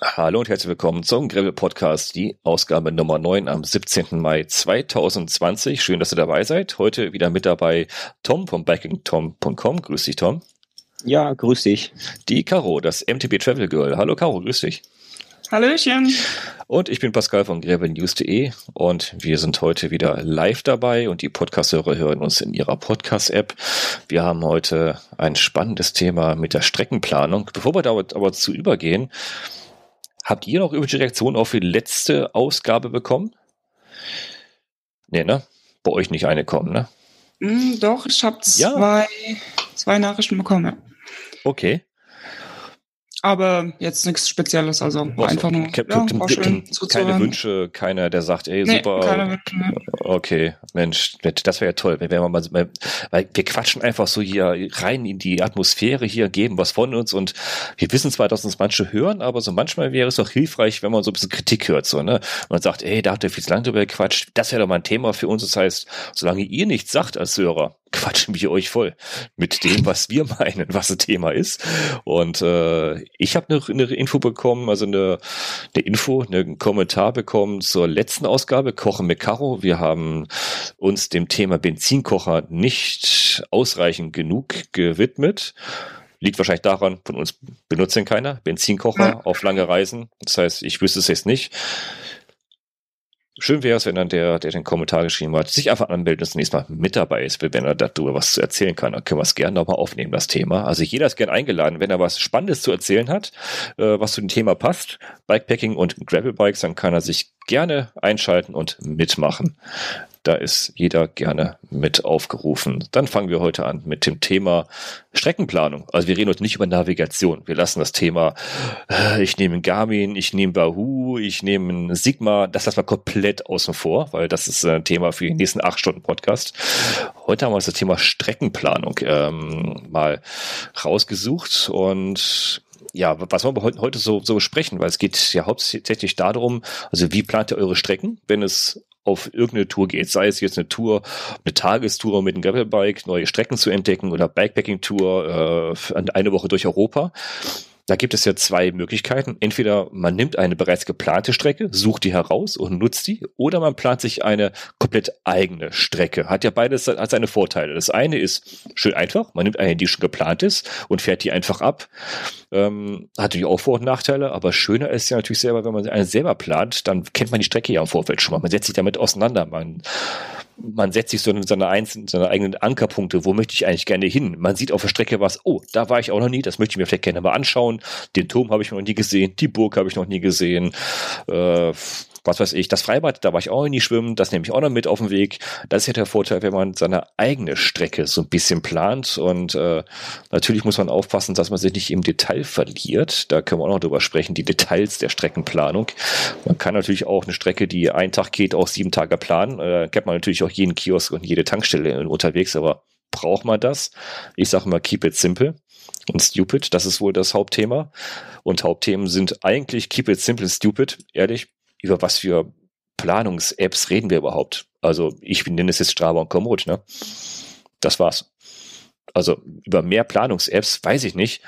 Hallo und herzlich willkommen zum Gravel Podcast, die Ausgabe Nummer 9 am 17. Mai 2020. Schön, dass ihr dabei seid. Heute wieder mit dabei Tom vom bikingtom.com. Grüß dich, Tom. Ja, grüß dich. Die Caro, das MTB Travel Girl. Hallo Caro, grüß dich. Hallöchen. Und ich bin Pascal von gravelnews.de und wir sind heute wieder live dabei und die Podcast-Hörer hören uns in ihrer Podcast-App. Wir haben heute ein spannendes Thema mit der Streckenplanung. Bevor wir da aber zu übergehen, Habt ihr noch irgendwelche Reaktionen auf die letzte Ausgabe bekommen? Nee, ne? Bei euch nicht eine kommen, ne? Mm, doch, ich habe zwei, ja. zwei Nachrichten bekommen. Okay. Aber jetzt nichts Spezielles, also Was, einfach nur ja, war schön keine Wünsche, keiner, der sagt, ey, nee, super. Keine Wünsche, ne? Okay, Mensch, das wäre ja toll, wenn wir mal, weil wir quatschen einfach so hier rein in die Atmosphäre hier, geben was von uns und wir wissen zwar, dass uns manche hören, aber so manchmal wäre es auch hilfreich, wenn man so ein bisschen Kritik hört, so, ne? Man sagt, ey, da habt ihr viel zu lange drüber gequatscht, das wäre doch mal ein Thema für uns. Das heißt, solange ihr nichts sagt als Hörer, quatschen wir euch voll mit dem, was wir meinen, was das Thema ist. Und äh, ich habe eine, eine Info bekommen, also eine, eine Info, einen Kommentar bekommen zur letzten Ausgabe, Kochen mit Caro. Wir haben uns dem Thema Benzinkocher nicht ausreichend genug gewidmet. Liegt wahrscheinlich daran, von uns benutzt ihn keiner. Benzinkocher auf lange Reisen. Das heißt, ich wüsste es jetzt nicht. Schön wäre es, wenn dann der, der den Kommentar geschrieben hat, sich einfach anmeldet und das nächste Mal mit dabei ist, wenn er darüber was zu erzählen kann. Dann können wir es gerne nochmal aufnehmen, das Thema. Also jeder ist gerne eingeladen, wenn er was Spannendes zu erzählen hat, äh, was zu dem Thema passt, Bikepacking und Gravelbikes, dann kann er sich gerne einschalten und mitmachen. Da ist jeder gerne mit aufgerufen. Dann fangen wir heute an mit dem Thema Streckenplanung. Also wir reden heute nicht über Navigation. Wir lassen das Thema, äh, ich nehme Garmin, ich nehme Wahoo, ich nehme Sigma, das lassen wir komplett außen vor, weil das ist ein Thema für den nächsten acht Stunden Podcast. Heute haben wir das Thema Streckenplanung ähm, mal rausgesucht und ja, was wollen wir heute so, so besprechen? Weil es geht ja hauptsächlich darum, also wie plant ihr eure Strecken, wenn es auf irgendeine Tour geht, sei es jetzt eine Tour, eine Tagestour mit einem Gravelbike, neue Strecken zu entdecken oder Bikepacking-Tour äh, eine Woche durch Europa. Da gibt es ja zwei Möglichkeiten. Entweder man nimmt eine bereits geplante Strecke, sucht die heraus und nutzt die, oder man plant sich eine komplett eigene Strecke. Hat ja beides hat seine Vorteile. Das eine ist schön einfach, man nimmt eine, die schon geplant ist und fährt die einfach ab. Ähm, hat natürlich auch Vor- und Nachteile, aber schöner ist ja natürlich selber, wenn man eine selber plant, dann kennt man die Strecke ja im Vorfeld schon mal. Man setzt sich damit auseinander. Man man setzt sich so in seine, einzelnen, seine eigenen Ankerpunkte, wo möchte ich eigentlich gerne hin? Man sieht auf der Strecke was, oh, da war ich auch noch nie, das möchte ich mir vielleicht gerne mal anschauen. Den Turm habe ich noch nie gesehen, die Burg habe ich noch nie gesehen. Äh, was weiß ich, das Freibad, da war ich auch nie schwimmen, das nehme ich auch noch mit auf den Weg. Das ist ja der Vorteil, wenn man seine eigene Strecke so ein bisschen plant und äh, natürlich muss man aufpassen, dass man sich nicht im Detail verliert. Da können wir auch noch drüber sprechen, die Details der Streckenplanung. Man kann natürlich auch eine Strecke, die einen Tag geht, auch sieben Tage planen. Äh, kennt man natürlich auch jeden Kiosk und jede Tankstelle unterwegs, aber braucht man das? Ich sage mal, keep it simple und stupid. Das ist wohl das Hauptthema. Und Hauptthemen sind eigentlich keep it simple, stupid. Ehrlich, über was für Planungs-Apps reden wir überhaupt? Also ich nenne es jetzt Strava und Komoot, ne? Das war's. Also über mehr Planungs-Apps weiß ich nicht.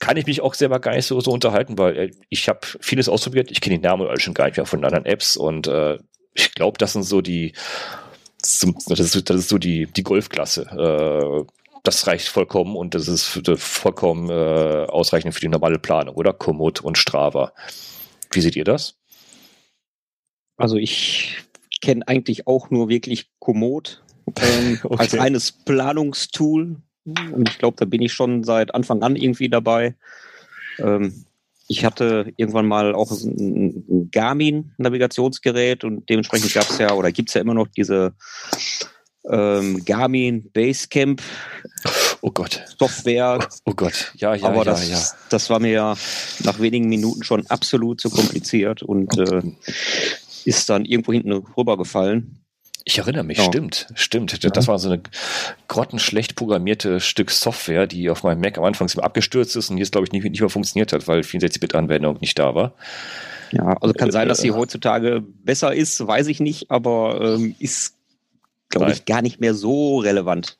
Kann ich mich auch selber gar nicht so, so unterhalten, weil äh, ich habe vieles ausprobiert. Ich kenne die Namen alle schon gar nicht mehr von anderen Apps und äh, ich glaube, das sind so die, das ist, das ist so die, die Golfklasse. Äh, das reicht vollkommen und das ist vollkommen äh, ausreichend für die normale Planung, oder? Komoot und Strava. Wie seht ihr das? Also ich kenne eigentlich auch nur wirklich Komoot ähm, okay. als reines Planungstool. Und ich glaube, da bin ich schon seit Anfang an irgendwie dabei. Ähm, ich hatte irgendwann mal auch ein Garmin-Navigationsgerät und dementsprechend gab es ja oder gibt es ja immer noch diese ähm, Garmin Basecamp oh Gott. Software. Oh, Gott, ja, ja, Aber ja, das, ja. das war mir ja nach wenigen Minuten schon absolut zu kompliziert und äh, ist dann irgendwo hinten rübergefallen. Ich erinnere mich, ja. stimmt, stimmt. Das war so eine grottenschlecht programmierte Stück Software, die auf meinem Mac am Anfang abgestürzt ist und jetzt, glaube ich, nicht, nicht mehr funktioniert hat, weil 64-Bit-Anwendung nicht da war. Ja, also kann sein, dass sie äh, heutzutage besser ist, weiß ich nicht, aber ähm, ist glaube ich, gar nicht mehr so relevant.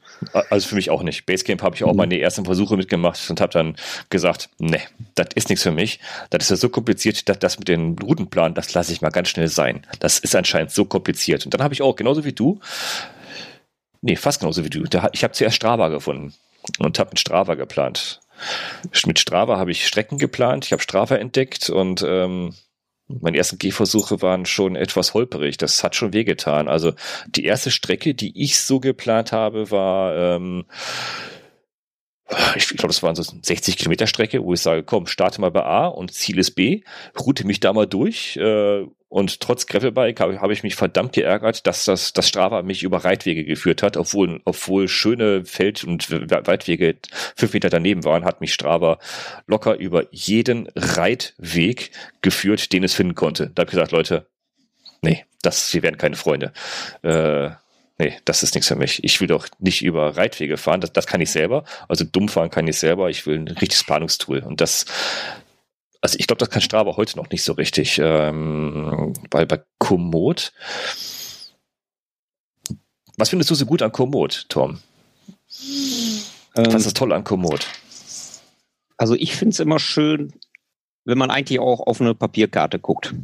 Also für mich auch nicht. Basecamp habe ich auch mhm. meine ersten Versuche mitgemacht und habe dann gesagt, nee, das ist nichts für mich. Das ist ja so kompliziert, dass das mit dem Routenplan, das lasse ich mal ganz schnell sein. Das ist anscheinend so kompliziert. Und dann habe ich auch, genauso wie du, nee, fast genauso wie du, ich habe zuerst Strava gefunden und habe mit Strava geplant. Mit Strava habe ich Strecken geplant, ich habe Strava entdeckt und ähm, meine ersten Gehversuche waren schon etwas holperig. Das hat schon wehgetan. Also die erste Strecke, die ich so geplant habe, war, ähm, ich glaube, das waren so 60 Kilometer Strecke, wo ich sage, komm, starte mal bei A und Ziel ist B, route mich da mal durch äh, und trotz Gravelbike habe hab ich mich verdammt geärgert, dass das, das Strava mich über Reitwege geführt hat, obwohl, obwohl schöne Feld- und Weitwege fünf Meter daneben waren, hat mich Strava locker über jeden Reitweg geführt, den es finden konnte. Da habe ich gesagt, Leute, nee, das, wir werden keine Freunde. Äh, nee, das ist nichts für mich. Ich will doch nicht über Reitwege fahren, das, das kann ich selber. Also dumm fahren kann ich selber. Ich will ein richtiges Planungstool. Und das, also ich glaube, das kann Strava heute noch nicht so richtig, ähm, weil bei Komoot, was findest du so gut an Komoot, Tom? Ähm, was ist toll an Komoot? Also ich finde es immer schön, wenn man eigentlich auch auf eine Papierkarte guckt.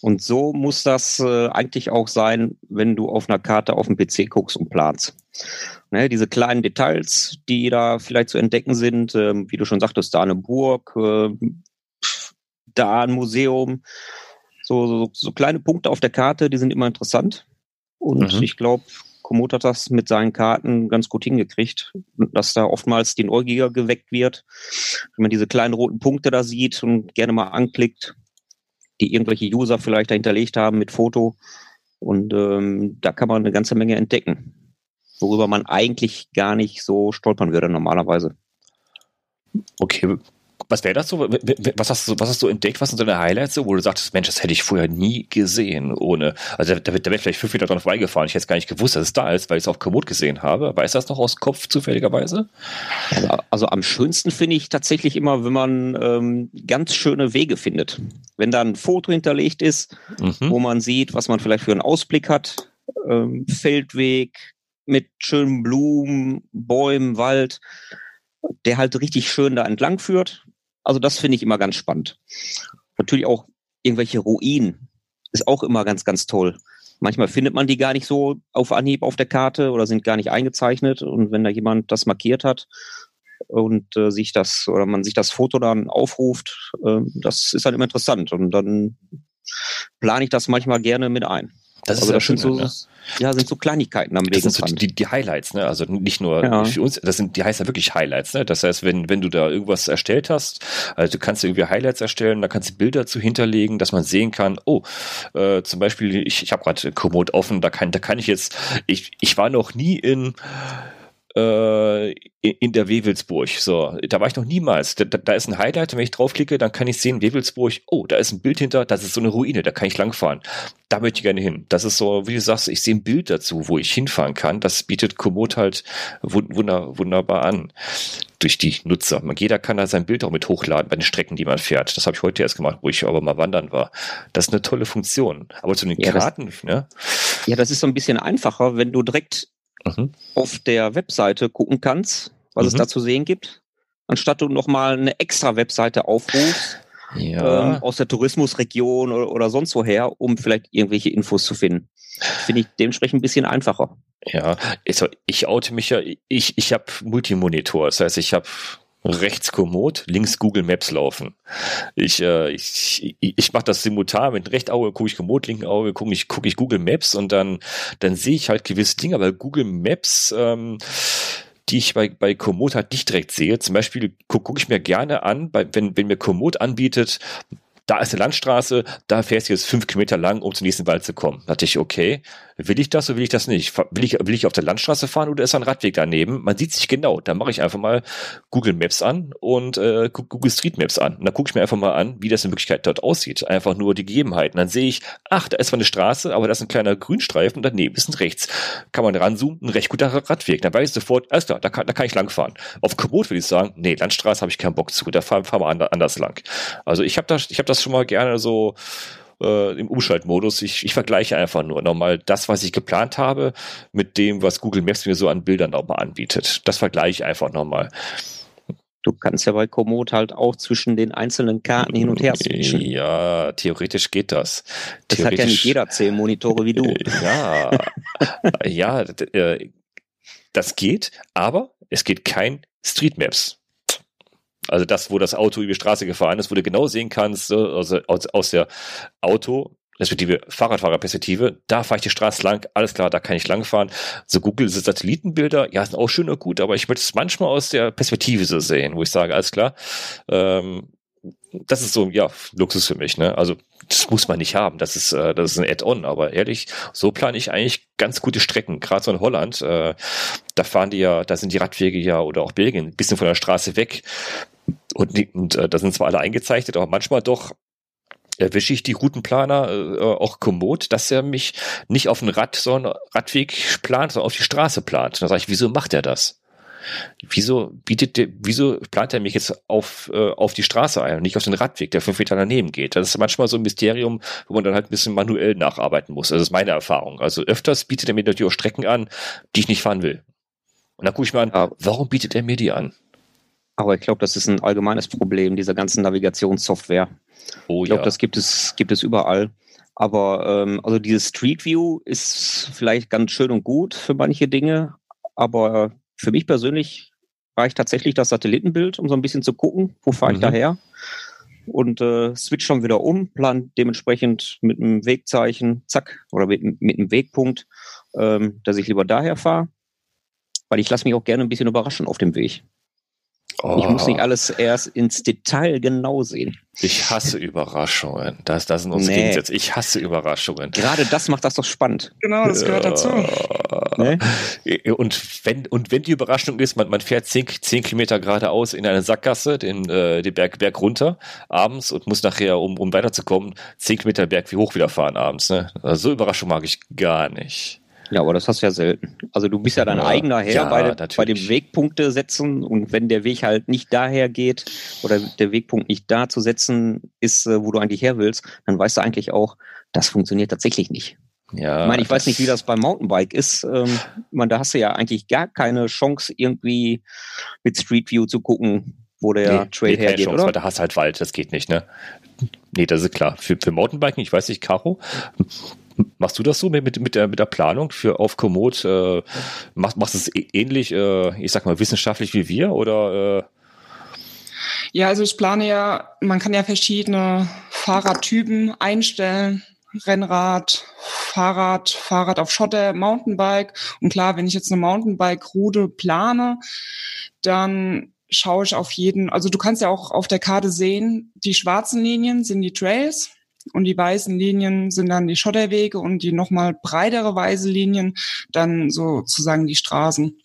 Und so muss das äh, eigentlich auch sein, wenn du auf einer Karte auf dem PC guckst und planst. Ne, diese kleinen Details, die da vielleicht zu entdecken sind, äh, wie du schon sagtest, da eine Burg, äh, da ein Museum. So, so, so kleine Punkte auf der Karte, die sind immer interessant. Und mhm. ich glaube, Komoot hat das mit seinen Karten ganz gut hingekriegt, dass da oftmals die Neugier geweckt wird, wenn man diese kleinen roten Punkte da sieht und gerne mal anklickt, die irgendwelche User vielleicht da hinterlegt haben mit Foto. Und ähm, da kann man eine ganze Menge entdecken, worüber man eigentlich gar nicht so stolpern würde normalerweise. Okay, was wäre das so? Was hast, du, was hast du entdeckt? Was sind deine Highlights, wo du sagtest, Mensch, das hätte ich vorher nie gesehen, ohne, also da, da wäre vielleicht fünf Meter dran vorbeigefahren. Ich hätte gar nicht gewusst, dass es da ist, weil ich es auf Komoot gesehen habe. Weiß das noch aus Kopf zufälligerweise? Also, also am schönsten finde ich tatsächlich immer, wenn man ähm, ganz schöne Wege findet. Wenn da ein Foto hinterlegt ist, mhm. wo man sieht, was man vielleicht für einen Ausblick hat, ähm, Feldweg mit schönen Blumen, Bäumen, Wald, der halt richtig schön da entlang führt also das finde ich immer ganz spannend. Natürlich auch irgendwelche Ruinen ist auch immer ganz, ganz toll. Manchmal findet man die gar nicht so auf Anhieb auf der Karte oder sind gar nicht eingezeichnet. Und wenn da jemand das markiert hat und äh, sich das oder man sich das Foto dann aufruft, äh, das ist dann immer interessant. Und dann plane ich das manchmal gerne mit ein. Das also ist das schön, so, ne? ja, sind so Kleinigkeiten am Weg. Das sind so die, die, Highlights, ne? Also nicht nur ja. für uns, das sind, die heißen ja wirklich Highlights, ne? Das heißt, wenn, wenn du da irgendwas erstellt hast, also du kannst irgendwie Highlights erstellen, da kannst du Bilder zu hinterlegen, dass man sehen kann, oh, äh, zum Beispiel, ich, ich habe gerade Komoot offen, da kann, da kann ich jetzt, ich, ich war noch nie in äh, in der Wewelsburg. So, da war ich noch niemals. Da, da ist ein Highlight, wenn ich draufklicke, dann kann ich sehen, Wewelsburg, oh, da ist ein Bild hinter, das ist so eine Ruine, da kann ich langfahren. Da möchte ich gerne hin. Das ist so, wie du sagst, ich sehe ein Bild dazu, wo ich hinfahren kann. Das bietet Komoot halt wunder, wunderbar an durch die Nutzer. Jeder kann da sein Bild auch mit hochladen bei den Strecken, die man fährt. Das habe ich heute erst gemacht, wo ich aber mal wandern war. Das ist eine tolle Funktion. Aber zu den ja, Karten, das, ne? Ja, das ist so ein bisschen einfacher, wenn du direkt mhm. auf der Webseite gucken kannst, was mhm. es da zu sehen gibt, anstatt du nochmal eine extra Webseite aufrufst. Ja. Ähm, aus der Tourismusregion oder, oder sonst woher, um vielleicht irgendwelche Infos zu finden. Finde ich dementsprechend ein bisschen einfacher. Ja, also ich oute mich ja, ich, ich habe Multimonitor, das heißt, ich habe rechts Komoot, links Google Maps laufen. Ich, äh, ich, ich, ich mache das simultan. Mit rechten Auge gucke ich Komoot, linken Auge gucke ich, guck ich Google Maps und dann, dann sehe ich halt gewisse Dinge, weil Google Maps ähm, die ich bei, bei Komoot halt nicht direkt sehe. Zum Beispiel gucke guck ich mir gerne an, bei, wenn, wenn mir Komoot anbietet, da ist eine Landstraße, da fährst du jetzt fünf Kilometer lang, um zum nächsten Wald zu kommen. Da dachte ich, okay, will ich das oder will ich das nicht? Will ich, will ich auf der Landstraße fahren oder ist da ein Radweg daneben? Man sieht sich genau. Da mache ich einfach mal Google Maps an und äh, Google Street Maps an. Und dann gucke ich mir einfach mal an, wie das in Wirklichkeit dort aussieht. Einfach nur die Gegebenheiten. Dann sehe ich, ach, da ist zwar eine Straße, aber da ist ein kleiner Grünstreifen und daneben ist ein rechts. Kann man ranzoomen, ein recht guter Radweg. Dann weiß ich sofort, alles klar, da kann, da kann ich langfahren. Auf Komoot würde ich sagen, nee, Landstraße habe ich keinen Bock zu, da fahren fahr wir anders lang. Also ich habe das, ich habe das schon mal gerne so äh, im Umschaltmodus. Ich, ich vergleiche einfach nur nochmal das, was ich geplant habe, mit dem, was Google Maps mir so an Bildern nochmal anbietet. Das vergleiche ich einfach nochmal. Du kannst ja bei Komoot halt auch zwischen den einzelnen Karten hin und her switchen. Ja, theoretisch geht das. Das hat ja nicht jeder zehn Monitore wie du. Ja, ja, äh, das geht, aber es geht kein Street Maps. Also das, wo das Auto über die Straße gefahren ist, wo du genau sehen kannst, also aus, aus der Auto, respektive Fahrradfahrerperspektive, da fahre ich die Straße lang, alles klar, da kann ich langfahren. So Google Satellitenbilder, ja, sind auch schön und gut, aber ich möchte es manchmal aus der Perspektive so sehen, wo ich sage, alles klar, ähm, das ist so, ja, Luxus für mich, ne? Also, das muss man nicht haben. Das ist, äh, das ist ein Add-on. Aber ehrlich, so plane ich eigentlich ganz gute Strecken. Gerade so in Holland, äh, da fahren die ja, da sind die Radwege ja oder auch Belgien ein bisschen von der Straße weg. Und, und äh, da sind zwar alle eingezeichnet, aber manchmal doch erwische ich die Routenplaner äh, auch kommod, dass er mich nicht auf den Rad, sondern Radweg plant, sondern auf die Straße plant. Da sage ich, wieso macht er das? Wieso bietet der, wieso plant er mich jetzt auf, äh, auf die Straße ein und nicht auf den Radweg, der fünf Meter daneben geht? Das ist manchmal so ein Mysterium, wo man dann halt ein bisschen manuell nacharbeiten muss. Das ist meine Erfahrung. Also öfters bietet er mir natürlich auch Strecken an, die ich nicht fahren will. Und dann gucke ich mir an, warum bietet er mir die an? Aber ich glaube, das ist ein allgemeines Problem dieser ganzen Navigationssoftware. Oh, ich glaube, ja. das gibt es, gibt es überall. Aber ähm, also dieses Street View ist vielleicht ganz schön und gut für manche Dinge, aber für mich persönlich reicht tatsächlich das Satellitenbild, um so ein bisschen zu gucken, wo fahre ich mhm. daher. Und äh, switch schon wieder um, plan dementsprechend mit einem Wegzeichen, zack, oder mit, mit einem Wegpunkt, ähm, dass ich lieber daher fahre. Weil ich lasse mich auch gerne ein bisschen überraschen auf dem Weg. Oh. Ich muss nicht oh. alles erst ins Detail genau sehen. Ich hasse Überraschungen. Das, das sind unsere nee. Gegensätze. Ich hasse Überraschungen. Gerade das macht das doch spannend. Genau, das gehört dazu. Nee? Und, wenn, und wenn die Überraschung ist, man, man fährt zehn, zehn Kilometer geradeaus in eine Sackgasse, den, äh, den Berg, Berg runter abends und muss nachher, um, um weiterzukommen, zehn Kilometer Berg wie hoch wieder fahren abends. Ne? Also so Überraschung mag ich gar nicht. Ja, aber das hast du ja selten. Also du bist ja dein ja, eigener Herr ja, bei, bei dem Wegpunkte setzen und wenn der Weg halt nicht daher geht oder der Wegpunkt nicht da zu setzen ist, äh, wo du eigentlich her willst, dann weißt du eigentlich auch, das funktioniert tatsächlich nicht. Ja, ich meine, ich weiß nicht, wie das beim Mountainbike ist. Ähm, man, da hast du ja eigentlich gar keine Chance, irgendwie mit Street View zu gucken, wo der nee, Trail nee, hergeht, Chance, oder? Weil da hast halt Wald, das geht nicht, ne? Nee, das ist klar. Für, für Mountainbiken, ich weiß nicht, Caro, Machst du das so mit, mit, der, mit der Planung für auf Komoot? Äh, machst, machst du es ähnlich, äh, ich sag mal, wissenschaftlich wie wir oder? Äh? Ja, also ich plane ja, man kann ja verschiedene Fahrradtypen einstellen. Rennrad, Fahrrad, Fahrrad auf Schotter, Mountainbike. Und klar, wenn ich jetzt eine Mountainbike-Route plane, dann schaue ich auf jeden, also du kannst ja auch auf der Karte sehen, die schwarzen Linien sind die Trails und die weißen Linien sind dann die Schotterwege und die nochmal breitere weiße Linien dann sozusagen die Straßen.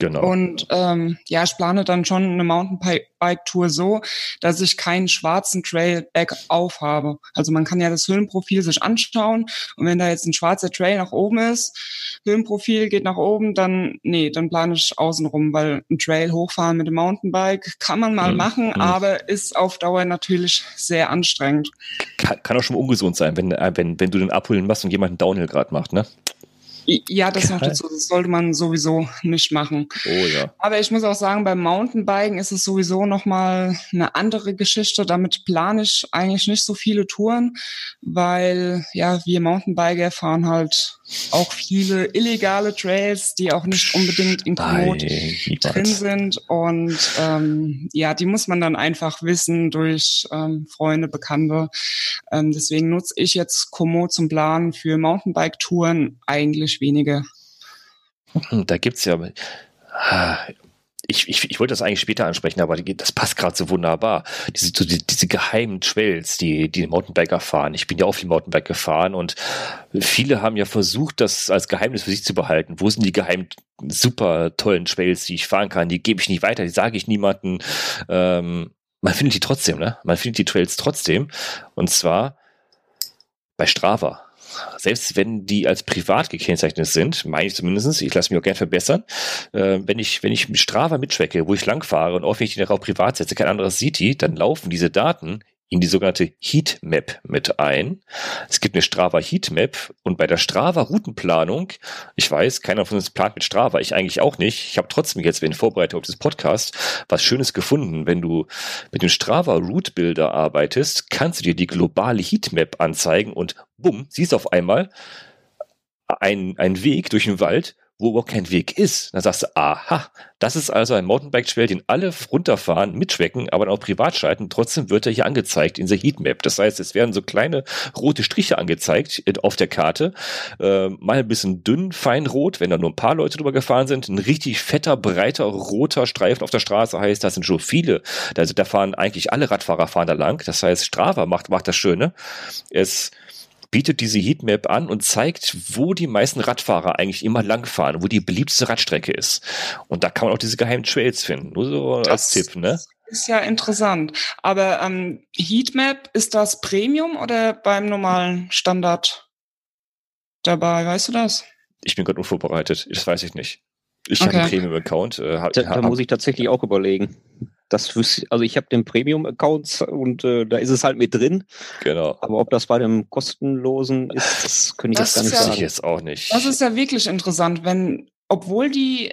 Genau. Und ähm, ja, ich plane dann schon eine Mountainbike-Tour so, dass ich keinen schwarzen Trail bergauf habe. Also man kann ja das Höhenprofil sich anschauen und wenn da jetzt ein schwarzer Trail nach oben ist, Höhenprofil geht nach oben, dann nee, dann plane ich außenrum, weil ein Trail hochfahren mit dem Mountainbike kann man mal mhm. machen, mhm. aber ist auf Dauer natürlich sehr anstrengend. Kann, kann auch schon ungesund sein, wenn, äh, wenn, wenn du den abholen machst und jemand einen Downhill gerade macht, ne? Ja, das noch dazu. Das sollte man sowieso nicht machen. Oh ja. Aber ich muss auch sagen, beim Mountainbiken ist es sowieso nochmal eine andere Geschichte. Damit plane ich eigentlich nicht so viele Touren, weil ja, wir Mountainbiker fahren halt auch viele illegale Trails, die auch nicht unbedingt in Komoot drin sind. Und ähm, ja, die muss man dann einfach wissen durch ähm, Freunde, Bekannte. Ähm, deswegen nutze ich jetzt Komoot zum Planen für Mountainbike-Touren eigentlich wenige. Hm, da gibt's ja ich, ich, ich wollte das eigentlich später ansprechen, aber die, das passt gerade so wunderbar. Diese, so die, diese geheimen Trails, die die Mountainbiker fahren. Ich bin ja auch viel Mountainbike gefahren und viele haben ja versucht, das als Geheimnis für sich zu behalten. Wo sind die geheimen, super tollen Trails, die ich fahren kann? Die gebe ich nicht weiter, die sage ich niemanden. Ähm, man findet die trotzdem, ne? Man findet die Trails trotzdem. Und zwar bei Strava selbst wenn die als privat gekennzeichnet sind, meine ich zumindest, ich lasse mich auch gern verbessern, äh, wenn ich, wenn ich mit Strava mitschwecke, wo ich langfahre und auch wenn ich die auch privat setze, kein anderes sieht die, dann laufen diese Daten in die sogenannte Heatmap mit ein. Es gibt eine Strava Heatmap und bei der Strava Routenplanung, ich weiß, keiner von uns plant mit Strava, ich eigentlich auch nicht. Ich habe trotzdem jetzt, wenn ich vorbereite auf das Podcast, was Schönes gefunden. Wenn du mit dem Strava Route Builder arbeitest, kannst du dir die globale Heatmap anzeigen und bumm, siehst auf einmal ein, ein Weg durch den Wald, wo überhaupt kein Weg ist. Dann sagst du, aha, das ist also ein Mountainbike-Trail, den alle runterfahren, mitschwecken, aber dann auch privat schalten. Trotzdem wird er hier angezeigt in der Heatmap. Das heißt, es werden so kleine rote Striche angezeigt auf der Karte. Äh, mal ein bisschen dünn, fein rot, wenn da nur ein paar Leute drüber gefahren sind. Ein richtig fetter, breiter, roter Streifen auf der Straße heißt, das sind schon viele. Da, da fahren eigentlich alle Radfahrer fahren da lang. Das heißt, Strava macht, macht das Schöne. Es bietet diese Heatmap an und zeigt, wo die meisten Radfahrer eigentlich immer langfahren, wo die beliebteste Radstrecke ist. Und da kann man auch diese geheimen Trails finden. Nur so als Tipp, ne? Ist ja interessant. Aber ähm, Heatmap, ist das Premium oder beim normalen Standard dabei? Weißt du das? Ich bin gerade unvorbereitet. Das weiß ich nicht. Ich okay. habe einen Premium-Account. Äh, da, da muss ich tatsächlich auch überlegen. Das wüsste, also ich habe den Premium-Account und äh, da ist es halt mit drin. Genau. Aber ob das bei dem kostenlosen ist, das könnte ich das jetzt gar nicht ja, sagen. Ich jetzt auch nicht. Das ist ja wirklich interessant, wenn, obwohl die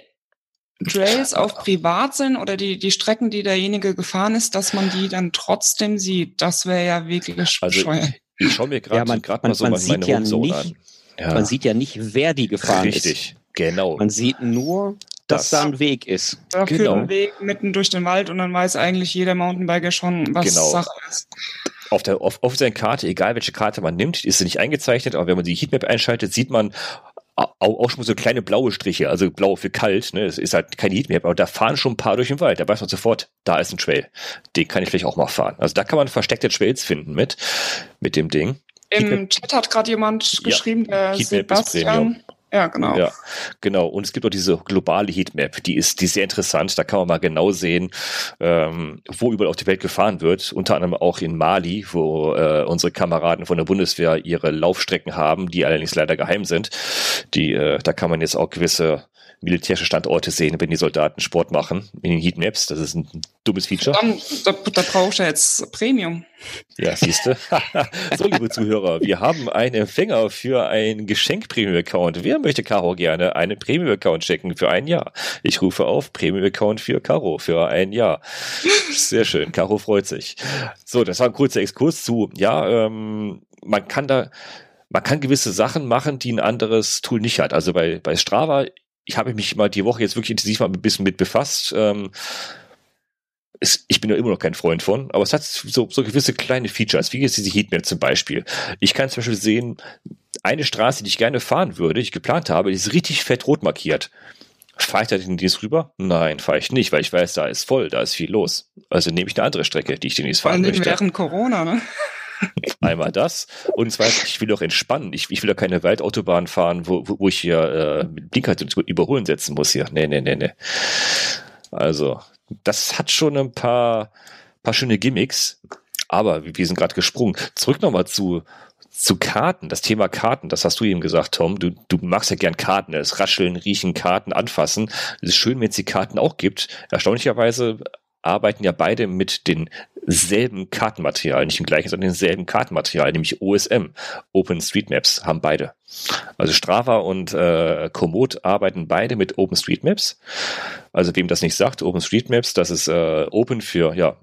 Trails auf privat sind oder die, die Strecken, die derjenige gefahren ist, dass man die dann trotzdem sieht. Das wäre ja wirklich also bescheuert. Ich, ich schaue mir gerade ja, man, mal so man meine ja nicht, an. Ja. Man sieht ja nicht, wer die gefahren Richtig, ist. Richtig, genau. Man sieht nur, dass das, da ein Weg ist. Da genau. führt ein Weg mitten durch den Wald und dann weiß eigentlich jeder Mountainbiker schon, was genau. Sache ist. Auf der auf, auf Karte, egal welche Karte man nimmt, ist sie nicht eingezeichnet, aber wenn man die Heatmap einschaltet, sieht man auch, schon so kleine blaue Striche, also blau für kalt, ne? Es ist halt kein Heatmap, aber da fahren schon ein paar durch den Wald. Da weiß man sofort, da ist ein Trail. Den kann ich vielleicht auch mal fahren. Also da kann man versteckte Trails finden mit, mit dem Ding. Im Heatmap. Chat hat gerade jemand geschrieben, ja, der Heatmap Sebastian. Ja, genau. Ja, genau. Und es gibt auch diese globale Heatmap, die ist, die ist sehr interessant. Da kann man mal genau sehen, ähm, wo überall auf die Welt gefahren wird. Unter anderem auch in Mali, wo äh, unsere Kameraden von der Bundeswehr ihre Laufstrecken haben, die allerdings leider geheim sind. Die, äh, da kann man jetzt auch gewisse militärische Standorte sehen, wenn die Soldaten Sport machen in den Heatmaps. Das ist ein dummes Feature. Dann, da, da brauchst du jetzt Premium. Ja, siehst du. so, liebe Zuhörer, wir haben einen Empfänger für ein Geschenk-Premium-Account. Wer möchte Caro gerne einen Premium-Account checken für ein Jahr? Ich rufe auf Premium-Account für Caro für ein Jahr. Sehr schön. Caro freut sich. So, das war ein kurzer Exkurs zu, ja, ähm, man kann da, man kann gewisse Sachen machen, die ein anderes Tool nicht hat. Also bei, bei Strava ich habe mich mal die Woche jetzt wirklich intensiv mal ein bisschen mit befasst. Ähm, es, ich bin ja immer noch kein Freund von, aber es hat so, so gewisse kleine Features, wie jetzt diese Heatmap zum Beispiel. Ich kann zum Beispiel sehen, eine Straße, die ich gerne fahren würde, die ich geplant habe, die ist richtig fett rot markiert. Fahre ich da demnächst rüber? Nein, fahre ich nicht, weil ich weiß, da ist voll, da ist viel los. Also nehme ich eine andere Strecke, die ich demnächst fahren möchte. Während Corona, ne? Einmal das. Und zweitens, ich will doch entspannen. Ich, ich will doch keine Waldautobahn fahren, wo, wo ich hier äh, mit Blinker überholen setzen muss hier. Nee, nee, nee, nee. Also, das hat schon ein paar, paar schöne Gimmicks. Aber wir sind gerade gesprungen. Zurück nochmal zu, zu Karten, das Thema Karten, das hast du eben gesagt, Tom. Du, du magst ja gern Karten, das Rascheln, Riechen, Karten, Anfassen. Es ist schön, wenn es die Karten auch gibt. Erstaunlicherweise arbeiten ja beide mit denselben Kartenmaterial, nicht im gleichen, sondern denselben Kartenmaterial, nämlich OSM, OpenStreetMaps, haben beide. Also Strava und äh, Komoot arbeiten beide mit OpenStreetMaps. Also wem das nicht sagt, OpenStreetMaps, das ist äh, Open für ja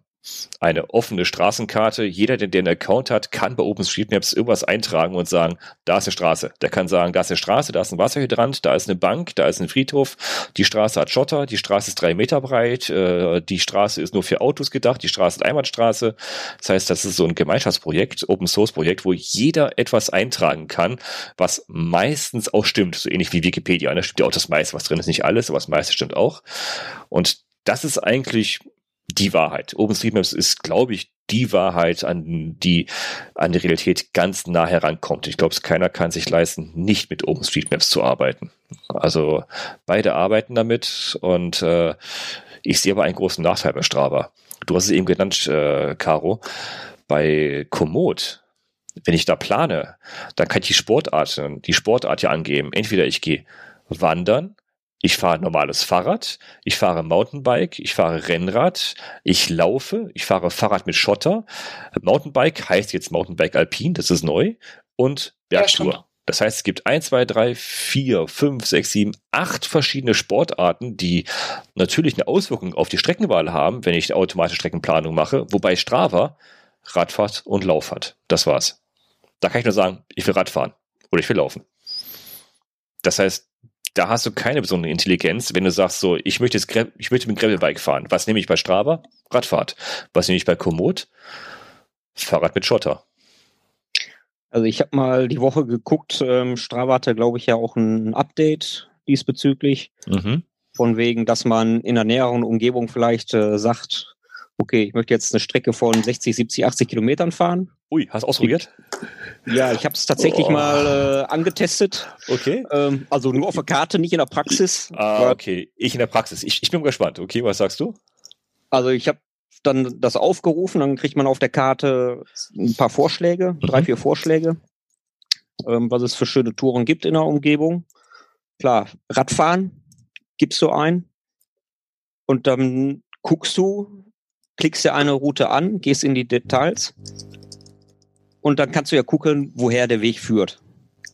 eine offene Straßenkarte. Jeder, der den Account hat, kann bei OpenStreetMaps irgendwas eintragen und sagen, da ist eine Straße. Der kann sagen, da ist eine Straße, da ist ein Wasserhydrant, da ist eine Bank, da ist ein Friedhof. Die Straße hat Schotter, die Straße ist drei Meter breit, äh, die Straße ist nur für Autos gedacht, die Straße ist Einbahnstraße. Das heißt, das ist so ein Gemeinschaftsprojekt, Open Source Projekt, wo jeder etwas eintragen kann, was meistens auch stimmt. So ähnlich wie Wikipedia. Da ne? stimmt ja auch das meiste, was drin ist, nicht alles, aber das meiste stimmt auch. Und das ist eigentlich die Wahrheit. OpenStreetMaps ist, glaube ich, die Wahrheit, an die an die Realität ganz nah herankommt. Ich glaube, keiner kann sich leisten, nicht mit OpenStreetMaps zu arbeiten. Also beide arbeiten damit und äh, ich sehe aber einen großen Nachteil bei Strava. Du hast es eben genannt, äh, Caro. Bei Komoot, wenn ich da plane, dann kann ich die Sportart, die Sportart ja angeben. Entweder ich gehe wandern, Ich fahre normales Fahrrad, ich fahre Mountainbike, ich fahre Rennrad, ich laufe, ich fahre Fahrrad mit Schotter. Mountainbike heißt jetzt Mountainbike Alpin, das ist neu. Und Bergtour. Ja, das heißt, es gibt ein, zwei, drei, vier, fünf, sechs, sieben, acht verschiedene Sportarten, die natürlich eine Auswirkung auf die Streckenwahl haben, wenn ich eine automatische Streckenplanung mache, wobei Strava Radfahrt und Lauf hat. Das war's. Da kann ich nur sagen, ich will Radfahren oder ich will laufen. Das heißt, da hast du keine besondere Intelligenz, wenn du sagst so, ich möchte jetzt, ich möchte mit Gravelbike fahren. Was nehme ich bei Strava? Radfahrt. Was nehme ich bei Komoot? Fahrrad mit Schotter. Also ich habe mal die Woche geguckt, ähm, Strava hatte, glaube ich, ja auch ein Update diesbezüglich. Mhm. Von wegen, dass man in der näheren Umgebung vielleicht äh, sagt, okay, ich möchte jetzt eine Strecke von 60, 70, 80 Kilometern fahren. Ui, hast du ausprobiert? Ja, ich habe es tatsächlich oh. mal äh, angetestet. Okay. Ähm, also nur auf der Karte, nicht in der Praxis. Ah, okay. Ich in der Praxis. Ich, ich bin gespannt. Okay, was sagst du? Also ich habe dann das aufgerufen, dann kriegt man auf der Karte ein paar Vorschläge, mhm. drei, vier Vorschläge, ähm, was es für schöne Touren gibt in der Umgebung. Klar, Radfahren gibst du ein und dann guckst du, klickst dir eine Route an, gehst in die Details und dann kannst du ja gucken, woher der Weg führt.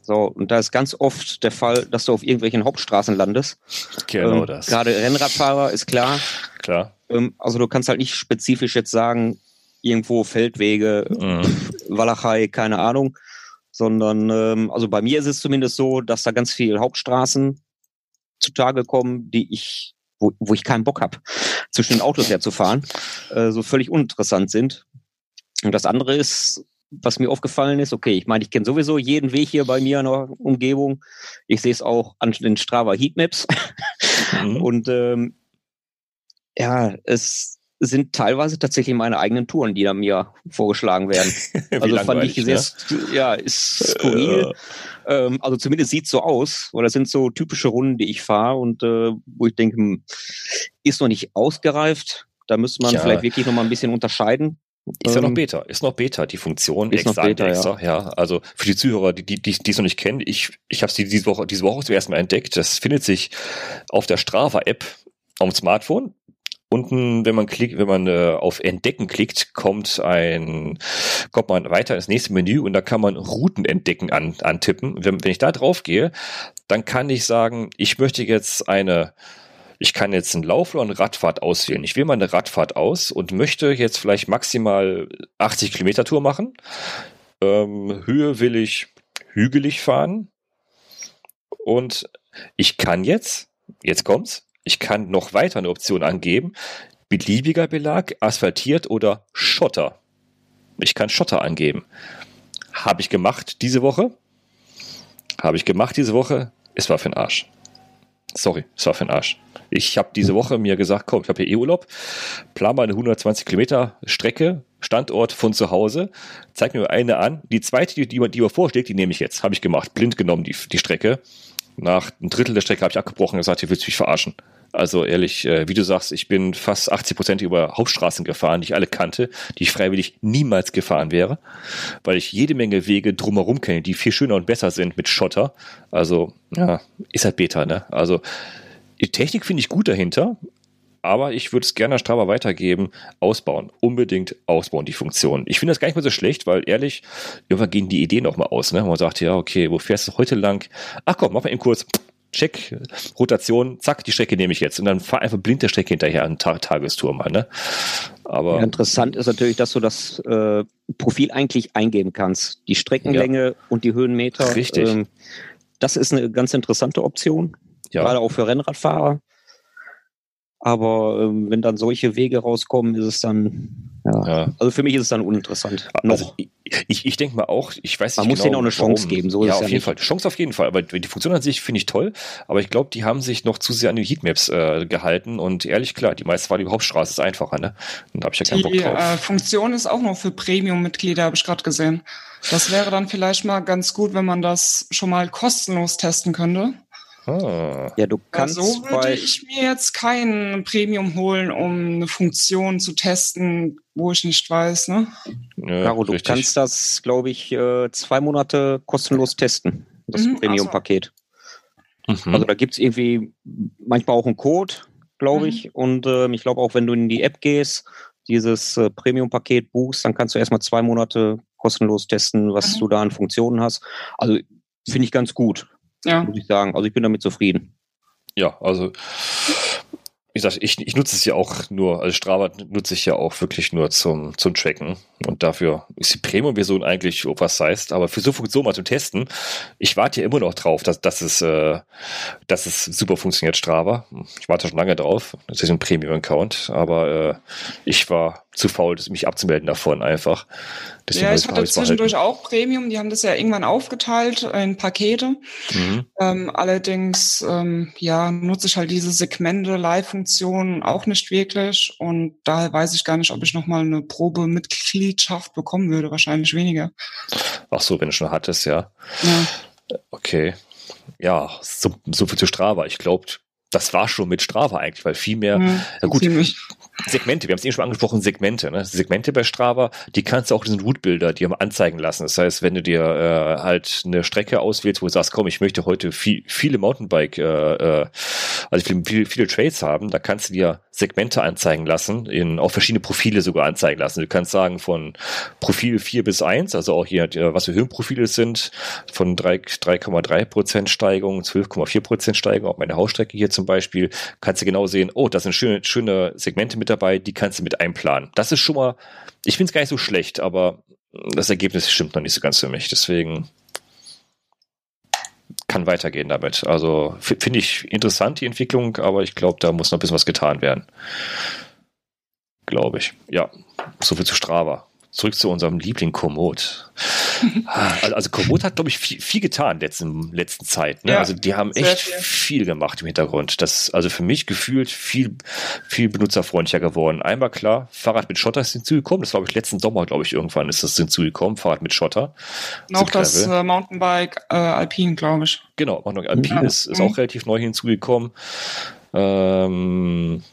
So, und da ist ganz oft der Fall, dass du auf irgendwelchen Hauptstraßen landest. Genau ähm, das. Gerade Rennradfahrer ist klar. Klar. Ähm, also du kannst halt nicht spezifisch jetzt sagen, irgendwo Feldwege, mhm. Walachei, keine Ahnung, sondern ähm, also bei mir ist es zumindest so, dass da ganz viele Hauptstraßen zutage kommen, die ich, wo, wo ich keinen Bock habe, zwischen den Autos herzufahren, äh, so völlig uninteressant sind. Und das andere ist, was mir aufgefallen ist, okay, ich meine, ich kenne sowieso jeden Weg hier bei mir in der Umgebung. Ich sehe es auch an den Strava Heatmaps. Mhm. Und ähm, ja, es sind teilweise tatsächlich meine eigenen Touren, die da mir vorgeschlagen werden. also fand ich sehr, ja, ja ist skurril. Äh. Ähm, also zumindest sieht so aus, weil das sind so typische Runden, die ich fahre und äh, wo ich denke, hm, ist noch nicht ausgereift. Da müsste man ja. vielleicht wirklich noch mal ein bisschen unterscheiden. Ist ja noch ähm, Beta, ist noch Beta, die Funktion. Ist noch Beta, extra, ja. ja. Also für die Zuhörer, die die, die es noch nicht kennen, ich, ich habe sie diese Woche, diese Woche zuerst mal entdeckt. Das findet sich auf der Strava-App auf dem Smartphone. Unten, wenn man klickt, wenn man äh, auf Entdecken klickt, kommt ein, kommt man weiter ins nächste Menü und da kann man Routen entdecken an, antippen. Wenn, wenn ich da drauf gehe, dann kann ich sagen, ich möchte jetzt eine, ich kann jetzt einen Lauf oder eine Radfahrt auswählen. Ich wähle mal eine Radfahrt aus und möchte jetzt vielleicht maximal 80 Kilometer Tour machen. Ähm, Höhe will ich hügelig fahren. Und ich kann jetzt, jetzt kommt's, ich kann noch weiter eine Option angeben. Beliebiger Belag, asphaltiert oder Schotter. Ich kann Schotter angeben. Habe ich gemacht diese Woche. Habe ich gemacht diese Woche. Es war für den Arsch. Sorry, es war für den Arsch. Ich habe diese Woche mir gesagt, komm, ich habe hier eh Urlaub, plan mal eine 120 Kilometer Strecke, Standort von zu Hause, zeig mir eine an. Die zweite, die, die, die mir vorschlägt, die nehme ich jetzt. Habe ich gemacht, blind genommen, die, die Strecke. Nach einem Drittel der Strecke habe ich abgebrochen und gesagt, hier willst du mich verarschen. Also ehrlich, äh, wie du sagst, ich bin fast 80 Prozent über Hauptstraßen gefahren, die ich alle kannte, die ich freiwillig niemals gefahren wäre, weil ich jede Menge Wege drumherum kenne, die viel schöner und besser sind mit Schotter. Also, ja, ist halt Beta, ne? Also, die Technik finde ich gut dahinter, aber ich würde es gerne Strava weitergeben, ausbauen, unbedingt ausbauen, die Funktion. Ich finde das gar nicht mehr so schlecht, weil ehrlich, irgendwann gehen die Ideen auch mal aus. Ne? Man sagt, ja, okay, wo fährst du heute lang? Ach komm, mach mal eben kurz, check, Rotation, zack, die Strecke nehme ich jetzt. Und dann fahr einfach blind der Strecke hinterher, einen Tag Tagestour mal. Ne? Aber ja, interessant ist natürlich, dass du das äh, Profil eigentlich eingeben kannst. Die Streckenlänge ja. und die Höhenmeter. Richtig. Ähm, das ist eine ganz interessante Option. Ja. Gerade auch für Rennradfahrer. Aber ähm, wenn dann solche Wege rauskommen, ist es dann, ja. ja. Also für mich ist es dann uninteressant. Also noch. ich, ich denke mal auch, ich weiß Man nicht. Man muss genau, denen auch eine Chance warum. geben, so ja, auf jeden nicht. Fall. Chance auf jeden Fall. Aber die Funktion an sich finde ich toll. Aber ich glaube, die haben sich noch zu sehr an die Heatmaps äh, gehalten. Und ehrlich klar, die meiste war die Hauptstraße ist einfacher, ne? Da habe ich ja keinen Bock drauf. Die äh, Funktion ist auch noch für Premium-Mitglieder, habe ich gerade gesehen. Das wäre dann vielleicht mal ganz gut, wenn man das schon mal kostenlos testen könnte. Ah. Ja, du kannst. Ja, so würde ich mir jetzt kein Premium holen, um eine Funktion zu testen, wo ich nicht weiß, ne? Ja, Caro, du richtig. kannst das, glaube ich, äh, zwei Monate kostenlos testen, das mhm, Premium-Paket. Mhm. Also da gibt es irgendwie manchmal auch einen Code, glaube mhm. ich. Und ähm, ich glaube auch, wenn du in die App gehst, dieses äh, Premium-Paket buchst, dann kannst du erstmal zwei Monate kostenlos testen, was mhm. du da an Funktionen hast. Also finde ich ganz gut, ja. muss ich sagen. Also ich bin damit zufrieden. Ja, also wie gesagt, ich, ich nutze es ja auch nur, also Strava nutze ich ja auch wirklich nur zum, zum Tracken. Und dafür ist die Premium-Version eigentlich was heißt. Aber für so Funktionen mal zum Testen, ich warte ja immer noch drauf, dass, dass, es, äh, dass es super funktioniert, Strava. Ich warte schon lange drauf. Das ist ein Premium-Account. Aber äh, ich war zu faul, mich abzumelden davon einfach. Deswegen ja, ich hatte zwischendurch auch Premium. Die haben das ja irgendwann aufgeteilt in Pakete. Mhm. Ähm, allerdings, ähm, ja, nutze ich halt diese Segmente, Live-Funktion auch nicht wirklich. Und daher weiß ich gar nicht, ob ich nochmal eine Probemitgliedschaft bekommen würde. Wahrscheinlich weniger. Ach so, wenn du schon hattest, ja. ja. Okay. Ja, so, so viel zu Strava. Ich glaube, das war schon mit Strava eigentlich, weil viel mehr, mhm, ja gut, ziemlich. Segmente, wir haben es eben schon angesprochen, Segmente. Ne? Segmente bei Strava, die kannst du auch diesen Route-Builder dir anzeigen lassen. Das heißt, wenn du dir äh, halt eine Strecke auswählst, wo du sagst, komm, ich möchte heute viel, viele Mountainbike, äh, äh, also viele, viele, viele Trails haben, da kannst du dir Segmente anzeigen lassen, in auch verschiedene Profile sogar anzeigen lassen. Du kannst sagen von Profil 4 bis 1, also auch hier, was für Höhenprofile sind, von 3,3 Prozent Steigung, 12,4 Prozent Steigung, auch meine Hausstrecke hier zum Beispiel, kannst du genau sehen, oh, das sind schöne, schöne Segmente mit dabei, die kannst du mit einplanen. Das ist schon mal, ich finde es gar nicht so schlecht, aber das Ergebnis stimmt noch nicht so ganz für mich. Deswegen kann weitergehen damit. Also finde ich interessant, die Entwicklung, aber ich glaube, da muss noch ein bisschen was getan werden. Glaube ich. Ja, so viel zu Strava zurück zu unserem Liebling Komoot. Also, also Komoot hat, glaube ich, viel, viel getan in letzten, letzten Zeit. Ne? Ja, also die haben echt viel. viel. gemacht im Hintergrund. Das also für mich gefühlt viel, viel benutzerfreundlicher geworden. Einmal klar, Fahrrad mit Schotter ist hinzugekommen. Das glaube ich letzten Sommer, glaube ich, irgendwann ist das hinzugekommen. Fahrrad mit Schotter. Und auch das äh, Mountainbike äh, Alpine, glaube ich. Genau, Mountainbike Alpine ja. ist, ist mhm. auch relativ neu hinzugekommen. Ähm,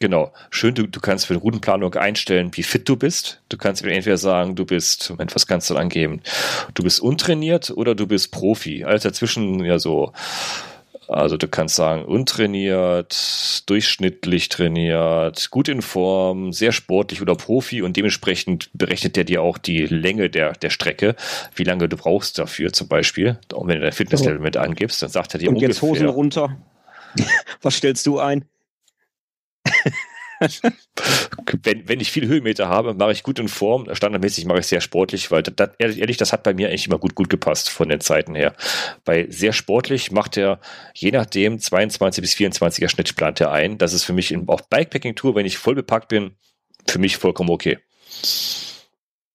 Genau. Schön, du, du kannst für die Routenplanung einstellen, wie fit du bist. Du kannst entweder sagen, du bist, Moment, was kannst du angeben? Du bist untrainiert oder du bist Profi. Alles dazwischen ja so. Also du kannst sagen, untrainiert, durchschnittlich trainiert, gut in Form, sehr sportlich oder Profi und dementsprechend berechnet der dir auch die Länge der, der Strecke, wie lange du brauchst dafür zum Beispiel. Und wenn du dein Fitnesslevel mit angibst, dann sagt er dir und ungefähr... Und jetzt Hosen runter. was stellst du ein? wenn, wenn ich viele Höhenmeter habe, mache ich gut in Form. Standardmäßig mache ich sehr sportlich, weil das, ehrlich, das hat bei mir eigentlich immer gut, gut gepasst von den Zeiten her. Bei sehr sportlich macht er je nachdem 22 bis 24er Schnitt plant er ein. Das ist für mich in, auf Bikepacking-Tour, wenn ich voll bepackt bin, für mich vollkommen okay.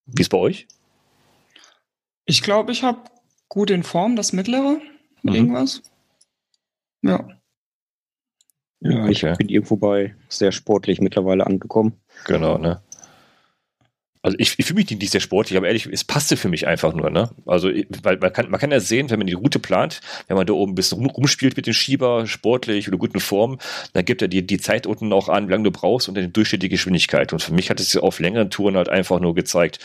Wie ist bei euch? Ich glaube, ich habe gut in Form, das mittlere. Mhm. Irgendwas. Ja. Ja, ich okay. bin irgendwo bei sehr sportlich mittlerweile angekommen. Genau, ne? Also ich, ich fühle mich nicht sehr sportlich, aber ehrlich, es passte für mich einfach nur, ne? Also, weil man kann, man kann ja sehen, wenn man die Route plant, wenn man da oben ein bisschen rum, rumspielt mit dem Schieber, sportlich oder guten Form, dann gibt er dir die Zeit unten auch an, wie lange du brauchst und dann die durchschnittliche Geschwindigkeit. Und für mich hat es auf längeren Touren halt einfach nur gezeigt,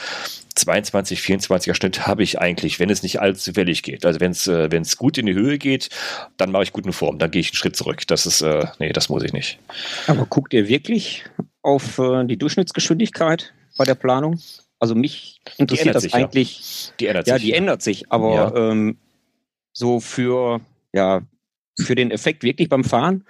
22, 24er Schnitt habe ich eigentlich, wenn es nicht allzu wellig geht. Also wenn es äh, gut in die Höhe geht, dann mache ich guten Form, dann gehe ich einen Schritt zurück. Das ist, äh, nee, das muss ich nicht. Aber guckt ihr wirklich auf äh, die Durchschnittsgeschwindigkeit? Bei der Planung? Also mich interessiert das sich, eigentlich. Ja. Die ändert ja, sich. Ja, die ändert sich. Aber ja. ähm, so für, ja, für den Effekt wirklich beim Fahren,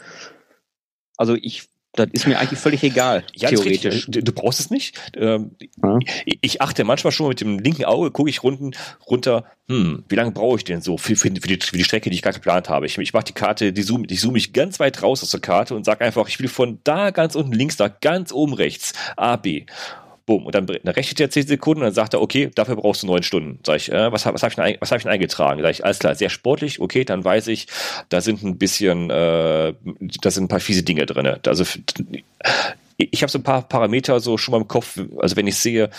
also ich das ist mir eigentlich völlig egal, ja, theoretisch. Du, du, brauchst es nicht. Ähm, ja. Ich achte manchmal schon mit dem linken Auge, gucke ich runter, runter hm, wie lange brauche ich denn so für, für, für, die, für die Strecke, die ich gerade geplant habe. Ich, ich mache die Karte, die zoom, ich zoome mich ganz weit raus aus der Karte und sage einfach, ich will von da ganz unten links da ganz oben rechts A, B. Boom. Und dann, rechnet er 10 Sekunden und dann sagt er, okay, dafür brauchst du neun Stunden. Sag ich, äh, was, was habe ich, denn, hab ich denn eingetragen? Sag ich, alles klar, sehr sportlich, okay, dann weiß ich, da sind ein bisschen, äh, da sind ein paar fiese Dinge drin. Also ich habe so ein paar Parameter so schon mal im Kopf, also wenn ich sehe,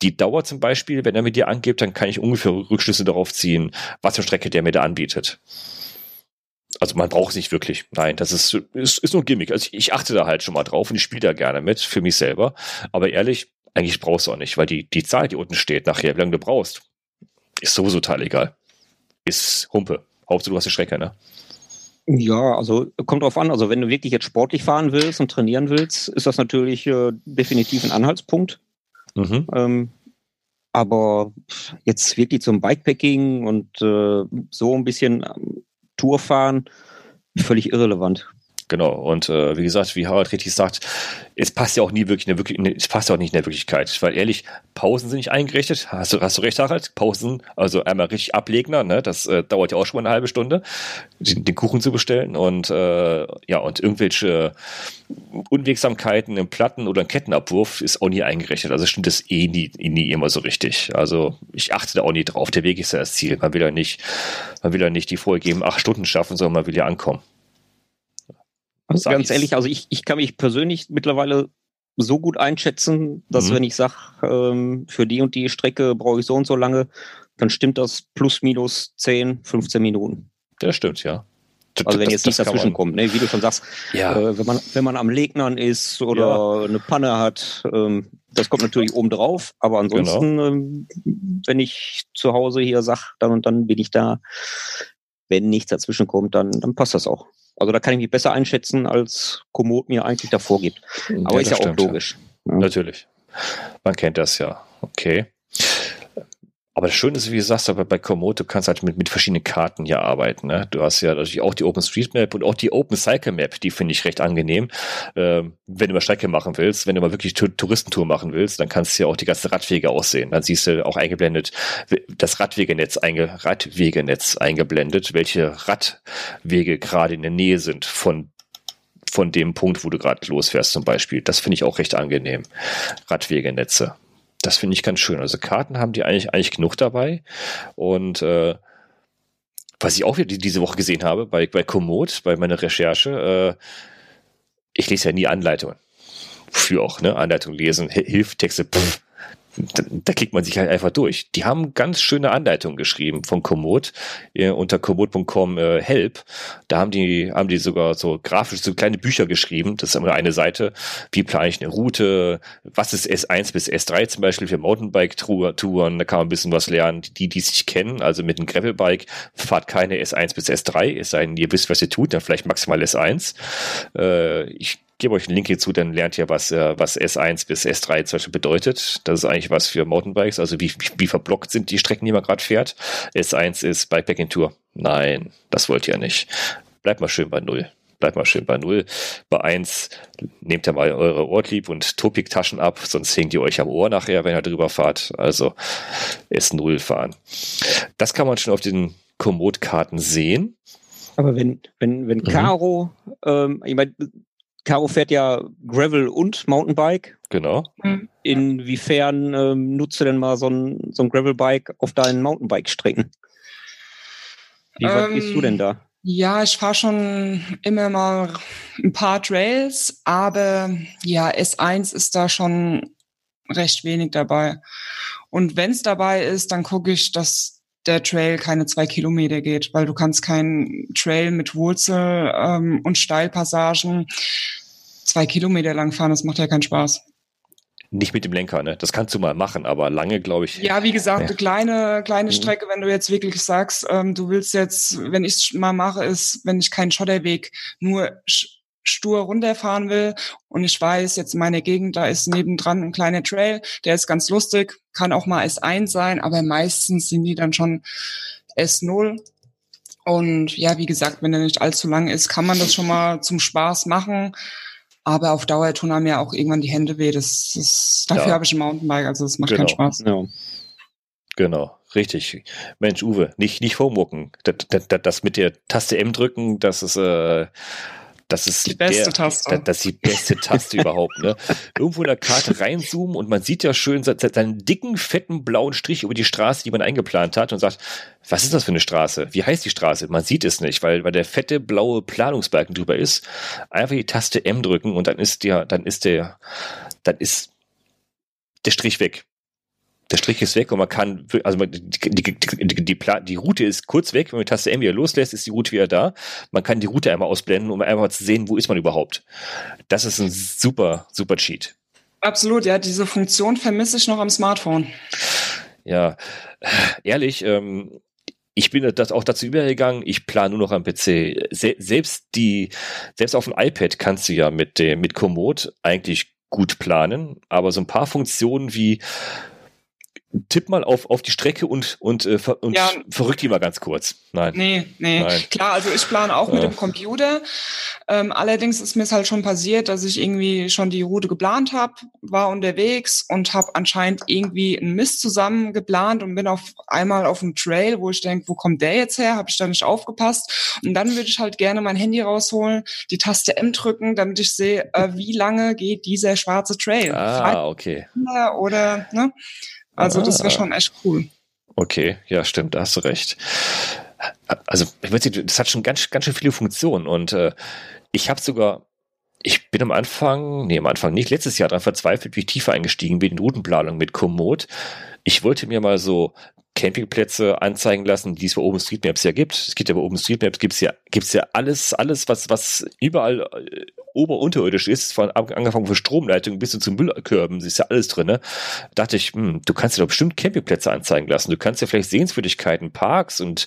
die Dauer zum Beispiel, wenn er mit dir angibt, dann kann ich ungefähr Rückschlüsse darauf ziehen, was für Strecke der mir da anbietet also man braucht es nicht wirklich. Nein, das ist, ist, ist nur ein Gimmick. Also ich, ich achte da halt schon mal drauf und ich spiele da gerne mit für mich selber. Aber ehrlich, eigentlich brauchst du auch nicht, weil die, die Zahl, die unten steht, nachher, wie lange du brauchst, ist sowieso total egal. Ist Humpe. Hauptsache du hast die Strecke, ne? Ja, also kommt drauf an. Also wenn du wirklich jetzt sportlich fahren willst und trainieren willst, ist das natürlich äh, definitiv ein Anhaltspunkt. Mhm. Ähm, aber jetzt wirklich zum Bikepacking und äh, so ein bisschen ähm, Tour fahren, völlig irrelevant. Genau. Und äh, wie gesagt, wie Harald richtig sagt, es passt ja auch nie wirklich in der wirklich, es passt ja auch nicht in der Wirklichkeit. Weil ehrlich, Pausen sind nicht eingerichtet. Hast du, hast du recht, Harald? Pausen, also einmal richtig Ablegner, ne? Das äh, dauert ja auch schon mal eine halbe Stunde, den, den Kuchen zu bestellen. Und äh, ja, und irgendwelche Unwegsamkeiten im Platten- oder im Kettenabwurf ist auch nie eingerechnet. Also stimmt das eh nie, nie immer so richtig. Also ich achte da auch nie drauf. Der Weg ist ja das Ziel. Man will ja nicht, man will ja nicht die vorgegebenen acht Stunden schaffen, sondern man will ja ankommen. Also ganz ehrlich, also ich, ich kann mich persönlich mittlerweile so gut einschätzen, dass mhm. wenn ich sage, ähm, für die und die Strecke brauche ich so und so lange, dann stimmt das plus minus 10, 15 Minuten. Das stimmt, ja. Also wenn das, jetzt nicht dazwischen kommt, ne? wie du schon sagst, ja. äh, wenn, man, wenn man am Legnern ist oder ja. eine Panne hat, ähm, das kommt natürlich oben drauf, aber ansonsten, genau. ähm, wenn ich zu Hause hier sage, dann und dann bin ich da, wenn nichts dazwischen kommt, dann, dann passt das auch. Also da kann ich mich besser einschätzen, als Komoot mir eigentlich davor gibt. Aber ja, ist ja auch stimmt, logisch. Ja. Natürlich. Man kennt das ja. Okay. Aber das Schöne ist, wie du sagst, aber bei Komoot, du kannst halt mit, mit verschiedenen Karten hier arbeiten. Ne? Du hast ja natürlich auch die OpenStreetMap und auch die OpenCycleMap, die finde ich recht angenehm. Ähm, wenn du mal Strecke machen willst, wenn du mal wirklich Touristentour machen willst, dann kannst du ja auch die ganzen Radwege aussehen. Dann siehst du auch eingeblendet das Radwegenetz, einge, Radwegenetz eingeblendet, welche Radwege gerade in der Nähe sind von von dem Punkt, wo du gerade losfährst zum Beispiel. Das finde ich auch recht angenehm. Radwegenetze. Das finde ich ganz schön. Also Karten haben die eigentlich, eigentlich genug dabei. Und äh, was ich auch wieder diese Woche gesehen habe bei, bei Komoot, bei meiner Recherche, äh, ich lese ja nie Anleitungen. Für auch, ne? Anleitung lesen, Hilftexte, pff, da, da klickt man sich halt einfach durch. Die haben ganz schöne Anleitungen geschrieben von Komoot äh, unter komoot.com äh, Help. Da haben die, haben die sogar so grafisch so kleine Bücher geschrieben. Das ist immer eine Seite. Wie plane ich eine Route? Was ist S1 bis S3 zum Beispiel für Mountainbike-Touren? Da kann man ein bisschen was lernen. Die, die sich kennen, also mit einem Gravelbike, fahrt keine S1 bis S3, es sei denn, ihr wisst, was ihr tut, dann vielleicht maximal S1. Äh, ich gebe euch einen Link hierzu, dann lernt ihr, was, äh, was S1 bis S3 zum Beispiel bedeutet. Das ist eigentlich was für Mountainbikes, also wie, wie verblockt sind die Strecken, die man gerade fährt. S1 ist Bikepacking Tour. Nein, das wollt ihr nicht. Bleibt mal schön bei Null. Bleibt mal schön bei Null. Bei 1 nehmt ihr mal eure Ortlieb und Topik-Taschen ab, sonst hängt ihr euch am Ohr nachher, wenn ihr drüber fahrt. Also S0 fahren. Das kann man schon auf den Komoot-Karten sehen. Aber wenn, wenn, wenn mhm. Caro, ähm, ich meine, Caro fährt ja Gravel und Mountainbike. Genau. Mhm. Inwiefern ähm, nutzt du denn mal so ein, so ein Gravelbike auf deinen Mountainbike-Strecken? Wie weit ähm, bist du denn da? Ja, ich fahre schon immer mal ein paar Trails, aber ja, S1 ist da schon recht wenig dabei. Und wenn es dabei ist, dann gucke ich, dass der Trail keine zwei Kilometer geht, weil du kannst keinen Trail mit Wurzel ähm, und Steilpassagen zwei Kilometer lang fahren. Das macht ja keinen Spaß. Nicht mit dem Lenker, ne? Das kannst du mal machen, aber lange, glaube ich. Ja, wie gesagt, eine kleine, kleine mhm. Strecke, wenn du jetzt wirklich sagst, ähm, du willst jetzt, wenn ich es mal mache, ist, wenn ich keinen Schotterweg nur stur runterfahren will und ich weiß, jetzt in meiner Gegend, da ist nebendran ein kleiner Trail, der ist ganz lustig, kann auch mal S1 sein, aber meistens sind die dann schon S0. Und ja, wie gesagt, wenn der nicht allzu lang ist, kann man das schon mal zum Spaß machen. Aber auf Dauer tun einem ja auch irgendwann die Hände weh. Das, das, dafür ja. habe ich ein Mountainbike, also das macht genau. keinen Spaß. Ja. Genau, richtig. Mensch, Uwe, nicht, nicht homeworken. Das, das, das, mit der Taste M drücken, das ist, äh, das ist die beste der, Taste. Das, das, ist die beste Taste überhaupt. Ne? Irgendwo in der Karte reinzoomen und man sieht ja schön seinen dicken, fetten, blauen Strich über die Straße, die man eingeplant hat und sagt, was ist das für eine Straße? Wie heißt die Straße? Man sieht es nicht, weil, weil der fette, blaue Planungsbalken drüber ist. Einfach die Taste M drücken und dann ist der, dann ist der, dann ist der Strich weg der Strich ist weg und man kann, also man, die, die, die, die, die Route ist kurz weg, wenn man die Taste M wieder loslässt, ist die Route wieder da. Man kann die Route einmal ausblenden, um einmal zu sehen, wo ist man überhaupt. Das ist ein super, super Cheat. Absolut, ja, diese Funktion vermisse ich noch am Smartphone. Ja, ehrlich, ähm, ich bin das auch dazu übergegangen, ich plane nur noch am PC. Se selbst die, selbst auf dem iPad kannst du ja mit dem, mit Komoot eigentlich gut planen, aber so ein paar Funktionen wie tipp mal auf, auf die Strecke und, und, äh, ver und ja, verrückt die mal ganz kurz. Nein. Nee, nee. Nein. Klar, also ich plane auch ja. mit dem Computer. Ähm, allerdings ist mir es halt schon passiert, dass ich irgendwie schon die Route geplant habe, war unterwegs und habe anscheinend irgendwie einen Mist zusammen geplant und bin auf einmal auf einem Trail, wo ich denke, wo kommt der jetzt her? Habe ich da nicht aufgepasst? Und dann würde ich halt gerne mein Handy rausholen, die Taste M drücken, damit ich sehe, äh, wie lange geht dieser schwarze Trail. Ah, okay. Oder, ne? Also das wäre ah. schon echt cool. Okay, ja, stimmt, da hast du recht. Also, ich weiß nicht, das hat schon ganz, ganz schön viele Funktionen und äh, ich habe sogar, ich bin am Anfang, nee, am Anfang nicht, letztes Jahr daran verzweifelt, wie ich tiefer eingestiegen bin in Routenplanung mit Komoot. Ich wollte mir mal so Campingplätze anzeigen lassen, die es bei OpenStreetMaps ja gibt. Es gibt ja bei OpenStreetMaps gibt's ja, gibt's ja alles, alles, was, was überall äh, ober- unterirdisch ist, von angefangen von Stromleitungen bis zu Müllkörben, ist ja alles drin. Ne? Da dachte ich, hm, du kannst dir doch bestimmt Campingplätze anzeigen lassen. Du kannst ja vielleicht Sehenswürdigkeiten, Parks und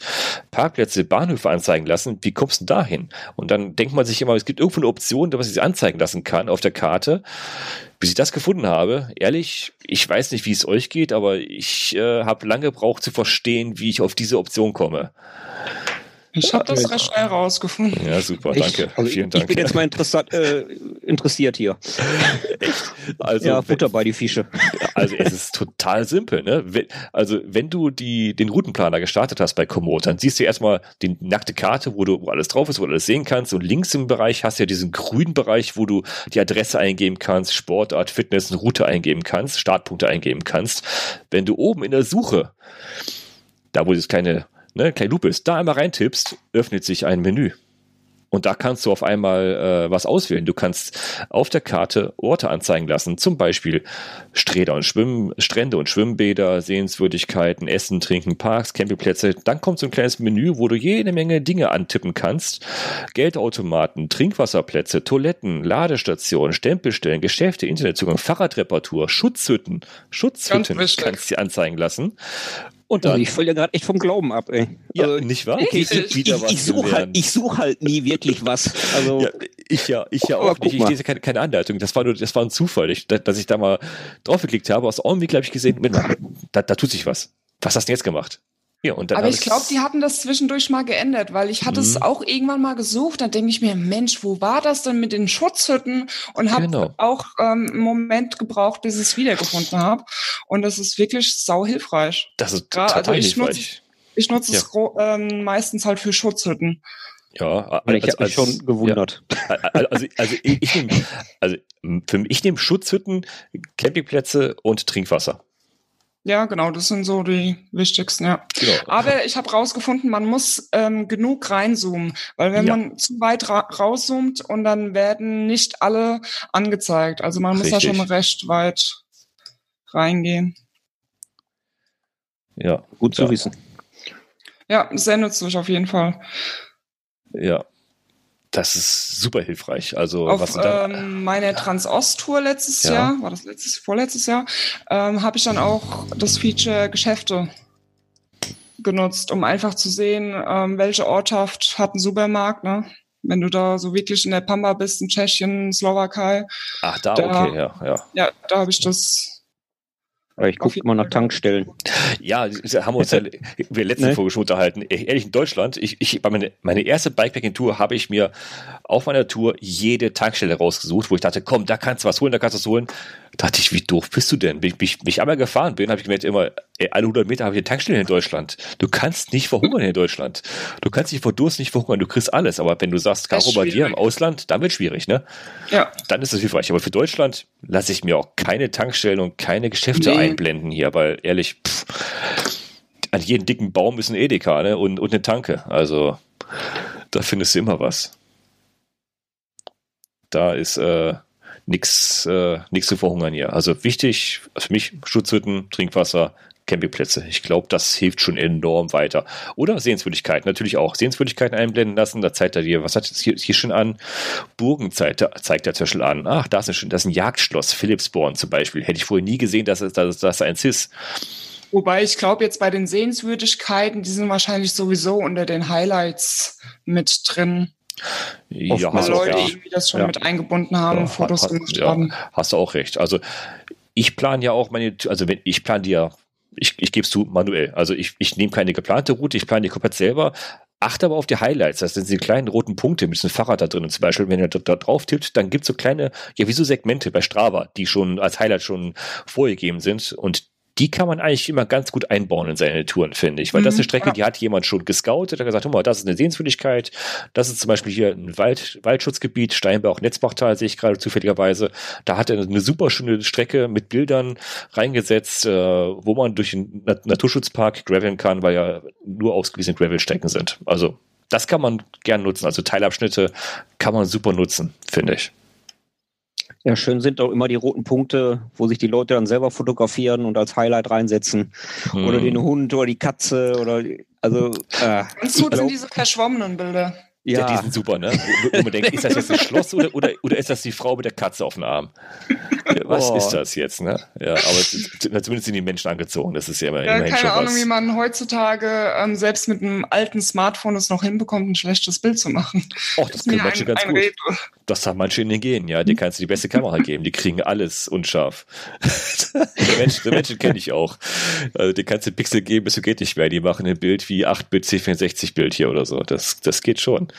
Parkplätze, Bahnhöfe anzeigen lassen. Wie kommst du dahin? Und dann denkt man sich immer, es gibt irgendwo eine Option, dass man sich anzeigen lassen kann auf der Karte. Bis ich das gefunden habe, ehrlich, ich weiß nicht, wie es euch geht, aber ich äh, habe lange gebraucht zu verstehen, wie ich auf diese Option komme. Ich habe das recht schnell rausgefunden. Ja, super, danke. Ich, also Vielen Dank. Ich bin jetzt mal interessant, äh, interessiert hier. Echt? Also, ja, Futter bei die Fische. Also es ist total simpel. Ne? Also wenn du die, den Routenplaner gestartet hast bei Komoot, dann siehst du erstmal die nackte Karte, wo du wo alles drauf ist, wo du alles sehen kannst. Und links im Bereich hast du ja diesen grünen Bereich, wo du die Adresse eingeben kannst, Sportart, Fitness, eine Route eingeben kannst, Startpunkte eingeben kannst. Wenn du oben in der Suche da wo dieses kleine ne, kleine Lupe ist, da einmal reintippst, öffnet sich ein Menü. Und da kannst du auf einmal äh, was auswählen. Du kannst auf der Karte Orte anzeigen lassen, zum Beispiel Sträder und Schwimm, Strände und Schwimmbäder, Sehenswürdigkeiten, Essen, Trinken, Parks, Campingplätze. Dann kommt so ein kleines Menü, wo du jede Menge Dinge antippen kannst. Geldautomaten, Trinkwasserplätze, Toiletten, Ladestationen, Stempelstellen, Geschäfte, Internetzugang, Fahrradreparatur, Schutzhütten. Schutzhütten kannst du dir anzeigen lassen. Und dann, also ich falle ja gerade echt vom Glauben ab, ey. Ja, also, nicht wahr? Okay, ich, ich, ich suche halt, such halt nie wirklich was. Also, ja, ich ja, ich ja auch nicht. Ich lese keine, keine Anleitung. Das war nur, das war ein Zufall, ich, dass ich da mal drauf geklickt habe. Aus Augenblick habe ich gesehen, da, da tut sich was. Was hast du denn jetzt gemacht? Ja, und dann Aber ich glaube, die hatten das zwischendurch mal geändert, weil ich hatte mhm. es auch irgendwann mal gesucht. Dann denke ich mir, Mensch, wo war das denn mit den Schutzhütten? Und habe genau. auch ähm, einen Moment gebraucht, bis ich es wiedergefunden habe. Und das ist wirklich sau hilfreich. Das ist total also ich hilfreich. Nutze, ich nutze ja. es ähm, meistens halt für Schutzhütten. Ja, also, ich habe mich schon gewundert. Ja, also, also ich, ich nehme also für ich nehme Schutzhütten, Campingplätze und Trinkwasser. Ja, genau, das sind so die wichtigsten, ja. Genau. Aber ich habe rausgefunden, man muss ähm, genug reinzoomen, weil wenn ja. man zu weit ra rauszoomt und dann werden nicht alle angezeigt. Also man muss Richtig. da schon recht weit reingehen. Ja. Gut zu ja. wissen. Ja, sehr nützlich auf jeden Fall. Ja, das ist super hilfreich. Also auf was ähm, meine Transost-Tour letztes ja. Jahr, war das letztes, vorletztes Jahr, ähm, habe ich dann auch das Feature Geschäfte genutzt, um einfach zu sehen, ähm, welche Ortschaft hat einen Supermarkt, ne? Wenn du da so wirklich in der Pampa bist, in Tschechien, Slowakei. Ach, da, da okay, ja, ja. Ja, da habe ich das ich gucke immer nach Tankstellen. Ja, haben wir uns ja wir letzten ne? Folge schon unterhalten. Ehrlich, in Deutschland, ich, ich, bei meine, meine erste Bikepacking-Tour habe ich mir auf meiner Tour jede Tankstelle rausgesucht, wo ich dachte, komm, da kannst du was holen, da kannst du was holen. Da dachte ich, wie doof bist du denn? Bin ich, mich, mich einmal gefahren bin, habe ich gemerkt, immer, ey, alle 100 Meter habe ich eine Tankstelle in Deutschland. Du kannst nicht verhungern in Deutschland. Du kannst dich vor Durst nicht verhungern, du kriegst alles. Aber wenn du sagst, Caro, bei dir im Ausland, dann wird schwierig, ne? Ja. Dann ist das hilfreich. Aber für Deutschland lasse ich mir auch keine Tankstellen und keine Geschäfte nee. einblenden hier, weil ehrlich, pff, an jedem dicken Baum ist ein Edeka, ne? Und, und eine Tanke. Also, da findest du immer was. Da ist, äh, nichts äh, nix zu verhungern hier. Also wichtig für mich Schutzhütten, Trinkwasser, Campingplätze. Ich glaube, das hilft schon enorm weiter. Oder Sehenswürdigkeiten, natürlich auch. Sehenswürdigkeiten einblenden lassen, da zeigt er dir, was hat es hier, hier schon an? Burgen zeigt, zeigt er zum Beispiel an. Ach, da ist, ein, das ist ein Jagdschloss, Philipsborn zum Beispiel. Hätte ich vorher nie gesehen, dass es dass, dass eins ist. Wobei ich glaube, jetzt bei den Sehenswürdigkeiten, die sind wahrscheinlich sowieso unter den Highlights mit drin. Ja, hast Leute, auch, die das schon ja. mit eingebunden haben, ja, Fotos gemacht ja, haben. Hast du auch recht. Also ich plane ja auch meine, also wenn ich plane die ja, ich, ich gebe es zu, manuell. Also ich, ich nehme keine geplante Route, ich plane die komplett selber, achte aber auf die Highlights. Das sind die kleinen roten Punkte mit diesem Fahrrad da drin. Und zum Beispiel, wenn ihr da, da drauf tippt, dann gibt es so kleine, ja, wie so Segmente bei Strava, die schon als Highlight schon vorgegeben sind. Und die kann man eigentlich immer ganz gut einbauen in seine Touren, finde ich. Weil mhm, das ist eine Strecke, ja. die hat jemand schon gescoutet, hat gesagt, guck mal, das ist eine Sehenswürdigkeit, das ist zum Beispiel hier ein Wald, Waldschutzgebiet, Steinbach, Netzbachtal, sehe ich gerade zufälligerweise. Da hat er eine super schöne Strecke mit Bildern reingesetzt, äh, wo man durch den Naturschutzpark graveln kann, weil ja nur ausgewiesene Gravelstrecken sind. Also das kann man gern nutzen. Also Teilabschnitte kann man super nutzen, finde ich. Ja, schön sind auch immer die roten Punkte, wo sich die Leute dann selber fotografieren und als Highlight reinsetzen. Hm. Oder den Hund oder die Katze oder also. Äh, Ganz gut sind diese verschwommenen Bilder. Ja. ja, die sind super, ne? Wo, wo man denkt, ist das jetzt ein Schloss oder, oder, oder ist das die Frau mit der Katze auf dem Arm? Was oh. ist das jetzt, ne? Ja, aber zumindest sind die Menschen angezogen. Das ist ja immer, ja, immerhin keine Ahnung, was. wie man heutzutage ähm, selbst mit einem alten Smartphone es noch hinbekommt, ein schlechtes Bild zu machen. Och, das, das können manche ganz gut. Rätsel. Das haben manche in den Genen, ja. Die kannst du die beste Kamera geben. Die kriegen alles unscharf. die Menschen, Menschen kenne ich auch. Also, die kannst du Pixel geben, bis du geht nicht mehr. Die machen ein Bild wie 8-Bit C64-Bild hier oder so. Das, das geht schon.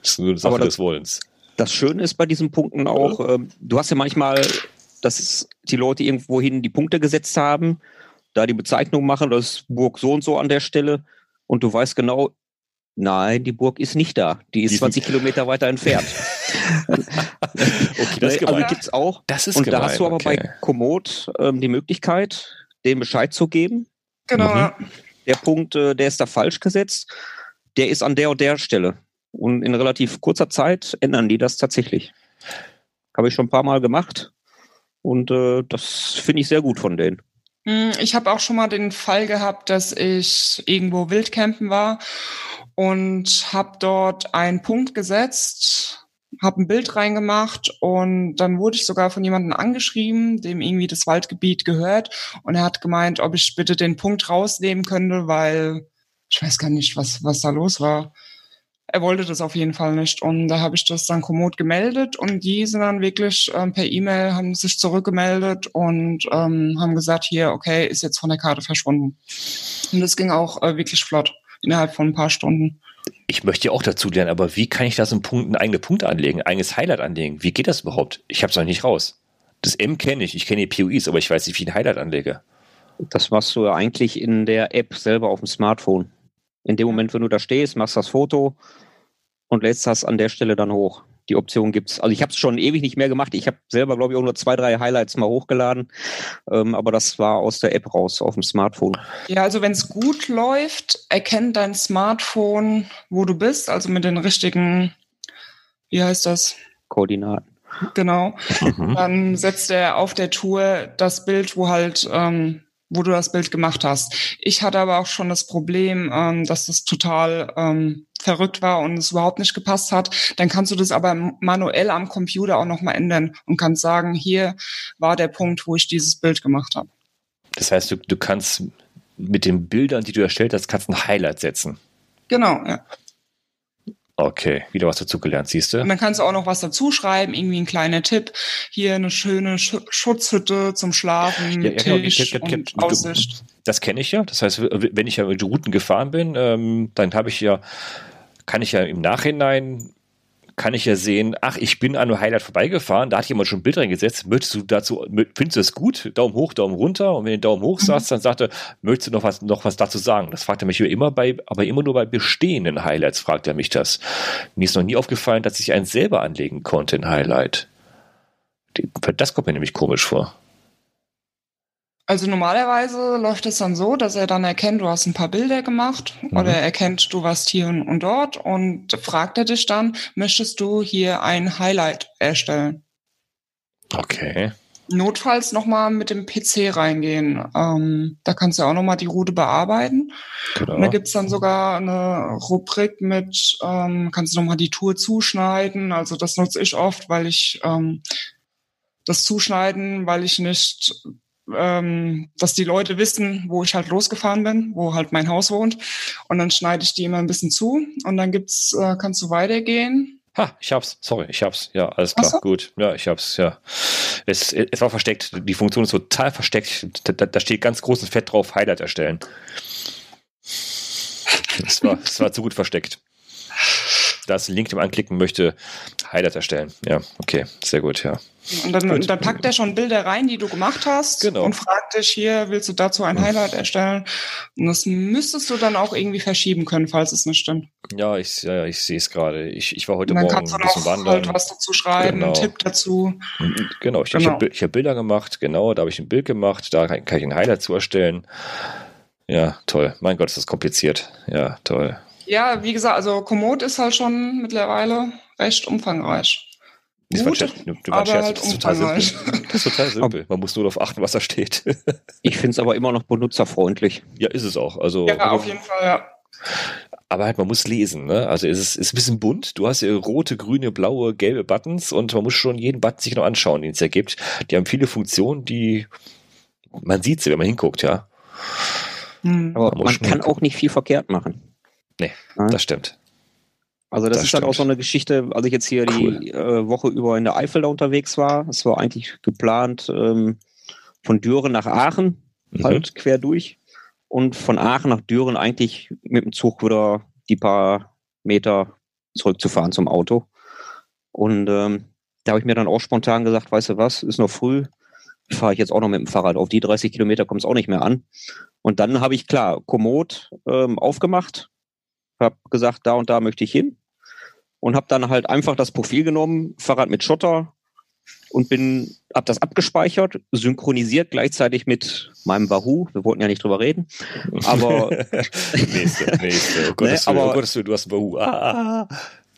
Das ist nur eine Sache das, des Wollens. Das Schöne ist bei diesen Punkten auch, äh, du hast ja manchmal, dass die Leute irgendwohin die Punkte gesetzt haben, da die Bezeichnung machen, das ist Burg so und so an der Stelle und du weißt genau, nein, die Burg ist nicht da, die ist die 20 Kilometer weiter entfernt. okay, das ist also gibt's auch. Das ist und gemein, da hast du aber okay. bei Komoot ähm, die Möglichkeit, den Bescheid zu geben. Genau. Mhm. Der Punkt, äh, der ist da falsch gesetzt, der ist an der und der Stelle. Und in relativ kurzer Zeit ändern die das tatsächlich. Habe ich schon ein paar Mal gemacht. Und äh, das finde ich sehr gut von denen. Hm, ich habe auch schon mal den Fall gehabt, dass ich irgendwo wildcampen war und habe dort einen Punkt gesetzt, habe ein Bild reingemacht und dann wurde ich sogar von jemandem angeschrieben, dem irgendwie das Waldgebiet gehört und er hat gemeint, ob ich bitte den Punkt rausnehmen könnte, weil ich weiß gar nicht, was was da los war er wollte das auf jeden Fall nicht. Und da habe ich das dann kommod gemeldet und die sind dann wirklich ähm, per E-Mail, haben sich zurückgemeldet und ähm, haben gesagt, hier, okay, ist jetzt von der Karte verschwunden. Und das ging auch äh, wirklich flott, innerhalb von ein paar Stunden. Ich möchte ja auch dazu lernen, aber wie kann ich da so einen, Punkt, einen eigenen Punkt anlegen, ein eigenes Highlight anlegen? Wie geht das überhaupt? Ich habe es noch nicht raus. Das M kenne ich, ich kenne die POIs, aber ich weiß nicht, wie ich ein Highlight anlege. Das machst du ja eigentlich in der App selber auf dem Smartphone. In dem Moment, wenn du da stehst, machst das Foto und lädst das an der Stelle dann hoch. Die Option gibt's. Also ich habe es schon ewig nicht mehr gemacht. Ich habe selber, glaube ich, auch nur zwei, drei Highlights mal hochgeladen. Ähm, aber das war aus der App raus, auf dem Smartphone. Ja, also wenn es gut läuft, erkennt dein Smartphone, wo du bist, also mit den richtigen, wie heißt das? Koordinaten. Genau. Mhm. Dann setzt er auf der Tour das Bild, wo halt ähm, wo du das Bild gemacht hast. Ich hatte aber auch schon das Problem, ähm, dass das total ähm, verrückt war und es überhaupt nicht gepasst hat. Dann kannst du das aber manuell am Computer auch nochmal ändern und kannst sagen, hier war der Punkt, wo ich dieses Bild gemacht habe. Das heißt, du, du kannst mit den Bildern, die du erstellt hast, kannst ein Highlight setzen. Genau, ja. Okay, wieder was dazugelernt, siehst du? Und dann kannst du auch noch was dazu schreiben, irgendwie ein kleiner Tipp. Hier eine schöne Sch Schutzhütte zum Schlafen, ja, ja, Tisch genau. und Aussicht. Das kenne ich ja. Das heißt, wenn ich ja mit Routen gefahren bin, ähm, dann habe ich ja, kann ich ja im Nachhinein kann ich ja sehen, ach, ich bin an einem Highlight vorbeigefahren, da hat jemand schon ein Bild reingesetzt, möchtest du dazu, findest du es gut? Daumen hoch, Daumen runter und wenn du Daumen hoch mhm. sagst, dann sagt er, möchtest du noch was, noch was dazu sagen? Das fragt er mich immer bei, aber immer nur bei bestehenden Highlights fragt er mich das. Mir ist noch nie aufgefallen, dass ich eins selber anlegen konnte, ein Highlight. Das kommt mir nämlich komisch vor. Also normalerweise läuft es dann so, dass er dann erkennt, du hast ein paar Bilder gemacht mhm. oder er erkennt, du warst hier und dort und fragt er dich dann, möchtest du hier ein Highlight erstellen? Okay. Notfalls nochmal mit dem PC reingehen. Ähm, da kannst du auch nochmal die Route bearbeiten. Genau. Und da gibt's dann sogar eine Rubrik mit, ähm, kannst du nochmal die Tour zuschneiden. Also das nutze ich oft, weil ich ähm, das Zuschneiden, weil ich nicht ähm, dass die Leute wissen, wo ich halt losgefahren bin, wo halt mein Haus wohnt. Und dann schneide ich die immer ein bisschen zu und dann gibt's, äh, kannst du weitergehen. Ha, ich hab's. Sorry, ich hab's. Ja, alles klar. So? Gut. Ja, ich hab's. Ja. Es, es war versteckt. Die Funktion ist total versteckt. Da, da steht ganz großes Fett drauf, Highlight erstellen. Es war, es war zu gut versteckt. Da es einen Link anklicken möchte, Highlight erstellen. Ja, okay, sehr gut, ja. Und dann, und dann, packt er schon Bilder rein, die du gemacht hast genau. und fragt dich hier, willst du dazu ein Highlight erstellen? Und das müsstest du dann auch irgendwie verschieben können, falls es nicht stimmt. Ja, ich, ja, ich sehe es gerade. Ich, ich war heute Morgen ein bisschen wandern. Halt was dazu schreiben, genau. einen Tipp dazu. Genau, ich, genau. ich habe hab Bilder gemacht, genau, da habe ich ein Bild gemacht, da kann, kann ich ein Highlight zu erstellen. Ja, toll. Mein Gott, ist das kompliziert. Ja, toll. Ja, wie gesagt, also Komoot ist halt schon mittlerweile recht umfangreich. Das Gut, du, du aber Scherz, halt das, ist total simpel. das ist total simpel. Man muss nur darauf achten, was da steht. ich finde es aber immer noch benutzerfreundlich. Ja, ist es auch. Also, ja, auf jeden Fall, ja. Aber halt, man muss lesen, ne? Also es ist, ist ein bisschen bunt. Du hast ja rote, grüne, blaue, gelbe Buttons und man muss schon jeden Button sich noch anschauen, den es ergibt. Die haben viele Funktionen, die man sieht sie, wenn man hinguckt, ja. Hm. Aber man, man kann auch nicht viel verkehrt machen. Nee, ja? das stimmt. Also das, das ist stimmt. halt auch so eine Geschichte, als ich jetzt hier cool. die äh, Woche über in der Eifel da unterwegs war. Es war eigentlich geplant ähm, von Düren nach Aachen, mhm. halt quer durch. Und von Aachen nach Düren eigentlich mit dem Zug wieder die paar Meter zurückzufahren zum Auto. Und ähm, da habe ich mir dann auch spontan gesagt, weißt du was, ist noch früh, fahre ich jetzt auch noch mit dem Fahrrad. Auf die 30 Kilometer kommt es auch nicht mehr an. Und dann habe ich klar Komoot ähm, aufgemacht, habe gesagt, da und da möchte ich hin und habe dann halt einfach das Profil genommen, Fahrrad mit Schotter und bin, habe das abgespeichert, synchronisiert gleichzeitig mit meinem Wahoo. Wir wollten ja nicht drüber reden, aber nächste, nächste. Oh Gottes, ne, aber, oh Gottes du hast Wahoo. Ah,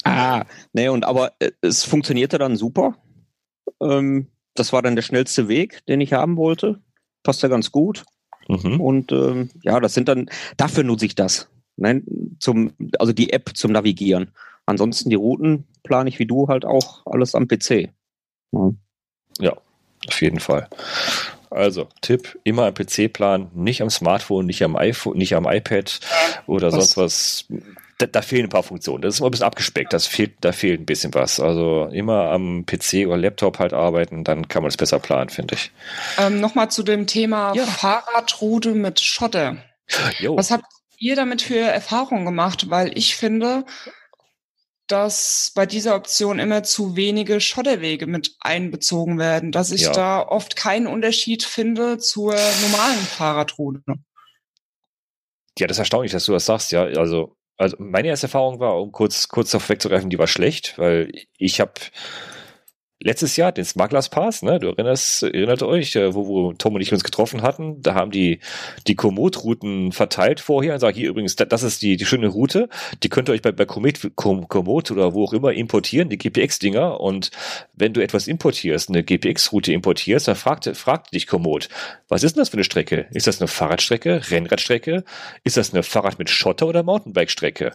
ah, ne, und aber äh, es funktionierte dann super. Ähm, das war dann der schnellste Weg, den ich haben wollte. Passt ja ganz gut. Mhm. Und ähm, ja, das sind dann, dafür nutze ich das. Ne, zum, also die App zum Navigieren. Ansonsten die Routen plane ich wie du halt auch alles am PC. Ja, ja auf jeden Fall. Also, Tipp, immer am PC planen, nicht am Smartphone, nicht am iPhone, nicht am iPad oder was? sonst was. Da, da, fehlen ein paar Funktionen. Das ist immer ein bisschen abgespeckt. Das fehlt, da fehlt ein bisschen was. Also immer am PC oder Laptop halt arbeiten, dann kann man es besser planen, finde ich. Ähm, Nochmal zu dem Thema ja. Fahrradroute mit Schotter. Jo. Was habt ihr damit für Erfahrungen gemacht? Weil ich finde, dass bei dieser Option immer zu wenige Schotterwege mit einbezogen werden, dass ich ja. da oft keinen Unterschied finde zur normalen Fahrradroute. Ja, das ist erstaunlich, dass du das sagst, ja. Also, also meine erste Erfahrung war, um kurz, kurz darauf wegzugreifen, die war schlecht, weil ich habe letztes Jahr den Smugglers Pass, ne? Du erinnerst, erinnert euch, äh, wo, wo Tom und ich uns getroffen hatten. Da haben die die Komoot-Routen verteilt vorher und sagen, hier übrigens, das ist die, die schöne Route. Die könnt ihr euch bei, bei Komoot, Komoot oder wo auch immer importieren, die GPX-Dinger. Und wenn du etwas importierst, eine GPX-Route importierst, dann fragt, fragt dich Komoot, was ist denn das für eine Strecke? Ist das eine Fahrradstrecke, Rennradstrecke? Ist das eine Fahrrad mit Schotter oder Mountainbike-Strecke?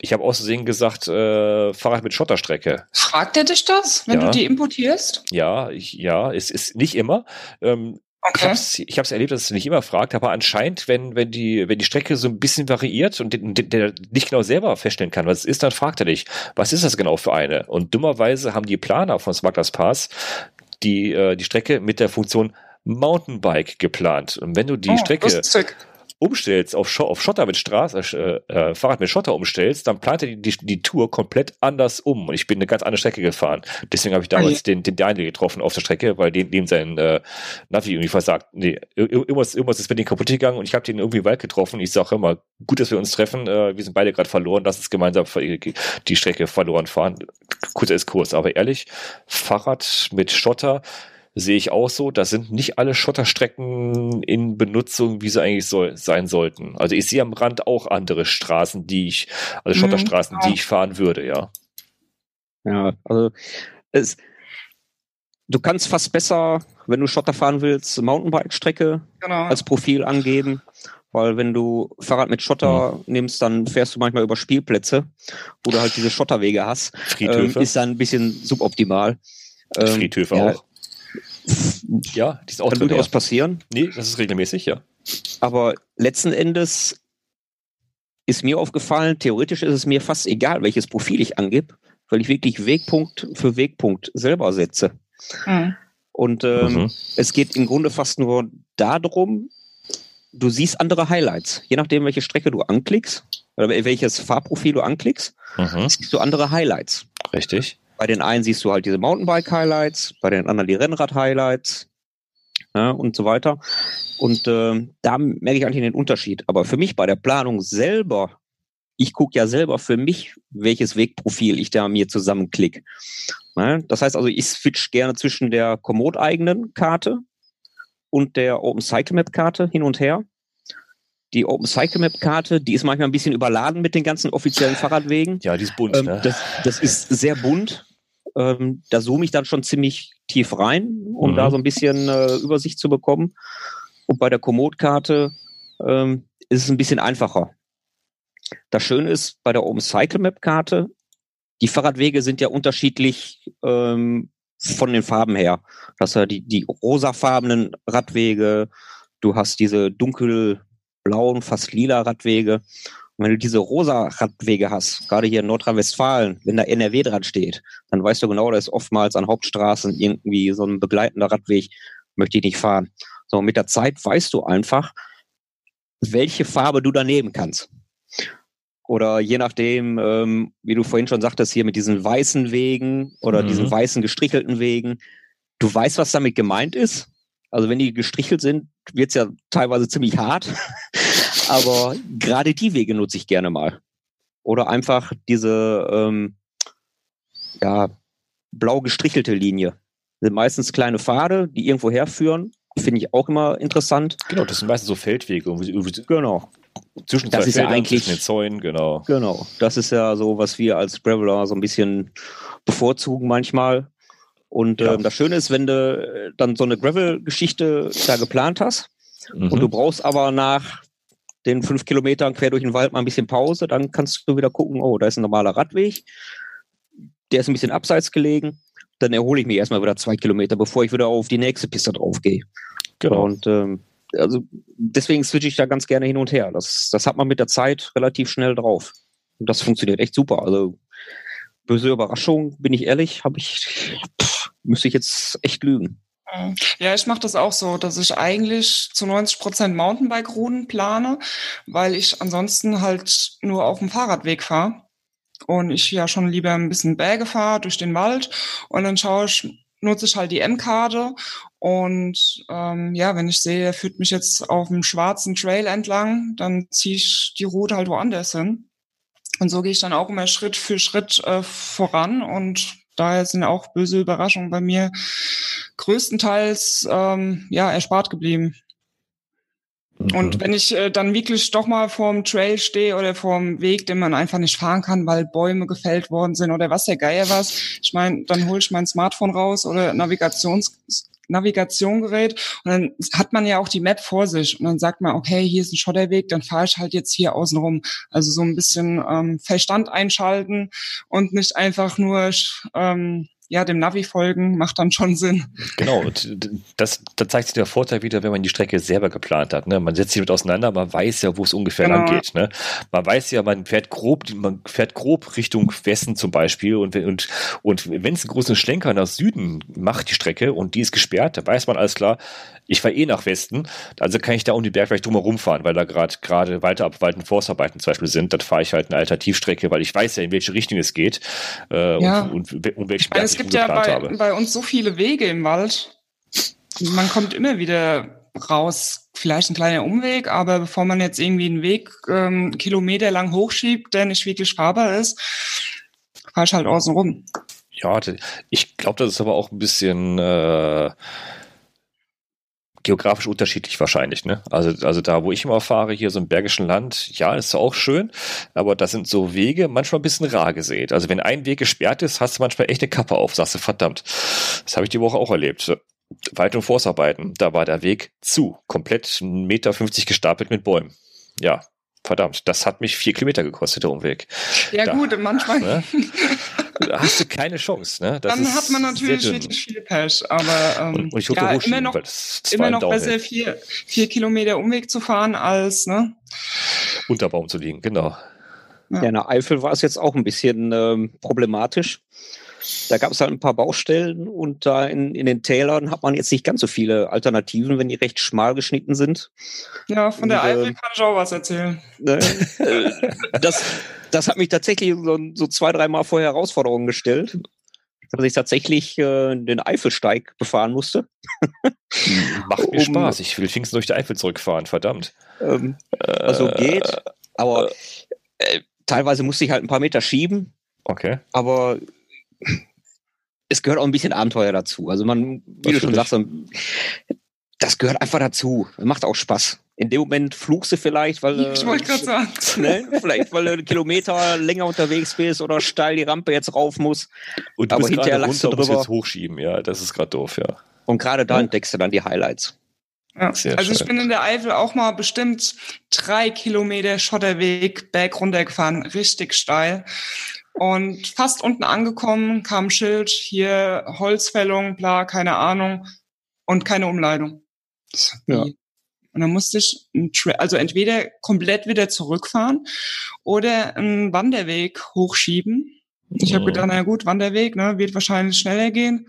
Ich habe außerdem gesagt, äh, Fahrrad mit Schotterstrecke. Fragt er dich das, wenn ja. du die importierst? Ja, ich, ja, es ist nicht immer. Ähm, okay. Ich habe es erlebt, dass es nicht immer fragt, aber anscheinend, wenn, wenn, die, wenn die Strecke so ein bisschen variiert und der, der nicht genau selber feststellen kann, was es ist, dann fragt er dich, was ist das genau für eine? Und dummerweise haben die Planer von Smugglers Pass die, äh, die Strecke mit der Funktion Mountainbike geplant. Und wenn du die oh, Strecke umstellst, auf, Sch auf Schotter mit Straße, äh, äh, Fahrrad mit Schotter umstellst, dann plant er die, die, die, Tour komplett anders um. Und ich bin eine ganz andere Strecke gefahren. Deswegen habe ich damals den, den Daniel getroffen auf der Strecke, weil dem, dem sein äh, Navi irgendwie versagt. Nee, irgendwas, irgendwas ist mit dem kaputt gegangen und ich habe den irgendwie im Wald getroffen. Ich sage immer, gut, dass wir uns treffen. Äh, wir sind beide gerade verloren. Lass uns gemeinsam die Strecke verloren fahren. Kurzer Exkurs, aber ehrlich, Fahrrad mit Schotter, sehe ich auch so. Das sind nicht alle Schotterstrecken in Benutzung, wie sie eigentlich soll, sein sollten. Also ich sehe am Rand auch andere Straßen, die ich, also mhm. Schotterstraßen, die ich fahren würde, ja. Ja, also es, du kannst fast besser, wenn du Schotter fahren willst, Mountainbike-Strecke genau. als Profil angeben. Weil wenn du Fahrrad mit Schotter mhm. nimmst, dann fährst du manchmal über Spielplätze, wo du halt diese Schotterwege hast. Ähm, ist dann ein bisschen suboptimal. Ähm, Friedhöfe ja, auch. Ja, die ist auch Kann drin. durchaus Ja. passieren. Nee, das ist regelmäßig, ja. Aber letzten Endes ist mir aufgefallen, theoretisch ist es mir fast egal, welches Profil ich angebe, weil ich wirklich Wegpunkt für Wegpunkt selber setze. Mhm. Und ähm, Mhm. es geht im Grunde fast nur darum, du siehst andere Highlights. Je nachdem, welche Strecke du anklickst oder welches Fahrprofil du anklickst, Mhm. siehst du andere Highlights. Richtig. Bei den einen siehst du halt diese Mountainbike-Highlights, bei den anderen die Rennrad-Highlights ja, und so weiter. Und ähm, da merke ich eigentlich den Unterschied. Aber für mich bei der Planung selber, ich gucke ja selber für mich, welches Wegprofil ich da mir zusammenklicke. Ja, das heißt also, ich switch gerne zwischen der Komoot-eigenen Karte und der OpenCycleMap-Karte hin und her. Die OpenCycleMap-Karte, die ist manchmal ein bisschen überladen mit den ganzen offiziellen Fahrradwegen. Ja, die ist bunt, Ähm, ne? das, das ist sehr bunt. Ähm, da zoome ich dann schon ziemlich tief rein, um Mhm. da so ein bisschen äh, Übersicht zu bekommen. Und bei der Komoot-Karte ähm, ist es ein bisschen einfacher. Das Schöne ist, bei der OpenCycleMap-Karte, die Fahrradwege sind ja unterschiedlich ähm, von den Farben her. Hast ja die, die rosafarbenen Radwege, du hast diese dunkelblauen, fast lila Radwege. Und wenn du diese rosa Radwege hast, gerade hier in Nordrhein-Westfalen, wenn da NRW dran steht, dann weißt du genau, da ist oftmals an Hauptstraßen irgendwie so ein begleitender Radweg, möchte ich nicht fahren. So, mit der Zeit weißt du einfach, welche Farbe du daneben kannst. Oder je nachdem, ähm, wie du vorhin schon sagtest, hier mit diesen weißen Wegen oder Mhm. diesen weißen gestrichelten Wegen, du weißt, was damit gemeint ist. Also wenn die gestrichelt sind, wird's ja teilweise ziemlich hart. Aber gerade die Wege nutze ich gerne mal. Oder einfach diese ähm, ja, blau gestrichelte Linie. Das sind meistens kleine Pfade, die irgendwo herführen. Finde ich auch immer interessant. Genau, das sind meistens so Feldwege. Genau. Zwischen Das zwei ist ja eigentlich- zwischen den Zäunen, genau. Genau. Das ist ja so, was wir als Graveler so ein bisschen bevorzugen manchmal. Und Ja. ähm, das Schöne ist, wenn du äh, dann so eine Gravel-Geschichte da geplant hast Mhm. und du brauchst aber nach den fünf Kilometern quer durch den Wald mal ein bisschen Pause, dann kannst du wieder gucken, oh, da ist ein normaler Radweg, der ist ein bisschen abseits gelegen, dann erhole ich mich erstmal wieder zwei Kilometer, bevor ich wieder auf die nächste Piste draufgehe. genau. Und ähm, also deswegen switche ich da ganz gerne hin und her. Das, das hat man mit der Zeit relativ schnell drauf. Und das funktioniert echt super. Also böse Überraschung, bin ich ehrlich, habe ich, pff, müsste ich jetzt echt lügen. Ja, ich mache das auch so, dass ich eigentlich zu 90 Prozent Mountainbike-Routen plane, weil ich ansonsten halt nur auf dem Fahrradweg fahre. Und ich ja schon lieber ein bisschen Berge fahre durch den Wald. Und dann schaue ich, nutze ich halt die M-Karte. Und ähm, ja, wenn ich sehe, er führt mich jetzt auf dem schwarzen Trail entlang, dann ziehe ich die Route halt woanders hin. Und so gehe ich dann auch immer Schritt für Schritt äh, voran. Und daher sind auch böse Überraschungen bei mir größtenteils ähm, ja erspart geblieben. Und wenn ich äh, dann wirklich doch mal vorm Trail stehe oder vorm Weg, den man einfach nicht fahren kann, weil Bäume gefällt worden sind oder was der Geier was, ich meine, dann hole ich mein Smartphone raus oder Navigations Navigationgerät und dann hat man ja auch die Map vor sich und dann sagt man, okay, hier ist ein Schotterweg, dann fahre ich halt jetzt hier außen rum. Also so ein bisschen ähm, Verstand einschalten und nicht einfach nur ähm, ja dem Navi folgen, macht dann schon Sinn. Genau, und das, da zeigt sich der Vorteil wieder, wenn man die Strecke selber geplant hat. Ne? Man setzt sich mit auseinander, man weiß ja, wo es ungefähr Genau. lang geht. Ne? Man weiß ja, man fährt grob, man fährt grob Richtung Westen zum Beispiel und, und, und wenn es einen großen Schlenker nach Süden macht, die Strecke, und die ist gesperrt, da weiß man alles klar, ich fahre eh nach Westen, also kann ich da um die Bergwerk drumherum fahren, weil da gerade gerade weiter abwalten Forstarbeiten zum Beispiel sind, dann fahre ich halt eine Alternativstrecke, weil ich weiß ja, in welche Richtung es geht äh, Ja. und, und, und welchen meine, es gibt ja bei, bei uns so viele Wege im Wald. Man kommt immer wieder raus. Vielleicht ein kleiner Umweg, aber bevor man jetzt irgendwie einen Weg ähm, kilometerlang hochschiebt, der nicht wirklich fahrbar ist, fahr ich halt außen rum. Ja, ich glaube, das ist aber auch ein bisschen äh, geografisch unterschiedlich wahrscheinlich. Ne? Also, also da, wo ich immer fahre, hier so im Bergischen Land, ja, ist auch schön, aber das sind so Wege manchmal ein bisschen rar gesät. Also wenn ein Weg gesperrt ist, hast du manchmal echt eine Kappe auf, sagst du, verdammt. Das habe ich die Woche auch erlebt. Wald- und Forstarbeiten, da war der Weg zu, komplett 1,50 Meter gestapelt mit Bäumen. Ja, verdammt, das hat mich vier Kilometer gekostet, der Umweg. Ja da, gut, manchmal. Ne? Hast du keine Chance. Ne? Das Dann hat man natürlich wirklich viel Pech, aber ähm, und, und ich ja, immer noch, immer noch besser vier, vier Kilometer Umweg zu fahren, als ne? unter Baum zu liegen, genau. Ja, in der Eifel war es jetzt auch ein bisschen ähm, problematisch. Da gab es halt ein paar Baustellen und da in, in den Tälern hat man jetzt nicht ganz so viele Alternativen, wenn die recht schmal geschnitten sind. Ja, von der und, Eifel äh, kann ich auch was erzählen. Ne, äh, das, das hat mich tatsächlich so, so zwei, dreimal vor Herausforderungen gestellt dass ich tatsächlich äh, den Eifelsteig befahren musste. Macht mir um, Spaß. Ich will Pfingsten durch die Eifel zurückfahren, verdammt. Ähm, also geht, aber äh, teilweise musste ich halt ein paar Meter schieben. Okay. Aber es gehört auch ein bisschen Abenteuer dazu. Also man, wie du schon sagst, das gehört einfach dazu. Macht auch Spaß. In dem Moment flugst du vielleicht, weil ich wollte gerade sagen, ne, vielleicht weil du einen Kilometer länger unterwegs bist oder steil die Rampe jetzt rauf muss. Und du aber hinterher lachst du drüber. Jetzt hochschieben, ja, das ist gerade doof, ja. Und gerade da ja. entdeckst du dann die Highlights. Ja. also schön. ich bin in der Eifel auch mal bestimmt drei Kilometer Schotterweg berg runtergefahren, richtig steil. Und fast unten angekommen kam ein Schild, hier Holzfällung, bla, keine Ahnung. Und keine Umleitung. Ja. Und dann musste ich, also entweder komplett wieder zurückfahren oder einen Wanderweg hochschieben. Ich habe gedacht, na gut, Wanderweg, ne, wird wahrscheinlich schneller gehen.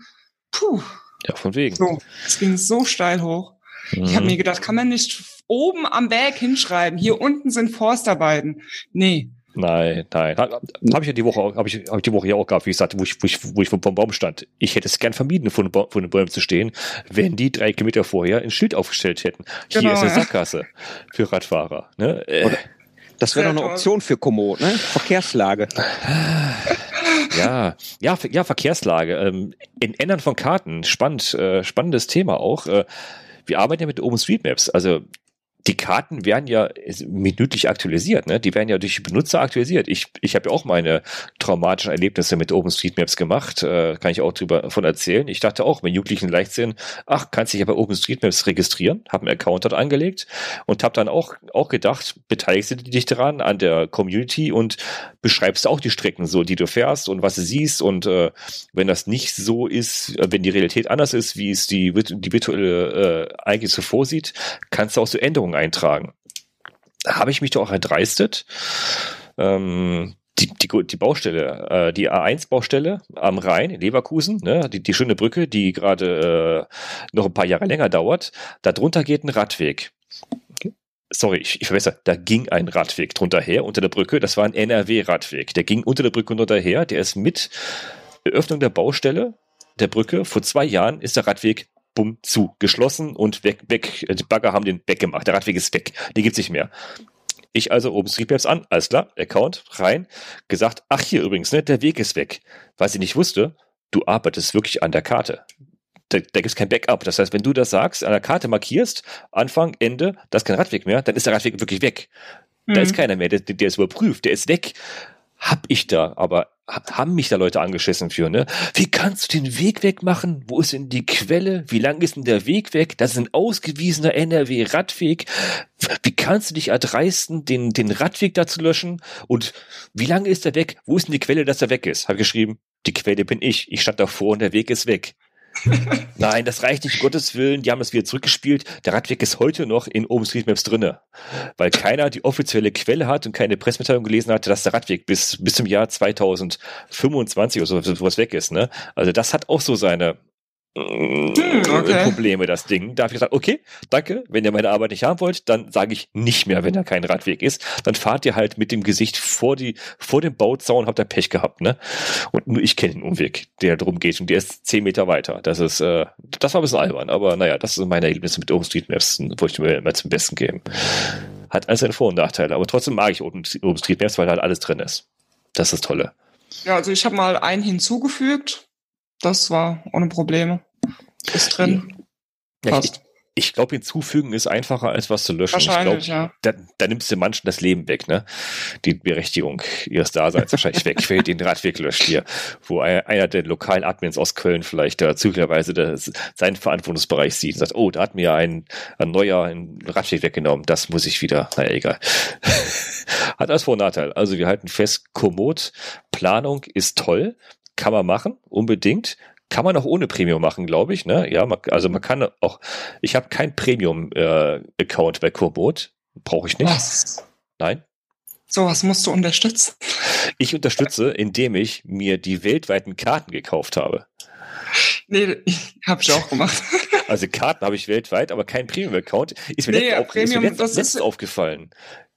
Puh. Ja, von wegen. So, es ging so steil hoch. Mhm. Ich habe mir gedacht, kann man nicht oben am Berg hinschreiben, hier unten sind Forstarbeiten. Nee, Nein, nein. Habe ich ja die Woche, habe ich, hab ich die Woche ja auch gehabt, wie gesagt, wo ich, wo ich, wo ich vom Baum stand. Ich hätte es gern vermieden, vor, vor den Bäumen zu stehen, wenn die drei Kilometer vorher ein Schild aufgestellt hätten. Hier genau, ist eine ja. Sackgasse für Radfahrer. Ne? Äh. Das wäre doch eine Option für Komoot, ne? Verkehrslage. ja, ja, ja, Verkehrslage. Ähm, in Ändern von Karten, spannend, äh, spannendes Thema auch. Äh, wir arbeiten ja mit OpenStreetMaps. Also die Karten werden ja minütlich aktualisiert, ne? Die werden ja durch Benutzer aktualisiert. Ich, ich habe ja auch meine traumatischen Erlebnisse mit OpenStreetMaps gemacht, äh, kann ich auch drüber von erzählen. Ich dachte auch, wenn Jugendlichen leicht sind, ach, kannst dich ja bei OpenStreetMaps registrieren, habe einen Account dort angelegt und habe dann auch, auch gedacht, beteiligst du dich daran, an der Community und beschreibst auch die Strecken so, die du fährst und was du siehst und äh, wenn das nicht so ist, wenn die Realität anders ist, wie es die, die virtuelle äh, eigentlich so vorsieht, kannst du auch so Änderungen eintragen. Da habe ich mich doch auch erdreistet. Ähm, die, die, die Baustelle, äh, die A1-Baustelle am Rhein in Leverkusen, ne, die, die schöne Brücke, die gerade äh, noch ein paar Jahre länger dauert, darunter geht ein Radweg. Sorry, ich, ich verbessere, da ging ein Radweg drunter her unter der Brücke, das war ein NRW-Radweg. Der ging unter der Brücke drunter her, der ist mit Eröffnung der Baustelle der Brücke vor zwei Jahren ist der Radweg bumm, zu, geschlossen und weg, weg. Die Bagger haben den weggemacht. Der Radweg ist weg. Den gibt's nicht mehr. Ich also oben OpenStreetMaps an, alles klar, Account, rein, gesagt, ach hier übrigens, ne, der Weg ist weg. Was ich nicht wusste, du arbeitest wirklich an der Karte. Da, da gibt es kein Backup. Das heißt, wenn du das sagst, an der Karte markierst, Anfang, Ende, da ist kein Radweg mehr, dann ist der Radweg wirklich weg. Mhm. Da ist keiner mehr, der, der ist überprüft, der ist weg hab ich da, aber haben mich da Leute angeschissen für, ne? Wie kannst du den Weg wegmachen? Wo ist denn die Quelle? Wie lang ist denn der Weg weg? Das ist ein ausgewiesener NRW-Radweg. Wie kannst du dich erdreisten, den, den Radweg da zu löschen? Und wie lange ist der weg? Wo ist denn die Quelle, dass er weg ist? Hab geschrieben, die Quelle bin ich. Ich stand davor und der Weg ist weg. Nein, das reicht nicht, Gottes Willen. Die haben das wieder zurückgespielt. Der Radweg ist heute noch in OpenStreetMaps drinne, weil keiner die offizielle Quelle hat und keine Pressemitteilung gelesen hat, dass der Radweg bis, bis zum Jahr 2025 oder so sowas weg ist. Ne? Also das hat auch so seine okay. Probleme, das Ding. Da habe ich gesagt, okay, danke, wenn ihr meine Arbeit nicht haben wollt, dann sage ich nicht mehr, wenn da kein Radweg ist. Dann fahrt ihr halt mit dem Gesicht vor die, vor dem Bauzaun, habt ihr Pech gehabt, ne? Und nur ich kenne den Umweg, der drum geht und der ist zehn Meter weiter. Das ist, äh, das war ein bisschen albern, aber naja, das sind meine Ergebnisse mit OpenStreetMaps, wollte ich mir mal zum Besten geben. Hat alles seine Vor- und Nachteile, aber trotzdem mag ich OpenStreetMaps, weil halt alles drin ist. Das ist das Tolle. Ja, also ich habe mal einen hinzugefügt. Das war ohne Probleme. Ist drin. Ja, Passt. Ich, ich glaube, hinzufügen ist einfacher, als was zu löschen. Wahrscheinlich, ich glaub, ja. Da, da nimmst du manchen das Leben weg, ne? Die Berechtigung ihres Daseins wahrscheinlich weg, weil den Radweg löscht hier. Wo einer der lokalen Admins aus Köln vielleicht da zufälligerweise das, seinen Verantwortungsbereich sieht und sagt, oh, da hat mir ein, ein neuer einen Radweg weggenommen, das muss ich wieder, naja, egal. hat als Vor- und Nachteil. Also wir halten fest, Komoot, Planung ist toll, kann man machen, unbedingt. Kann man auch ohne Premium machen, glaube ich. Ne? Ja, man, also man kann auch. Ich habe kein Premium-Account äh, bei Komoot. Brauche ich nicht. Was? Nein. Sowas musst du unterstützen. Ich unterstütze, indem ich mir die weltweiten Karten gekauft habe. Nee, habe ich auch gemacht. Also Karten habe ich weltweit, aber kein Premium-Account. Ist mir, nee, auf, Premium, ist mir das ist, aufgefallen.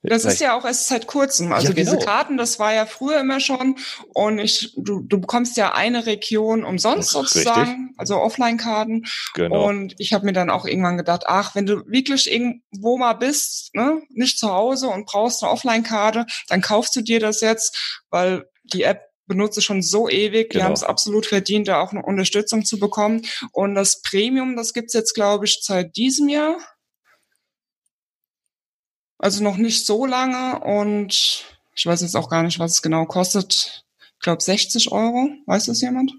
Das ist ja auch erst seit kurzem. Also ja, genau. diese Karten, das war ja früher immer schon. Und ich, du, du bekommst ja eine Region umsonst sozusagen, Richtig. also Offline-Karten. Genau. Und ich habe mir dann auch irgendwann gedacht, ach, wenn du wirklich irgendwo mal bist, ne, nicht zu Hause und brauchst eine Offline-Karte, dann kaufst du dir das jetzt, weil die App benutze schon so ewig. Genau. Die haben es absolut verdient, da auch eine Unterstützung zu bekommen. Und das Premium, das gibt's jetzt, glaube ich, seit diesem Jahr. Also noch nicht so lange und ich weiß jetzt auch gar nicht, was es genau kostet. Ich glaube 60 Euro. Weiß das jemand?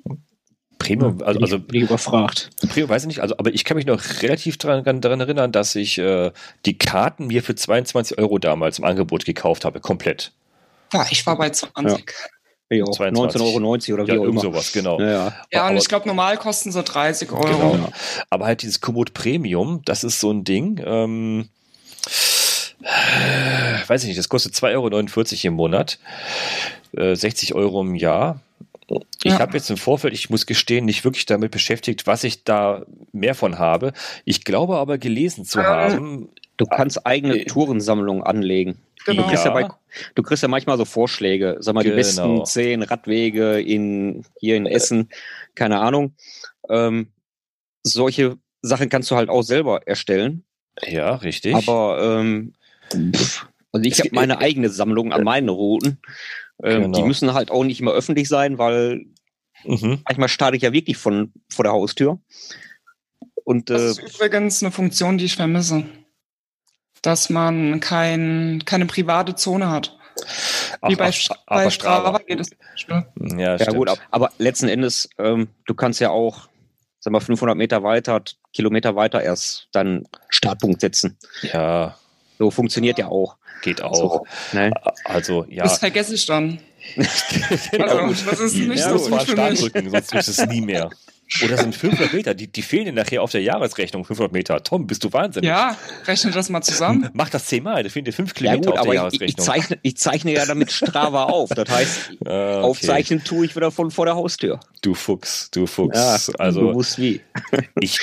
Premium, also, also bin überfragt. Premium weiß ich nicht, also, aber ich kann mich noch relativ daran, daran erinnern, dass ich äh, die Karten mir für 22 Euro damals im Angebot gekauft habe, komplett. Ja, ich war bei 20. Ja. Ja, 19,90 Euro oder wie ja, auch immer. sowas, genau. Ja, ja. ja und ich glaube, normal kosten sie 30 Euro. Genau. Aber halt dieses Komoot Premium, das ist so ein Ding, ähm, weiß ich nicht, das kostet 2,49 Euro im Monat, äh, 60 Euro im Jahr. Ich ja. habe jetzt im Vorfeld, ich muss gestehen, nicht wirklich damit beschäftigt, was ich da mehr von habe. Ich glaube aber gelesen zu haben. Du kannst eigene äh, Tourensammlungen anlegen. Genau. Du, kriegst ja. ja bei, du kriegst ja manchmal so Vorschläge, sag mal, genau. die besten zehn Radwege in, hier in Essen, keine Ahnung. Ähm, solche Sachen kannst du halt auch selber erstellen. Ja, richtig. Aber ähm, pff, also ich habe meine eigene Sammlung an meinen Routen. Ähm, genau. Die müssen halt auch nicht immer öffentlich sein, weil mhm. manchmal starte ich ja wirklich von vor der Haustür. Und, äh, das ist übrigens eine Funktion, die ich vermisse. Dass man kein, keine private Zone hat. Ach, Wie bei, ach, bei Strava geht es. Ja, ja gut, aber letzten Endes, ähm, du kannst ja auch, sag mal, 500 Meter weiter, Kilometer weiter erst deinen Startpunkt setzen. Ja. So funktioniert ja auch. Geht auch. So, ne? Also, ja. Das vergesse ich dann. Also, das ist nicht ja, so gut für mich. Sonst ist es nie mehr. Oder sind 500 Meter, die, die fehlen dir nachher auf der Jahresrechnung, 500 Meter. Tom, bist du wahnsinnig? Ja, rechne das mal zusammen. Mach das zehnmal, da fehlen dir 5 Kilometer ja, gut, auf der Jahresrechnung. Ich, ich, zeichne, ich zeichne ja damit Strava auf. Das heißt, ah, okay. aufzeichnen tue ich wieder von vor der Haustür. Du Fuchs, du Fuchs. Ja, also, du musst wie. ich,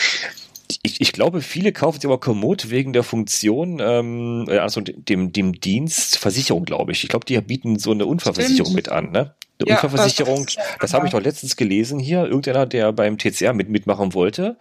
ich, ich glaube, viele kaufen sich aber Komoot wegen der Funktion, ähm, also dem, dem Dienst Versicherung, glaube ich. Ich glaube, die bieten so eine Unfallversicherung Stimmt. mit an, ne? Eine ja, Unfallversicherung, das, das habe ich doch letztens gelesen hier. Irgendeiner, der beim TCR mit, mitmachen wollte.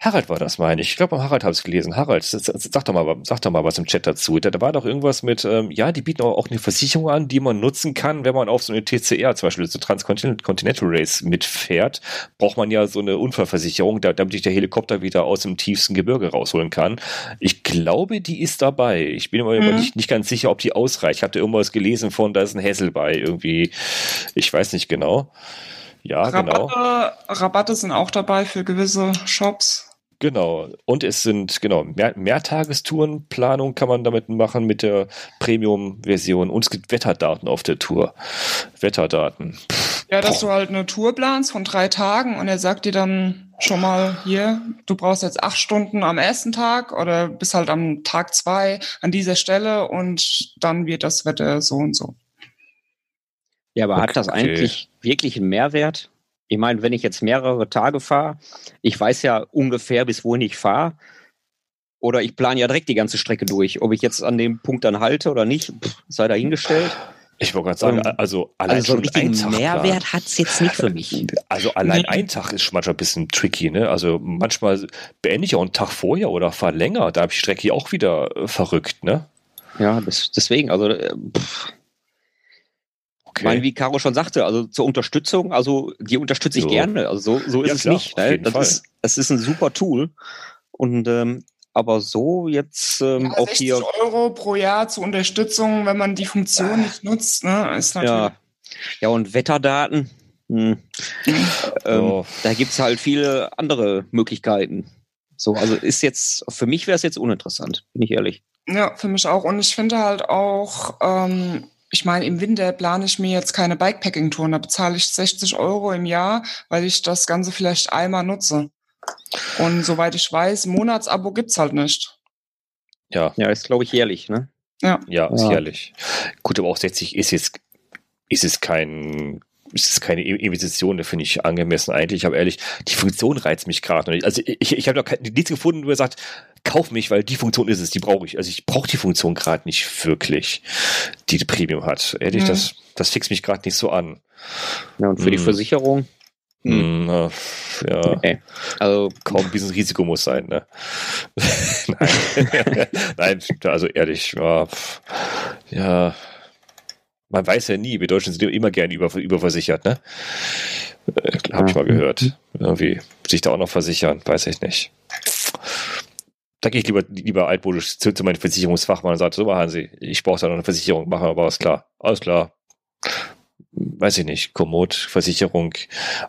Harald war das, meine ich. Ich glaube, beim Harald habe ich es gelesen. Harald, sag doch, mal, sag doch mal was im Chat dazu. Da, da war doch irgendwas mit, ähm, ja, die bieten auch eine Versicherung an, die man nutzen kann, wenn man auf so eine TCR, zum Beispiel so Transcontinental Race mitfährt, braucht man ja so eine Unfallversicherung, da, damit ich der Helikopter wieder aus dem tiefsten Gebirge rausholen kann. Ich glaube, die ist dabei. Ich bin mir mhm. nicht, nicht ganz sicher, ob die ausreicht. Ich habe da irgendwas gelesen von, da ist ein Hessel bei, irgendwie. Ich weiß nicht genau. Ja, Rabatte, genau. Rabatte sind auch dabei für gewisse Shops. Genau. Und es sind, genau, mehr, Mehrtagestourenplanung kann man damit machen mit der Premium-Version. Und es gibt Wetterdaten auf der Tour. Wetterdaten. Ja, dass Boah. du halt eine Tour planst von drei Tagen und er sagt dir dann schon mal hier, du brauchst jetzt acht Stunden am ersten Tag oder bis halt am Tag zwei an dieser Stelle und dann wird das Wetter so und so. Ja, aber okay. hat das eigentlich wirklich einen Mehrwert? Ich meine, wenn ich jetzt mehrere Tage fahre, ich weiß ja ungefähr, bis wohin ich fahre. Oder ich plane ja direkt die ganze Strecke durch. Ob ich jetzt an dem Punkt dann halte oder nicht, sei dahingestellt. Ich wollte gerade sagen, ähm, also allein also schon ein Tag Mehrwert hat es jetzt nicht für mich. Also allein ein Tag ist manchmal ein bisschen tricky, ne? Also manchmal beende ich auch einen Tag vorher oder fahre länger. Da habe ich Strecke auch wieder äh, verrückt, ne? Ja, das, deswegen, also äh, pff, Okay. Ich meine, wie Caro schon sagte, also zur Unterstützung, also die unterstütze ich so. gerne. Also so, so ist ja, es klar, nicht. Ne? Das, ist, das ist ein super Tool. Und ähm, aber so jetzt ähm, ja, auch hier. Euro pro Jahr zur Unterstützung, wenn man die Funktion nicht nutzt, ne, ist natürlich. Ja, ja und Wetterdaten. Hm. ähm, oh. Da gibt's halt viele andere Möglichkeiten. So, also ist jetzt, für mich wäre es jetzt uninteressant, bin ich ehrlich. Ja, für mich auch. Und ich finde halt auch, ähm, ich meine, im Winter plane ich mir jetzt keine Bikepacking-Touren. Da bezahle ich 60 Euro im Jahr, weil ich das Ganze vielleicht einmal nutze. Und soweit ich weiß, Monatsabo gibt's halt nicht. Ja. Ja, ist, glaube ich, jährlich, ne? Ja. Ja, ist ja. jährlich. Gut, aber auch 60 ist jetzt, ist es kein es ist keine Investition, da finde ich angemessen eigentlich, aber ehrlich, die Funktion reizt mich gerade. Also ich, ich habe noch nichts gefunden, wo er sagt, kauf mich, weil die Funktion ist es, die brauche ich. Also ich brauche die Funktion gerade nicht wirklich, die, die Premium hat. Ehrlich, mhm. das, das fixt mich gerade nicht so an. Ja, und für hm. die Versicherung? Hm. hm ja, okay. also kaum ein bisschen Risiko muss sein, ne? Nein. Nein, also ehrlich, ja, ja man weiß ja nie, wir Deutschen sind immer gerne über, überversichert, ne? Äh, Habe ich mal gehört. Irgendwie sich da auch noch versichern, weiß ich nicht. Da gehe ich lieber, lieber altmodisch zu, zu meinem Versicherungsfachmann und sage, so, Hansi, ich brauche da noch eine Versicherung, machen wir aber was klar. Alles klar weiß ich nicht, Komoot-Versicherung.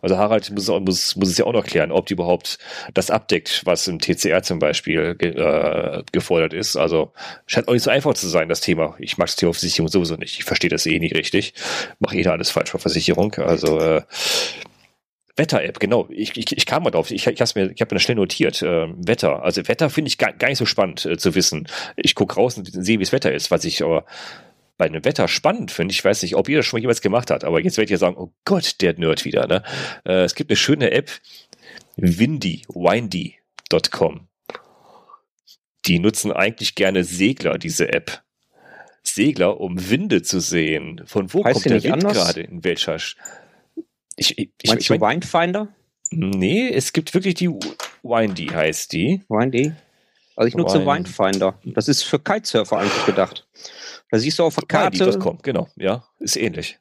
Also Harald muss, muss, muss es ja auch noch klären, ob die überhaupt das abdeckt, was im TCR zum Beispiel äh, gefordert ist. Also scheint auch nicht so einfach zu sein, das Thema. Ich mag das Thema Versicherung sowieso nicht. Ich verstehe das eh nicht richtig. Mache jeder alles falsch bei Versicherung. Also äh, Wetter-App, genau. Ich, ich, ich kam mal drauf. Ich, ich habe mir, ich hab mir schnell notiert. Äh, Wetter. Also Wetter finde ich gar, gar nicht so spannend äh, zu wissen. Ich gucke raus und sehe, wie es Wetter ist, was ich aber bei einem Wetter spannend finde. Ich weiß nicht, ob ihr das schon mal jemals gemacht habt, aber jetzt werdet ihr sagen, oh Gott, der Nerd wieder. Ne? Äh, es gibt eine schöne App, windy, windy.com. Die nutzen eigentlich gerne Segler, diese App. Segler, um Winde zu sehen. Von wo heißt kommt der Wind gerade in welcher? Ich, ich, Meinst ich, du Windfinder? Nee, es gibt wirklich die Windy, heißt die. Windy? Also ich nutze Wind. Windfinder. Das ist für Kitesurfer eigentlich gedacht. Da siehst du auf der Karte. Kommt, genau, ja, ist ähnlich.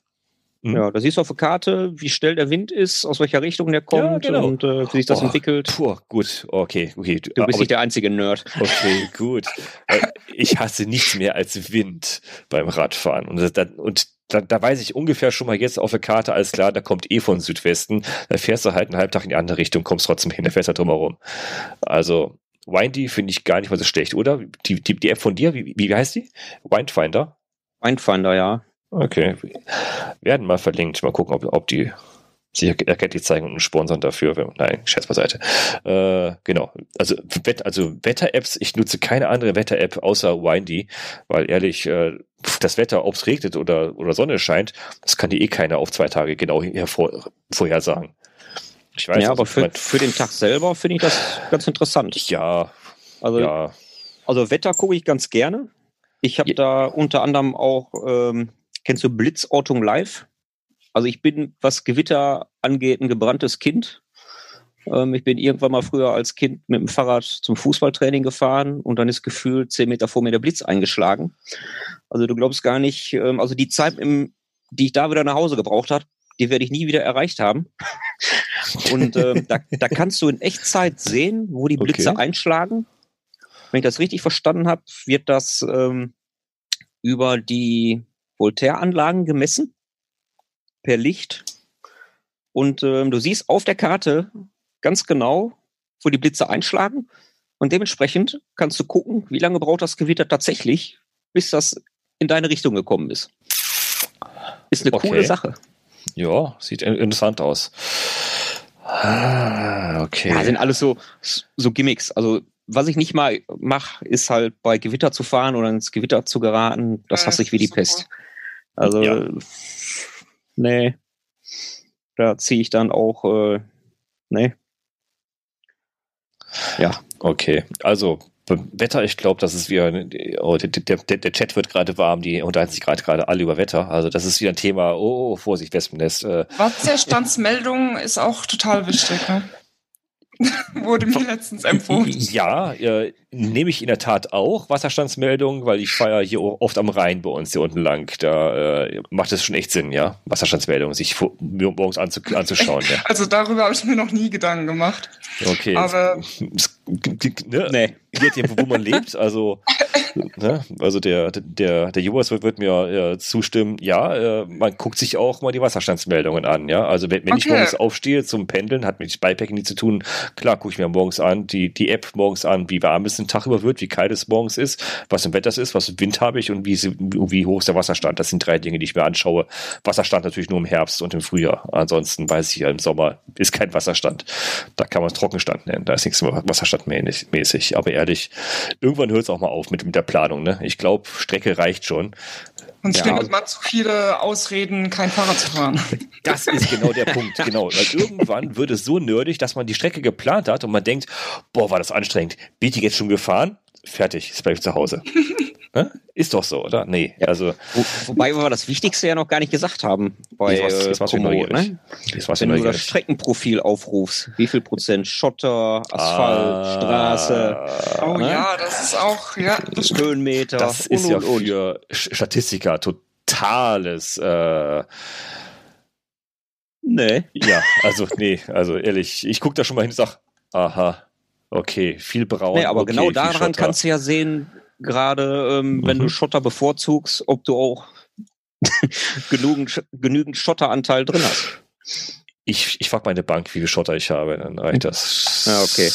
Mhm. Ja, da siehst du auf der Karte, wie schnell der Wind ist, aus welcher Richtung der kommt ja, genau. und äh, wie sich das oh, entwickelt. Puh, gut, okay, okay. Du bist nicht der einzige Nerd. Okay, gut. Äh, ich hasse nichts mehr als Wind beim Radfahren. Und, da, und da, da weiß ich ungefähr schon mal jetzt auf der Karte, alles klar, da kommt eh von Südwesten. Da fährst du halt einen halben Tag in die andere Richtung, kommst trotzdem hin, da fährst du halt drumherum. Also, Windy finde ich gar nicht mal so schlecht, oder? Die, die, die App von dir, wie, wie heißt die? Windfinder? Windfinder, ja. Okay. Werden mal verlinkt. Mal gucken, ob, ob die sich erkenntlich zeigen und sponsern dafür. Nein, Scherz beiseite. Äh, genau. Also, Wett, also Wetter-Apps, ich nutze keine andere Wetter-App außer Windy, weil ehrlich, äh, das Wetter, ob es regnet oder, oder Sonne scheint, das kann dir eh keiner auf zwei Tage genau hervor, vorhersagen. Ich weiß, ja, aber für, für den Tag selber finde ich das ganz interessant. Ja. Also, ja. also Wetter gucke ich ganz gerne. Ich habe ja. da unter anderem auch, ähm, kennst du Blitzortung live? Also ich bin, was Gewitter angeht, ein gebranntes Kind. Ähm, ich bin irgendwann mal früher als Kind mit dem Fahrrad zum Fußballtraining gefahren und dann ist gefühlt zehn Meter vor mir der Blitz eingeschlagen. Also du glaubst gar nicht, ähm, also die Zeit, im, die ich da wieder nach Hause gebraucht habe, die werde ich nie wieder erreicht haben. Und ähm, da, da kannst du in Echtzeit sehen, wo die Blitze okay. einschlagen. Wenn ich das richtig verstanden habe, wird das ähm, über die Voltaire-Anlagen gemessen per Licht. Und ähm, du siehst auf der Karte ganz genau, wo die Blitze einschlagen. Und dementsprechend kannst du gucken, wie lange braucht das Gewitter tatsächlich, bis das in deine Richtung gekommen ist. Ist eine okay. coole Sache. Ja, sieht interessant aus. Ah, okay. Ja, sind alles so, so Gimmicks. Also, was ich nicht mal mache, ist halt bei Gewitter zu fahren oder ins Gewitter zu geraten. Das hasse ich wie die Pest. Also, ja. nee. Da ziehe ich dann auch, äh, nee. Ja. Okay, also Wetter, ich glaube, das ist wieder, oh, der, der, der, Chat wird gerade warm, die unterhalten sich gerade gerade alle über Wetter. Also das ist wieder ein Thema, oh, Vorsicht, Wespennest. Äh. Wasserstandsmeldung ist auch total wichtig. Ne? Wurde mir letztens empfohlen. Ja, äh, nehme ich in der Tat auch Wasserstandsmeldungen, weil ich fahre hier oft am Rhein bei uns hier unten lang. Da äh, macht es schon echt Sinn, ja, Wasserstandsmeldungen sich morgens anzu anzuschauen. Ja. Also darüber habe ich mir noch nie Gedanken gemacht. Okay. Aber es, ne, nee. wo man lebt. Also, ne, also der, der, der Joas wird, wird mir äh, zustimmen, ja, äh, man guckt sich auch mal die Wasserstandsmeldungen an, ja. Also wenn, wenn okay. ich morgens aufstehe zum Pendeln, hat mit Bikepacking nichts zu tun, klar gucke ich mir morgens an, die, die App morgens an, wie warm es ein Tag über wird, wie kalt es morgens ist, was im Wetter ist, was für Wind habe ich und wie, wie hoch ist der Wasserstand. Das sind drei Dinge, die ich mir anschaue. Wasserstand natürlich nur im Herbst und im Frühjahr. Ansonsten weiß ich ja, im Sommer ist kein Wasserstand. Da kann man es Trockenstand nennen. Da ist nichts wasserstandmäßig. Aber ehrlich, irgendwann hört es auch mal auf mit, mit der Planung. Ne? Ich glaube, Strecke reicht schon. Und ja. findet man zu viele Ausreden, kein Fahrrad zu fahren. Das ist genau der Punkt, genau. Weil irgendwann wird es so nerdig, dass man die Strecke geplant hat und man denkt, boah, war das anstrengend. Bin ich jetzt schon gefahren? Fertig, jetzt bleibe ich zu Hause. Ne? Ist doch so, oder? Nee, ja. also. Wo, wobei wir das Wichtigste ja noch gar nicht gesagt haben bei jetzt was, jetzt Komoot, ne? Wenn du das Streckenprofil aufrufst, wie viel Prozent Schotter, Asphalt, ah, Straße. Oh ne? ja, das ist auch, ja. Das Höhenmeter. Das ist und, ja und, für Statistiker totales, äh, Nee. Ja, also, nee, also ehrlich, ich gucke da schon mal hin und sag, aha, okay, viel braun. Nee, aber okay, genau daran kannst du ja sehen, gerade ähm, mhm. wenn du mhm. Schotter bevorzugst, ob du auch genügend, genügend Schotteranteil drin hast. Ich, ich frage meine Bank, wie viel Schotter ich habe, dann reicht das. Ja, okay.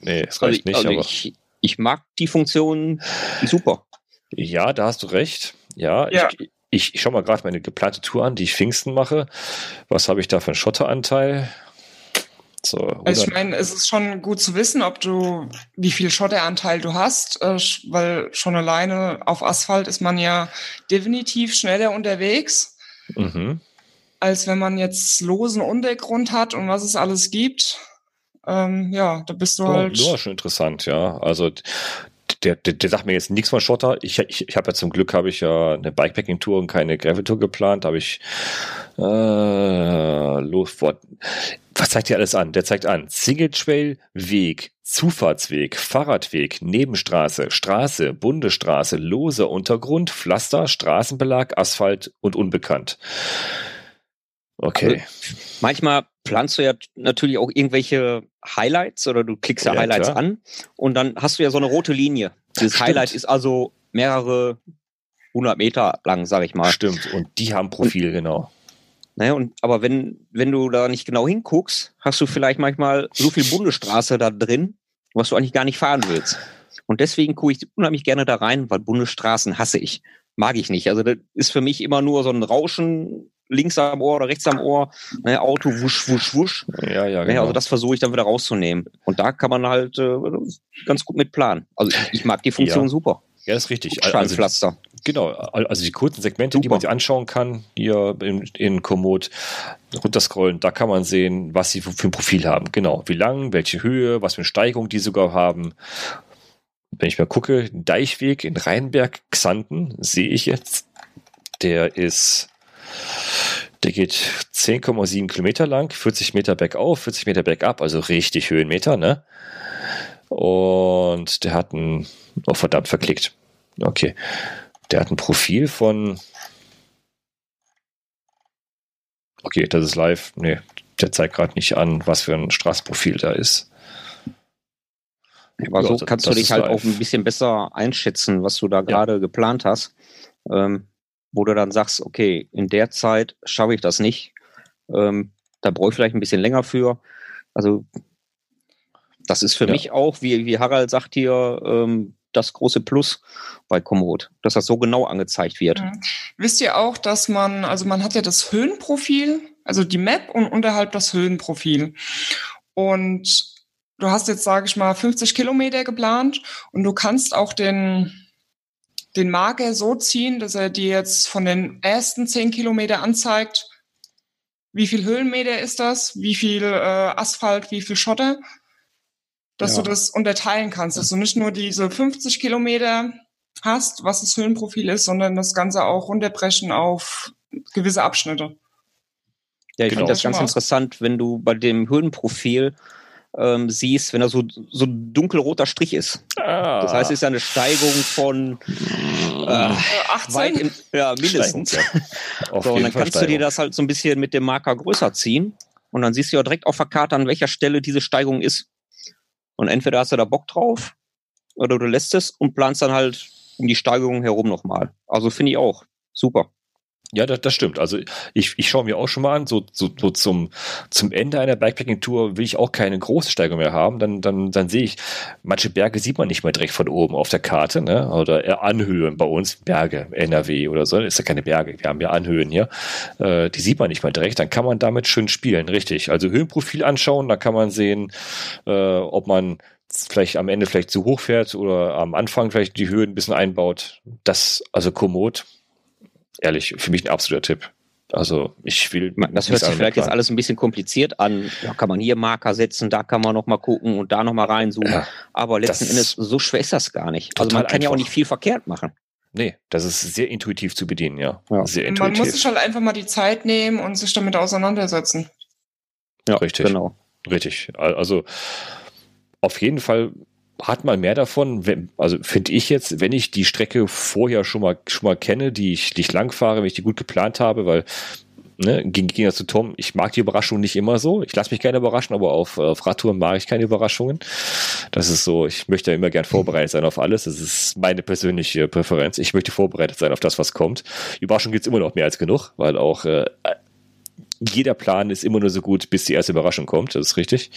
Nee, es reicht also, nicht. Also aber ich, ich mag die Funktion super. Ja, da hast du recht. Ja, ja. ich, ich, ich schaue mal gerade meine geplante Tour an, die ich Pfingsten mache. Was habe ich da für einen Schotteranteil? So, also ich meine, es ist schon gut zu wissen, ob du, wie viel Schotteranteil du hast, äh, weil schon alleine auf Asphalt ist man ja definitiv schneller unterwegs, mhm. als wenn man jetzt losen Untergrund hat und was es alles gibt. Ähm, ja, da bist du oh, halt. Ja, schon interessant, ja. Also der, der, der sagt mir jetzt nichts von Schotter. Ich, ich, ich habe ja zum Glück habe ich ja eine Bikepacking-Tour und keine Gravel-Tour geplant. Habe ich äh, los. Was zeigt dir alles an? Der zeigt an Single Trail, Weg, Zufahrtsweg, Fahrradweg, Nebenstraße, Straße, Bundesstraße, loser Untergrund, Pflaster, Straßenbelag, Asphalt und unbekannt. Okay. Also, manchmal planst du ja natürlich auch irgendwelche Highlights oder du klickst ja, ja Highlights klar. an und dann hast du ja so eine rote Linie. Dieses Stimmt. Highlight ist also mehrere hundert Meter lang, sag ich mal. Stimmt. Und die haben Profil, und, genau. Naja, und, aber wenn, wenn du da nicht genau hinguckst, hast du vielleicht manchmal so viel Bundesstraße da drin, was du eigentlich gar nicht fahren willst. Und deswegen gucke ich unheimlich gerne da rein, weil Bundesstraßen hasse ich. Mag ich nicht. Also das ist für mich immer nur so ein Rauschen links am Ohr oder rechts am Ohr, ne, Auto wusch, wusch, wusch. Ja, ja, genau. Also das versuche ich dann wieder rauszunehmen. Und da kann man halt äh, ganz gut mit planen. Also ich, ich mag die Funktion ja. super. Ja, ist richtig. Also, Pflaster. Genau, also die kurzen Segmente, Super. die man sich anschauen kann, hier in, in Komoot, runterscrollen, da kann man sehen, was sie für ein Profil haben. Genau, wie lang, welche Höhe, was für eine Steigung die sogar haben. Wenn ich mal gucke, Deichweg in Rheinberg, Xanten, sehe ich jetzt, der ist, der geht 10,7 Kilometer lang, 40 Meter bergauf, 40 Meter bergab, also richtig Höhenmeter, ne? Und der hat ein, oh verdammt, verklickt. Okay. Der hat ein Profil von. Okay, das ist live. Nee, der zeigt gerade nicht an, was für ein Straßenprofil da ist. Aber so kannst du dich halt live. auch ein bisschen besser einschätzen, was du da gerade ja. geplant hast. Ähm, wo du dann sagst, okay, in der Zeit schaffe ich das nicht. Ähm, da brauche ich vielleicht ein bisschen länger für. Also das ist für ja. mich auch, wie, wie Harald sagt hier, ähm, das große Plus bei Komoot, dass das so genau angezeigt wird. Mhm. Wisst ihr auch, dass man, also man hat ja das Höhenprofil, also die Map und unterhalb das Höhenprofil. Und du hast jetzt, sage ich mal, 50 Kilometer geplant und du kannst auch den, den Marker so ziehen, dass er dir jetzt von den ersten 10 Kilometer anzeigt, wie viel Höhenmeter ist das, wie viel äh, Asphalt, wie viel Schotter dass ja. du das unterteilen kannst, dass du nicht nur diese 50 Kilometer hast, was das Höhenprofil ist, sondern das Ganze auch runterbrechen auf gewisse Abschnitte. Ja, ich genau. finde das ganz interessant, wenn du bei dem Höhenprofil ähm, siehst, wenn da so, so ein dunkelroter Strich ist. Ah. Das heißt, es ist ja eine Steigung von äh, 18? Weit in, ja, mindestens. Steigung, ja. so, und dann kannst Steigung. du dir das halt so ein bisschen mit dem Marker größer ziehen und dann siehst du ja direkt auf der Karte, an welcher Stelle diese Steigung ist. Und entweder hast du da Bock drauf oder du lässt es und planst dann halt um die Steigerung herum nochmal. Also finde ich auch super. Ja, das, das stimmt. Also ich, ich schaue mir auch schon mal an, so, so, so zum, zum Ende einer Bikepacking-Tour will ich auch keine große Steigung mehr haben. Dann, dann, dann sehe ich, manche Berge sieht man nicht mehr direkt von oben auf der Karte, ne? Oder eher Anhöhen bei uns, Berge, NRW oder so. Ist ja keine Berge, wir haben ja Anhöhen hier. Äh, die sieht man nicht mehr direkt. Dann kann man damit schön spielen, richtig. Also Höhenprofil anschauen, da kann man sehen, äh, ob man vielleicht am Ende vielleicht zu hoch fährt oder am Anfang vielleicht die Höhen ein bisschen einbaut. Das, also Komoot, ehrlich, für mich ein absoluter Tipp. Also ich will. Das hört sich vielleicht jetzt alles ein bisschen kompliziert an. Da kann man hier Marker setzen, da kann man noch mal gucken und da noch mal reinzoomen. Ja, Aber letzten Endes, so schwer ist das gar nicht. Also man kann einfach. ja auch nicht viel verkehrt machen. Nee, das ist sehr intuitiv zu bedienen, ja. ja. Sehr intuitiv. Man muss sich halt einfach mal die Zeit nehmen und sich damit auseinandersetzen. Ja, richtig. Genau. Richtig. Also auf jeden Fall hat man mehr davon, wenn, also finde ich jetzt, wenn ich die Strecke vorher schon mal, schon mal kenne, die ich, die ich lang fahre, wenn ich die gut geplant habe, weil ne, ging, ging das zu Tom, ich mag die Überraschung nicht immer so. Ich lasse mich gerne überraschen, aber auf, auf Radtouren mag ich keine Überraschungen. Das ist so, ich möchte immer gern vorbereitet sein auf alles. Das ist meine persönliche Präferenz. Ich möchte vorbereitet sein auf das, was kommt. Überraschung gibt's immer noch mehr als genug, weil auch äh, jeder Plan ist immer nur so gut, bis die erste Überraschung kommt. Das ist richtig.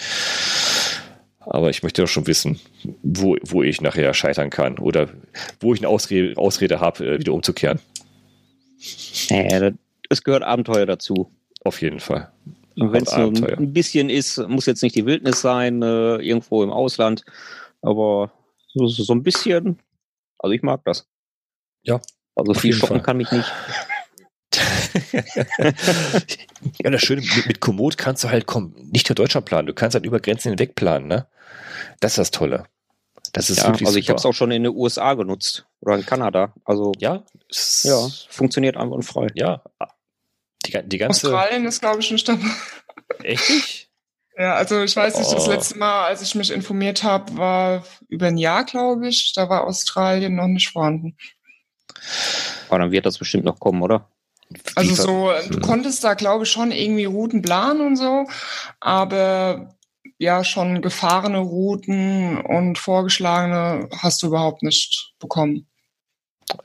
Aber ich möchte doch schon wissen, wo, wo ich nachher scheitern kann oder wo ich eine Ausrede, Ausrede habe, äh, wieder umzukehren. Äh, es gehört Abenteuer dazu. Auf jeden Fall. Wenn es nur ein bisschen ist, muss jetzt nicht die Wildnis sein, äh, irgendwo im Ausland, aber so, so ein bisschen, also ich mag das. Ja. Also viel schocken kann mich nicht. ja, das Schöne mit, mit Komoot kannst du halt kommen, nicht nur Deutschland planen, du kannst halt über Grenzen hinweg planen, ne? Das ist das Tolle. Das ist ja, wirklich also ich habe es auch schon in den USA genutzt oder in Kanada. Also ja, ja, funktioniert einfach und frei. Ja, die, die ganze Australien ist glaube ich nicht dabei. Echt? Ja, also ich weiß nicht, das oh. letzte Mal, als ich mich informiert habe, war über ein Jahr, glaube ich. Da war Australien noch nicht vorhanden. Aber dann wird das bestimmt noch kommen, oder? Also so, du konntest da, glaube ich, schon irgendwie Routen planen und so, aber ja, schon gefahrene Routen und vorgeschlagene hast du überhaupt nicht bekommen.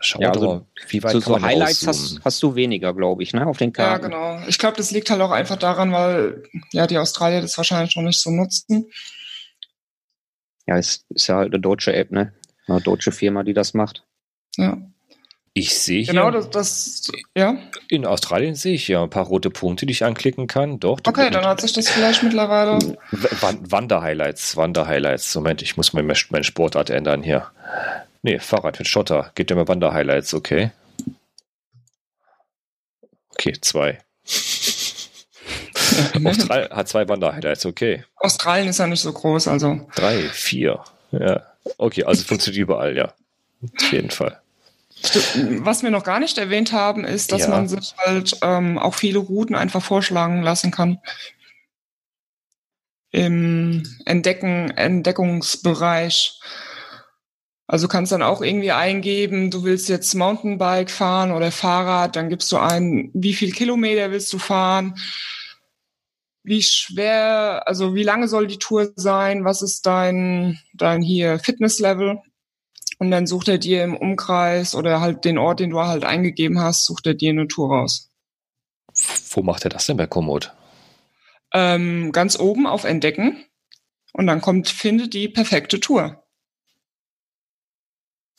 Schau ja, also, wie weit so, so Highlights hast, hast, du weniger, glaube ich, ne, auf den Karten. Ja, genau. Ich glaube, das liegt halt auch einfach daran, weil ja die Australier das wahrscheinlich noch nicht so nutzen. Ja, es ist ja halt eine deutsche App, ne? Eine deutsche Firma, die das macht. Ja. Ich sehe hier. Genau, das, das, ja. In Australien sehe ich ja ein paar rote Punkte, die ich anklicken kann. Doch. Okay, dann hat sich das vielleicht mittlerweile. Wander-Highlights, Wander-Highlights. Moment, ich muss meine, meine Sportart ändern hier. Nee, Fahrrad mit Schotter. Geht ja mal Wander-Highlights, okay. Okay, zwei. Australien hat zwei Wander-Highlights, okay. Australien ist ja nicht so groß, also. Drei, vier. Ja. Okay, also funktioniert überall, ja. Auf jeden Fall. Was wir noch gar nicht erwähnt haben, ist, dass ja. man sich halt ähm, auch viele Routen einfach vorschlagen lassen kann. Im Entdecken, Entdeckungsbereich. Also du kannst dann auch irgendwie eingeben, du willst jetzt Mountainbike fahren oder Fahrrad, dann gibst du ein, wie viel Kilometer willst du fahren, wie schwer, also wie lange soll die Tour sein, was ist dein, dein hier Fitnesslevel und dann sucht er dir im Umkreis oder halt den Ort, den du halt eingegeben hast, sucht er dir eine Tour raus. Wo macht er das denn bei Komoot? Ähm, ganz oben auf Entdecken. Und dann kommt, finde die perfekte Tour.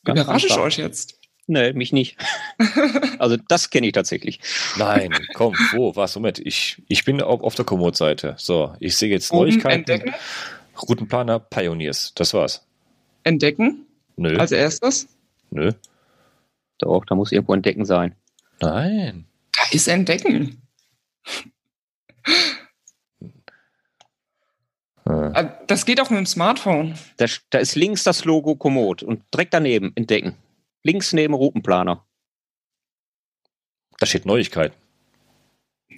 Ganz Überrasche ich euch jetzt? Nee, mich nicht. also das kenne ich tatsächlich. Nein, komm, wo, was, Moment, ich, ich bin auf, auf der Komoot-Seite. So, ich sehe jetzt Oben Neuigkeiten. Entdecken. Routenplaner Pioneers, das war's. Entdecken. Nö. Als erstes? Nö. Doch, da muss irgendwo Entdecken sein. Nein. Da ist Entdecken. Äh. Das geht auch mit dem Smartphone. Da, da, ist links das Logo Komoot und direkt daneben Entdecken. Links neben Routenplaner. Da steht Neuigkeiten.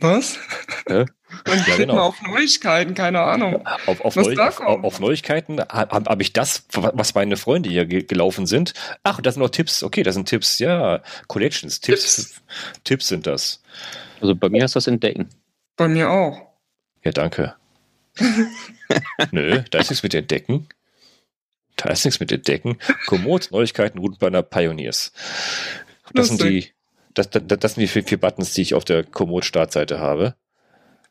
Was? Äh? Und ja, genau. auf Neuigkeiten, keine Ahnung. Auf, auf, Neu auf, auf Neuigkeiten habe hab ich das, was meine Freunde hier ge gelaufen sind. Ach, das sind noch Tipps. Okay, das sind Tipps. Ja, Collections, Tipps. Tipps, Tipps sind das. Also bei mir ist das Entdecken. Bei mir auch. Ja, danke. Nö, da ist es mit Entdecken. Da ist nichts mit entdecken. Komoot, Neuigkeiten, Routenplaner, Pioneers. Das sind die, das, das, das sind die vier, vier Buttons, die ich auf der Komoot-Startseite habe.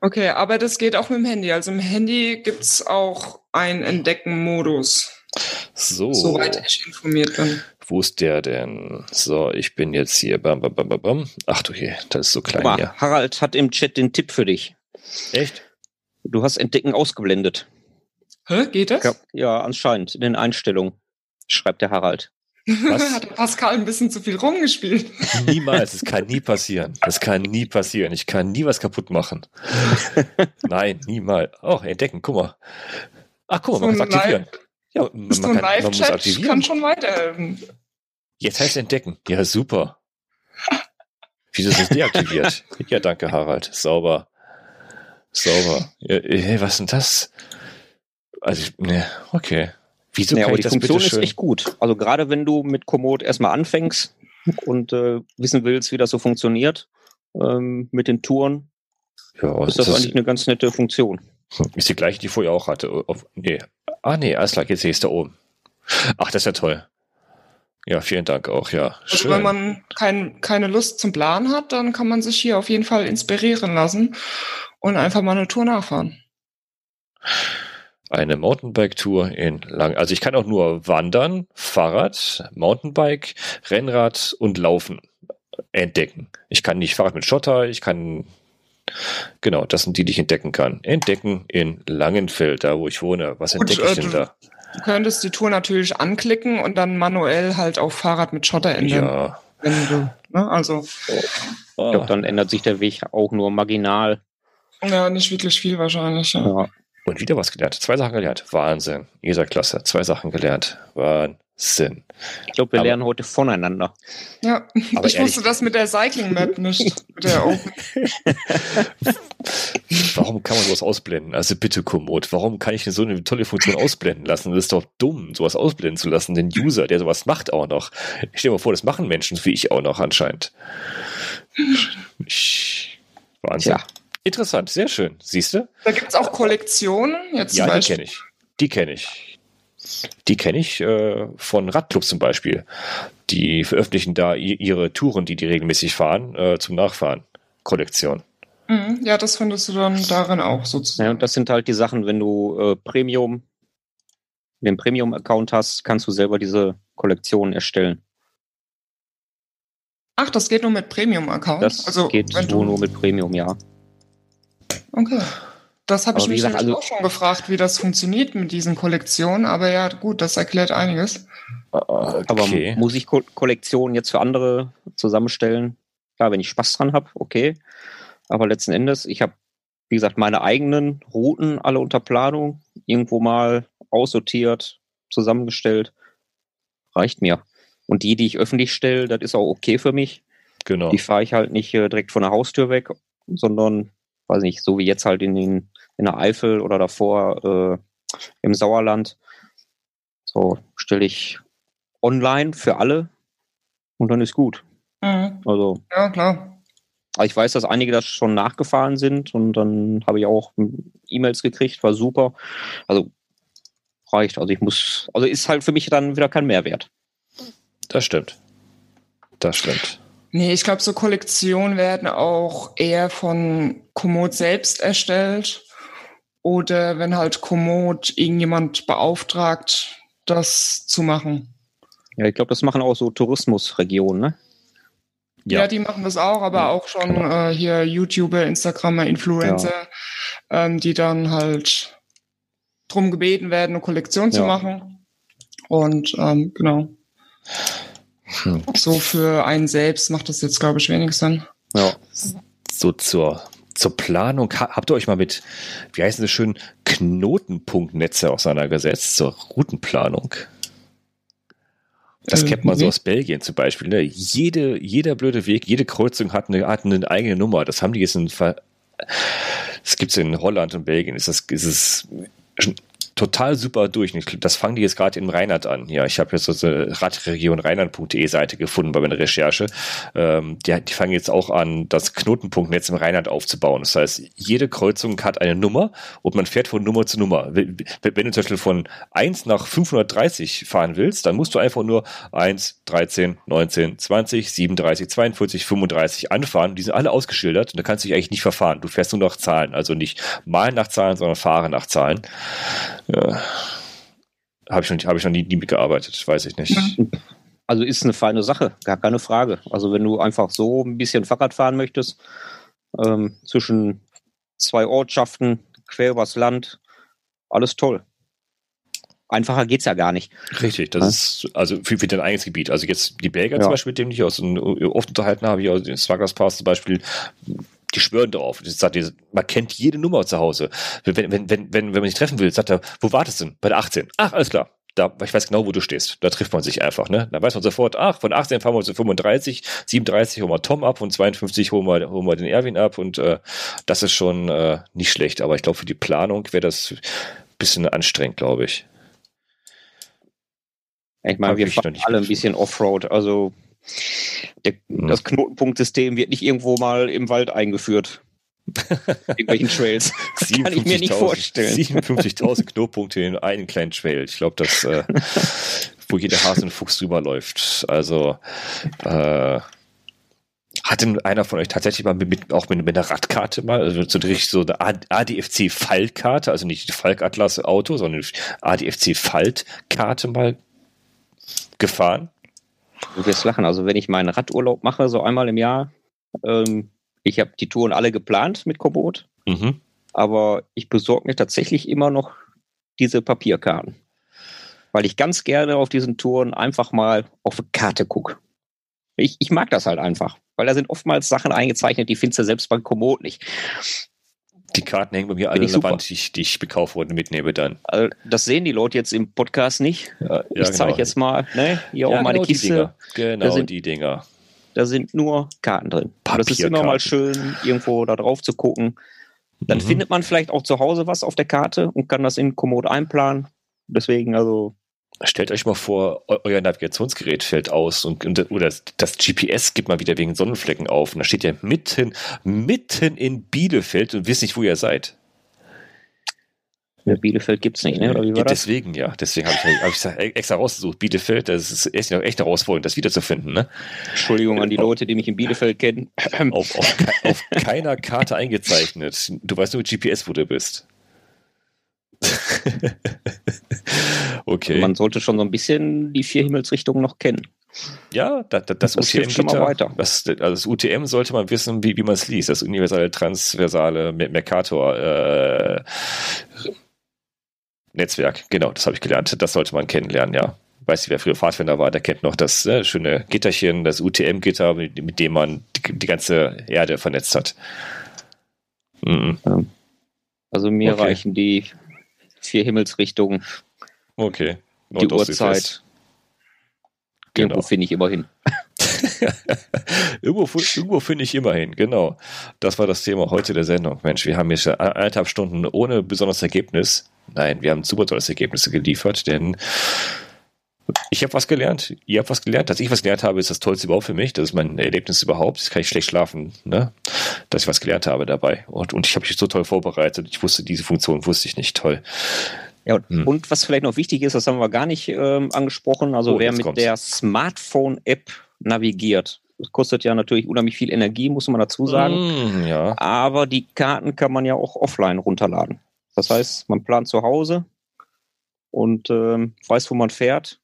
Okay, aber das geht auch mit dem Handy. Also im Handy gibt's auch einen Entdecken-Modus. So. Soweit ich informiert bin. Wo ist der denn? So, ich bin jetzt hier. Bam, bam, bam, bam. Ach du je, das ist so klein Guck mal, hier. Harald hat im Chat den Tipp für dich. Echt? Du hast Entdecken ausgeblendet. Hä, geht das? Ja, ja, anscheinend in den Einstellungen, schreibt der Harald. Was? Hat Pascal ein bisschen zu viel rumgespielt. Niemals, es kann nie passieren. Das kann nie passieren. Ich kann nie was kaputt machen. Nein, niemals. Oh, entdecken, guck mal. Ach, guck mal, man So kann ein aktivieren. Ja, man, so ein kann, man muss Live-Chat aktivieren. kann schon weiterhelfen. Jetzt heißt entdecken. Ja, super. Wieso ist das deaktiviert? ja, danke, Harald. Sauber. Sauber. Ja, hey, was ist denn das? Also, ne, okay. Wieso Ja, kann aber ich die das Funktion bitte ist echt gut. Also gerade wenn du mit Komoot erstmal anfängst und äh, wissen willst, wie das so funktioniert ähm, mit den Touren, Ja, ist das, das eigentlich eine ganz nette Funktion. ist die gleiche, die ich vorher auch hatte. Auf, nee. Ah, nee, alles klar, jetzt sehe ich es da oben. Ach, das ist ja toll. Ja, vielen Dank auch, ja. Also Schön. wenn man kein, keine Lust zum Plan hat, dann kann man sich hier auf jeden Fall inspirieren lassen und einfach mal eine Tour nachfahren. Eine Mountainbike-Tour in lang. Also ich kann auch nur wandern, Fahrrad, Mountainbike, Rennrad und Laufen entdecken. Ich kann nicht Fahrrad mit Schotter, ich kann genau, das sind die, die ich entdecken kann. Entdecken in Langenfeld, da wo ich wohne. Was Gut, entdecke ich äh, denn da? Du könntest die Tour natürlich anklicken und dann manuell halt auf Fahrrad mit Schotter ändern. Ja. Wenn du, ne? Also, Ich glaube, dann ändert sich der Weg auch nur marginal. ja, nicht wirklich viel wahrscheinlich. Ja. Ja. Und wieder was gelernt. Zwei Sachen gelernt. Wahnsinn. Ihr seid klasse. Zwei Sachen gelernt. Wahnsinn. Ich glaube, wir Aber- lernen heute voneinander. Ja, Aber ich ehrlich- wusste das mit der Cycling Map nicht. Mit der Open. Warum kann man sowas ausblenden? Also bitte, Komoot, warum kann ich denn so eine tolle Funktion ausblenden lassen? Das ist doch dumm, sowas ausblenden zu lassen. Den User, der sowas macht auch noch. Ich stell mir vor, das machen Menschen wie ich auch noch anscheinend. Wahnsinn. Tja. Interessant, sehr schön. Siehst du? Da gibt's auch Kollektionen. Jetzt Ja, die kenne ich. Die kenne ich. Die kenne ich äh, von Radclubs zum Beispiel. Die veröffentlichen da ihre Touren, die die regelmäßig fahren, äh, zum Nachfahren. Kollektion. Mhm, ja, das findest du dann darin auch sozusagen. Ja, und das sind halt die Sachen, wenn du äh, Premium, den Premium-Account hast, kannst du selber diese Kollektion erstellen. Ach, das geht nur mit Premium-Account. Das also, geht so nur mit Premium, ja. Okay. Das habe ich mich gesagt, also- auch schon gefragt, wie das funktioniert mit diesen Kollektionen. Aber ja, gut, das erklärt einiges. Okay. Aber Musikkollektionen jetzt für andere zusammenstellen, klar, wenn ich Spaß dran habe, okay. Aber letzten Endes, ich habe, wie gesagt, meine eigenen Routen alle unter Planung, irgendwo mal aussortiert, zusammengestellt. Reicht mir. Und die, die ich öffentlich stelle, das ist auch okay für mich. genau. Die fahre ich halt nicht äh, direkt von der Haustür weg, sondern, weiß nicht, so wie jetzt halt in, den, in der Eifel oder davor äh, im Sauerland. So stelle ich online für alle und dann ist gut. Mhm. Also, Ja, klar. aber ich weiß, dass einige das schon nachgefahren sind und dann habe ich auch E-Mails gekriegt, war super. Also reicht. Also ich muss, also ist halt für mich dann wieder kein Mehrwert. Das stimmt. Das stimmt. Nee, ich glaube, so Kollektionen werden auch eher von Komoot selbst erstellt. Oder wenn halt Komoot irgendjemand beauftragt, das zu machen. Ja, ich glaube, das machen auch so Tourismusregionen, ne? Ja, die machen das auch, aber Ja, auch schon äh, hier YouTuber, Instagrammer, Influencer, ähm, die dann halt drum gebeten werden, eine Kollektion zu Ja. machen. Und ähm, genau, Hm. so für einen selbst macht das jetzt, glaube ich, wenig Sinn. Ja. So zur, zur Planung. Ha, habt ihr euch mal mit, wie heißen sie schön, Knotenpunktnetze auseinandergesetzt, zur Routenplanung? Das Äh, kennt man so aus Belgien zum Beispiel. Ne? Jede, jeder blöde Weg, jede Kreuzung hat eine, hat eine eigene Nummer. Das haben die jetzt in Ver das gibt's in Holland und Belgien. Ist das, ist es, total super durch. Das fangen die jetzt gerade im Rheinland an. Ja, ich habe jetzt so eine Radregion Seite gefunden bei meiner Recherche. Ähm, die, die fangen jetzt auch an, das Knotenpunktnetz im Rheinland aufzubauen. Das heißt, jede Kreuzung hat eine Nummer und man fährt von Nummer zu Nummer. Wenn, wenn du zum Beispiel von 1 nach 530 fahren willst, dann musst du einfach nur 1, 13, 19, 20, 37, 42, 35 anfahren. Die sind alle ausgeschildert und da kannst du dich eigentlich nicht verfahren. Du fährst nur nach Zahlen. Also nicht mal nach Zahlen, sondern fahre nach Zahlen. Ja. Habe ich, noch, hab ich noch nie, nie mitgearbeitet, weiß ich nicht. Also ist eine feine Sache, gar keine Frage. Also wenn du einfach so ein bisschen Fahrrad fahren möchtest, ähm, zwischen zwei Ortschaften, quer übers Land, alles toll. Einfacher geht es ja gar nicht. Richtig, das ja? ist also für, für dein eigenes Gebiet. Also jetzt die Belgier ja. zum Beispiel, mit dem ich aus, oft unterhalten habe, hier aus den Swaggers Pass zum Beispiel, die schwören drauf. Das sagt, man kennt jede Nummer zu Hause. Wenn, wenn, wenn, wenn, wenn man sich treffen will, sagt er, wo wartest du denn? Bei der 18. Ach, alles klar. Da, ich weiß genau, wo du stehst. Da trifft man sich einfach, ne? Da weiß man sofort, ach, von 18 fahren wir zu 35, 37 holen wir Tom ab und 52 holen wir, holen wir den Erwin ab und äh, das ist schon äh, nicht schlecht. Aber ich glaube, für die Planung wäre das ein bisschen anstrengend, glaube ich. Ich meine, wir fahren alle ein bisschen Offroad, also der, hm. Das Knotenpunktsystem wird nicht irgendwo mal im Wald eingeführt. irgendwelchen Trails. Das kann ich mir nicht vorstellen. 57.000 Knotenpunkte in einem kleinen Trail. Ich glaube, dass äh, wo jeder Hase und Fuchs drüber läuft. Also äh, hat denn einer von euch tatsächlich mal mit, auch mit, mit einer Radkarte mal, also so so eine ADFC-Faltkarte, also nicht die Falk-Atlas-Auto, sondern ADFC-Faltkarte mal gefahren? Du wirst lachen. Also wenn ich meinen Radurlaub mache, so einmal im Jahr, ähm, ich habe die Touren alle geplant mit Komoot, mhm. aber ich besorge mir tatsächlich immer noch diese Papierkarten. Weil ich ganz gerne auf diesen Touren einfach mal auf eine Karte gucke. Ich, ich mag das halt einfach, weil da sind oftmals Sachen eingezeichnet, die findest du selbst bei Komoot nicht. Die Karten hängen bei mir alle an der Wand, die ich, die ich gekauft wurde, mitnehme dann. Also, das sehen die Leute jetzt im Podcast nicht. Ja, ich ja, zeige genau. jetzt mal, ne? Hier ja, auch meine genau Kiste. Genau, sind, die Dinger. Da sind nur Karten drin. Das ist immer mal schön, irgendwo da drauf zu gucken. Dann mhm. findet man vielleicht auch zu Hause was auf der Karte und kann das in Komoot einplanen. Deswegen, also Stellt euch mal vor, euer Navigationsgerät fällt aus und, und oder das GPS gibt mal wieder wegen Sonnenflecken auf und da steht ihr mitten, mitten in Bielefeld und wisst nicht, wo ihr seid. Ja, Bielefeld gibt es nicht, ne? War deswegen, ja. Deswegen habe ich, hab ich extra rausgesucht. Bielefeld, das ist echt, echt herausfordernd, das wiederzufinden, ne? Entschuldigung an die Leute, die mich in Bielefeld kennen. Auf, auf, auf keiner Karte eingezeichnet. Du weißt nur GPS, wo du bist. okay. Man sollte schon so ein bisschen die vier Himmelsrichtungen noch kennen. Ja, das, das, das, das UTM schon mal weiter. Das, also das UTM sollte man wissen, wie, wie man es liest. Das universelle transversale Mercator äh, Netzwerk. Genau, das habe ich gelernt. Das sollte man kennenlernen, ja. Weiß nicht, wer früher Pfadfinder war, der kennt noch das äh, schöne Gitterchen, das UTM-Gitter, mit, mit, dem man die, die, ganze Erde vernetzt hat. Mhm. Also mir okay. reichen die vier Himmelsrichtungen. Okay. Und die Uhrzeit. Genau. Irgendwo finde ich immerhin. irgendwo irgendwo finde ich immerhin, genau. Das war das Thema heute der Sendung. Mensch, wir haben hier schon eineinhalb Stunden ohne besonderes Ergebnis. Nein, wir haben super tolles Ergebnis geliefert, denn ich habe was gelernt. Ihr habt was gelernt. Dass ich was gelernt habe, ist das Tollste überhaupt für mich. Das ist mein Erlebnis überhaupt. Das kann ich schlecht schlafen, ne? dass ich was gelernt habe dabei. Und, und ich habe mich so toll vorbereitet. Ich wusste, diese Funktion wusste ich nicht. Toll. Ja, und, hm. und was vielleicht noch wichtig ist, das haben wir gar nicht ähm, angesprochen. Also, oh, wer mit kommt's. der Smartphone-App navigiert, das kostet ja natürlich unheimlich viel Energie, muss man dazu sagen. Mm, ja. Aber die Karten kann man ja auch offline runterladen. Das heißt, man plant zu Hause und ähm, weiß, wo man fährt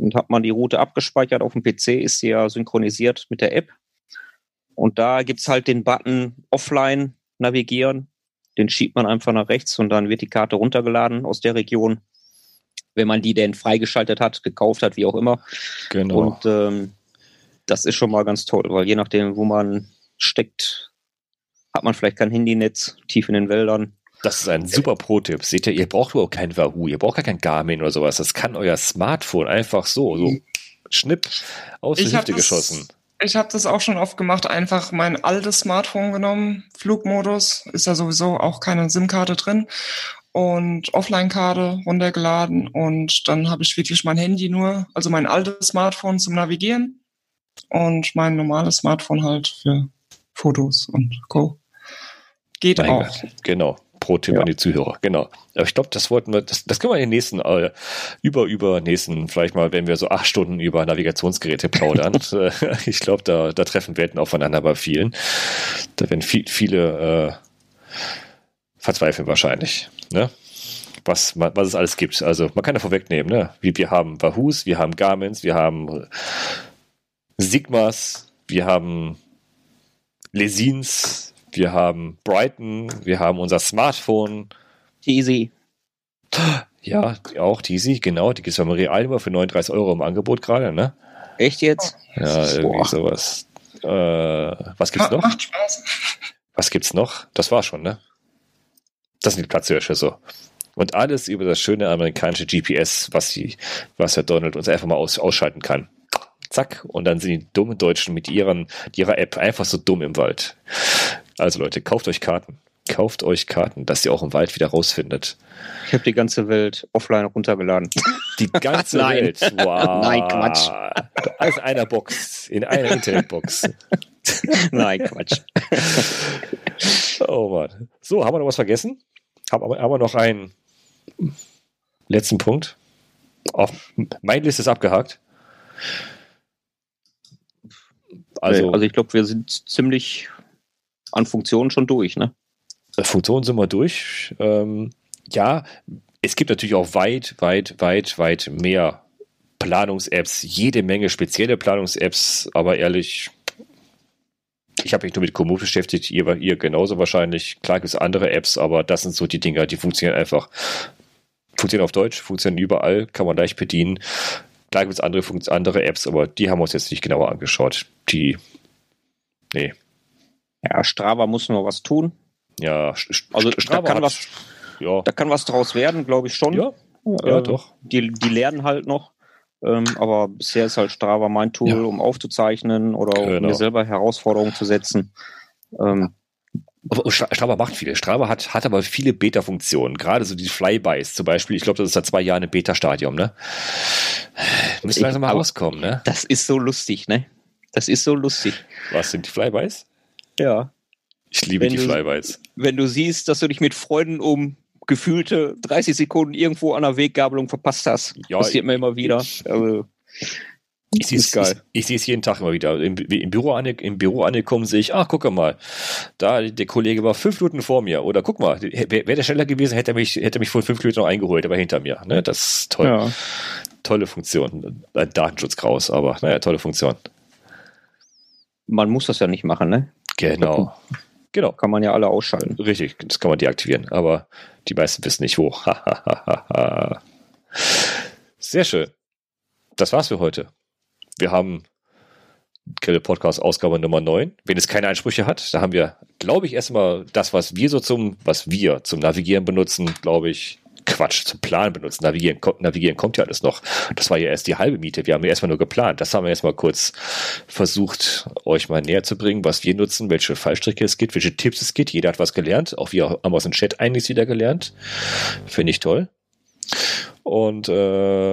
und hat man die Route abgespeichert auf dem PC, ist sie ja synchronisiert mit der App. Und da gibt's halt den Button Offline navigieren. Den schiebt man einfach nach rechts und dann wird die Karte runtergeladen aus der Region, wenn man die denn freigeschaltet hat, gekauft hat, wie auch immer. Genau. Und ähm, das ist schon mal ganz toll, weil je nachdem, wo man steckt, hat man vielleicht kein Handynetz tief in den Wäldern das ist ein super Pro-Tipp. Seht ihr, ihr braucht überhaupt kein Wahoo, ihr braucht gar kein Garmin oder sowas. Das kann euer Smartphone einfach so, so schnipp aus der Hüfte geschossen. Ich habe das auch schon oft gemacht, einfach mein altes Smartphone genommen, Flugmodus, ist ja sowieso auch keine SIM-Karte drin und Offline-Karte runtergeladen und dann habe ich wirklich mein Handy nur, also mein altes Smartphone zum Navigieren und mein normales Smartphone halt für Fotos und Co. Geht mein auch. Gott. Genau. Pro-Tipp ja. an die Zuhörer, genau. Aber ich glaube, das wollten wir, das, das können wir in den nächsten, äh, über, über nächsten, vielleicht mal, wenn wir so acht Stunden über Navigationsgeräte plaudern. Äh, ich glaube, da, da treffen Welten aufeinander bei vielen. Da werden viel, viele äh, verzweifeln wahrscheinlich. Ne? Was, was es alles gibt. Also man kann ja vorwegnehmen, ne? wir, wir haben Wahoos, wir haben Garmins, wir haben Sigmas, wir haben Lesins, wir haben Brighton, wir haben unser Smartphone. Easy. Ja, auch Easy, genau. Die gibt es beim Real für 39 Euro im Angebot gerade, ne? Echt jetzt? Ja, irgendwie Boah. sowas. Äh, was gibt's noch? Macht Spaß. Was gibt's noch? Das war schon, ne? Das sind die Platzhirsche so. Und alles über das schöne amerikanische GPS, was, die, was Herr Donald uns einfach mal aus, ausschalten kann. Zack. Und dann sind die dummen Deutschen mit ihren, ihrer App einfach so dumm im Wald. Also Leute, kauft euch Karten. Kauft euch Karten, dass ihr auch im Wald wieder rausfindet. Ich habe die ganze Welt offline runtergeladen. Die ganze Welt? Wow. Nein, Quatsch. Aus einer Box, in einer Internetbox. Nein, Quatsch. Oh Mann. So, haben wir noch was vergessen? Haben wir, haben wir noch einen letzten Punkt? Auf, meine Liste ist abgehakt. Also, also ich glaube, wir sind ziemlich an Funktionen schon durch, ne? Äh, Funktionen sind wir durch. Ähm, ja, es gibt natürlich auch weit, weit, weit, weit mehr Planungs-Apps, jede Menge spezielle Planungs-Apps, aber ehrlich, ich habe mich nur mit Komoot beschäftigt, ihr, ihr genauso wahrscheinlich. Klar gibt es andere Apps, aber das sind so die Dinger, die funktionieren einfach. Funktionieren auf Deutsch, funktionieren überall, kann man leicht bedienen. Klar gibt es andere, andere Apps, aber die haben wir uns jetzt nicht genauer angeschaut. Die, nee, ja, Strava muss noch was tun. Ja, also Strava da kann hat, was, ja. da kann was draus werden, glaube ich schon. Ja, ja äh, doch. Die, die lernen halt noch. Ähm, aber bisher ist halt Strava mein Tool, ja. um aufzuzeichnen oder genau. um mir selber Herausforderungen zu setzen. Ähm, Strava macht viele. Strava hat, hat aber viele Beta-Funktionen. Gerade so die Flybys zum Beispiel. Ich glaube, das ist seit zwei Jahren ein Beta-Stadium, ne? Müssen langsam mal rauskommen, ne? Das ist so lustig, ne? Das ist so lustig. Was sind die Flybys? Ja. Ich liebe wenn die Flybys. wenn du siehst, dass du dich mit Freunden um gefühlte 30 Sekunden irgendwo an der Weggabelung verpasst hast. Ja, passiert mir immer wieder. Also, ich sehe es ich, ich es jeden Tag immer wieder. Im, im, Büro, ange, Im Büro angekommen sehe ich, ach, guck mal, da der Kollege war fünf Minuten vor mir. Oder guck mal, wäre wär der schneller gewesen, hätte er mich, hätte mich vor fünf Minuten noch eingeholt, aber hinter mir. Ne? Das ist toll. Ja. Tolle Funktion. Ein Datenschutzgraus, aber naja, tolle Funktion. Man muss das ja nicht machen, ne? Genau. Genau. Kann man ja alle ausschalten. Richtig, das kann man deaktivieren, aber die meisten wissen nicht wo. Sehr schön. Das war's für heute. Wir haben Grille Podcast Ausgabe Nummer 9. Wenn es keine Einsprüche hat, da haben wir, glaube ich, erstmal das, was wir so zum, was wir zum Navigieren benutzen, glaube ich, Quatsch, zum Plan benutzen. Navigieren, navigieren kommt ja alles noch. Das war ja erst die halbe Miete. Wir haben ja erstmal nur geplant. Das haben wir erstmal kurz versucht, euch mal näher zu bringen, was wir nutzen, welche Fallstricke es gibt, welche Tipps es gibt. Jeder hat was gelernt. Auch wir haben aus dem Chat einiges wieder gelernt. Finde ich toll. Und äh,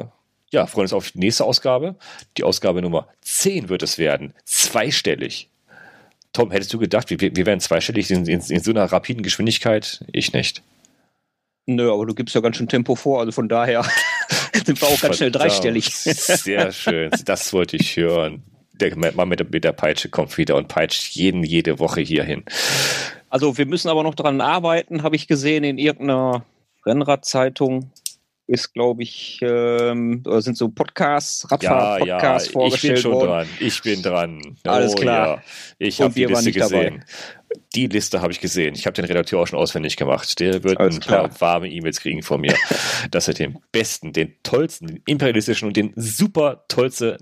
ja, freuen uns auf die nächste Ausgabe. Die Ausgabe Nummer 10 wird es werden. Zweistellig. Tom, hättest du gedacht, wir, wir wären zweistellig in, in, in so einer rapiden Geschwindigkeit? Ich nicht. Nö, aber du gibst ja ganz schön Tempo vor, also von daher sind wir auch ganz schnell dreistellig. Sehr schön, das wollte ich hören. Der Mann mit der, mit der Peitsche kommt wieder und peitscht jeden jede Woche hier hin. Also wir müssen aber noch dran arbeiten, habe ich gesehen in irgendeiner Rennradzeitung ist, glaube ich, ähm, sind so Podcasts, Radfahrer-Podcasts ja, ja, vorgestellt ich bin schon worden. dran. Ich bin dran. Alles oh, klar. Ja. Ich habe die Liste gesehen. Dabei. Die Liste habe ich gesehen. Ich habe den Redakteur auch schon auswendig gemacht. Der wird Alles ein klar. paar warme E-Mails kriegen von mir, dass er den besten, den tollsten, den imperialistischen und den super tollste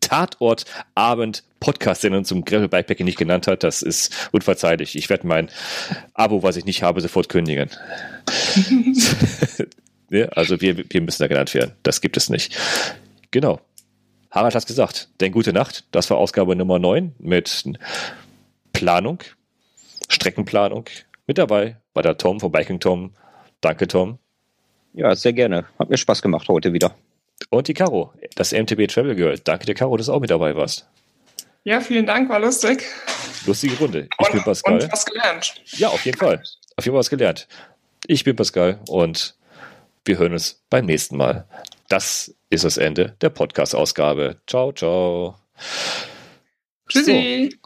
Tatortabend Podcast den er zum Gravel Bikepacking nicht genannt hat, das ist unverzeihlich. Ich werde mein Abo, was ich nicht habe, sofort kündigen. Ne? Also wir, wir müssen da genannt werden. Das gibt es nicht. Genau. Harald hat gesagt. Denn gute Nacht. Das war Ausgabe Nummer 9 mit Planung, Streckenplanung. Mit dabei war der Tom vom Biking Tom, Danke, Tom. Ja, sehr gerne. Hat mir Spaß gemacht heute wieder. Und die Caro, das MTB Travel Girl. Danke dir, Caro, dass du auch mit dabei warst. Ja, vielen Dank, war lustig. Lustige Runde. Ich und, bin Pascal. Und was gelernt. Ja, auf jeden Fall. Auf jeden Fall was gelernt. Ich bin Pascal und wir hören uns beim nächsten Mal. Das ist das Ende der Podcast-Ausgabe. Ciao, ciao. Tschüssi. So.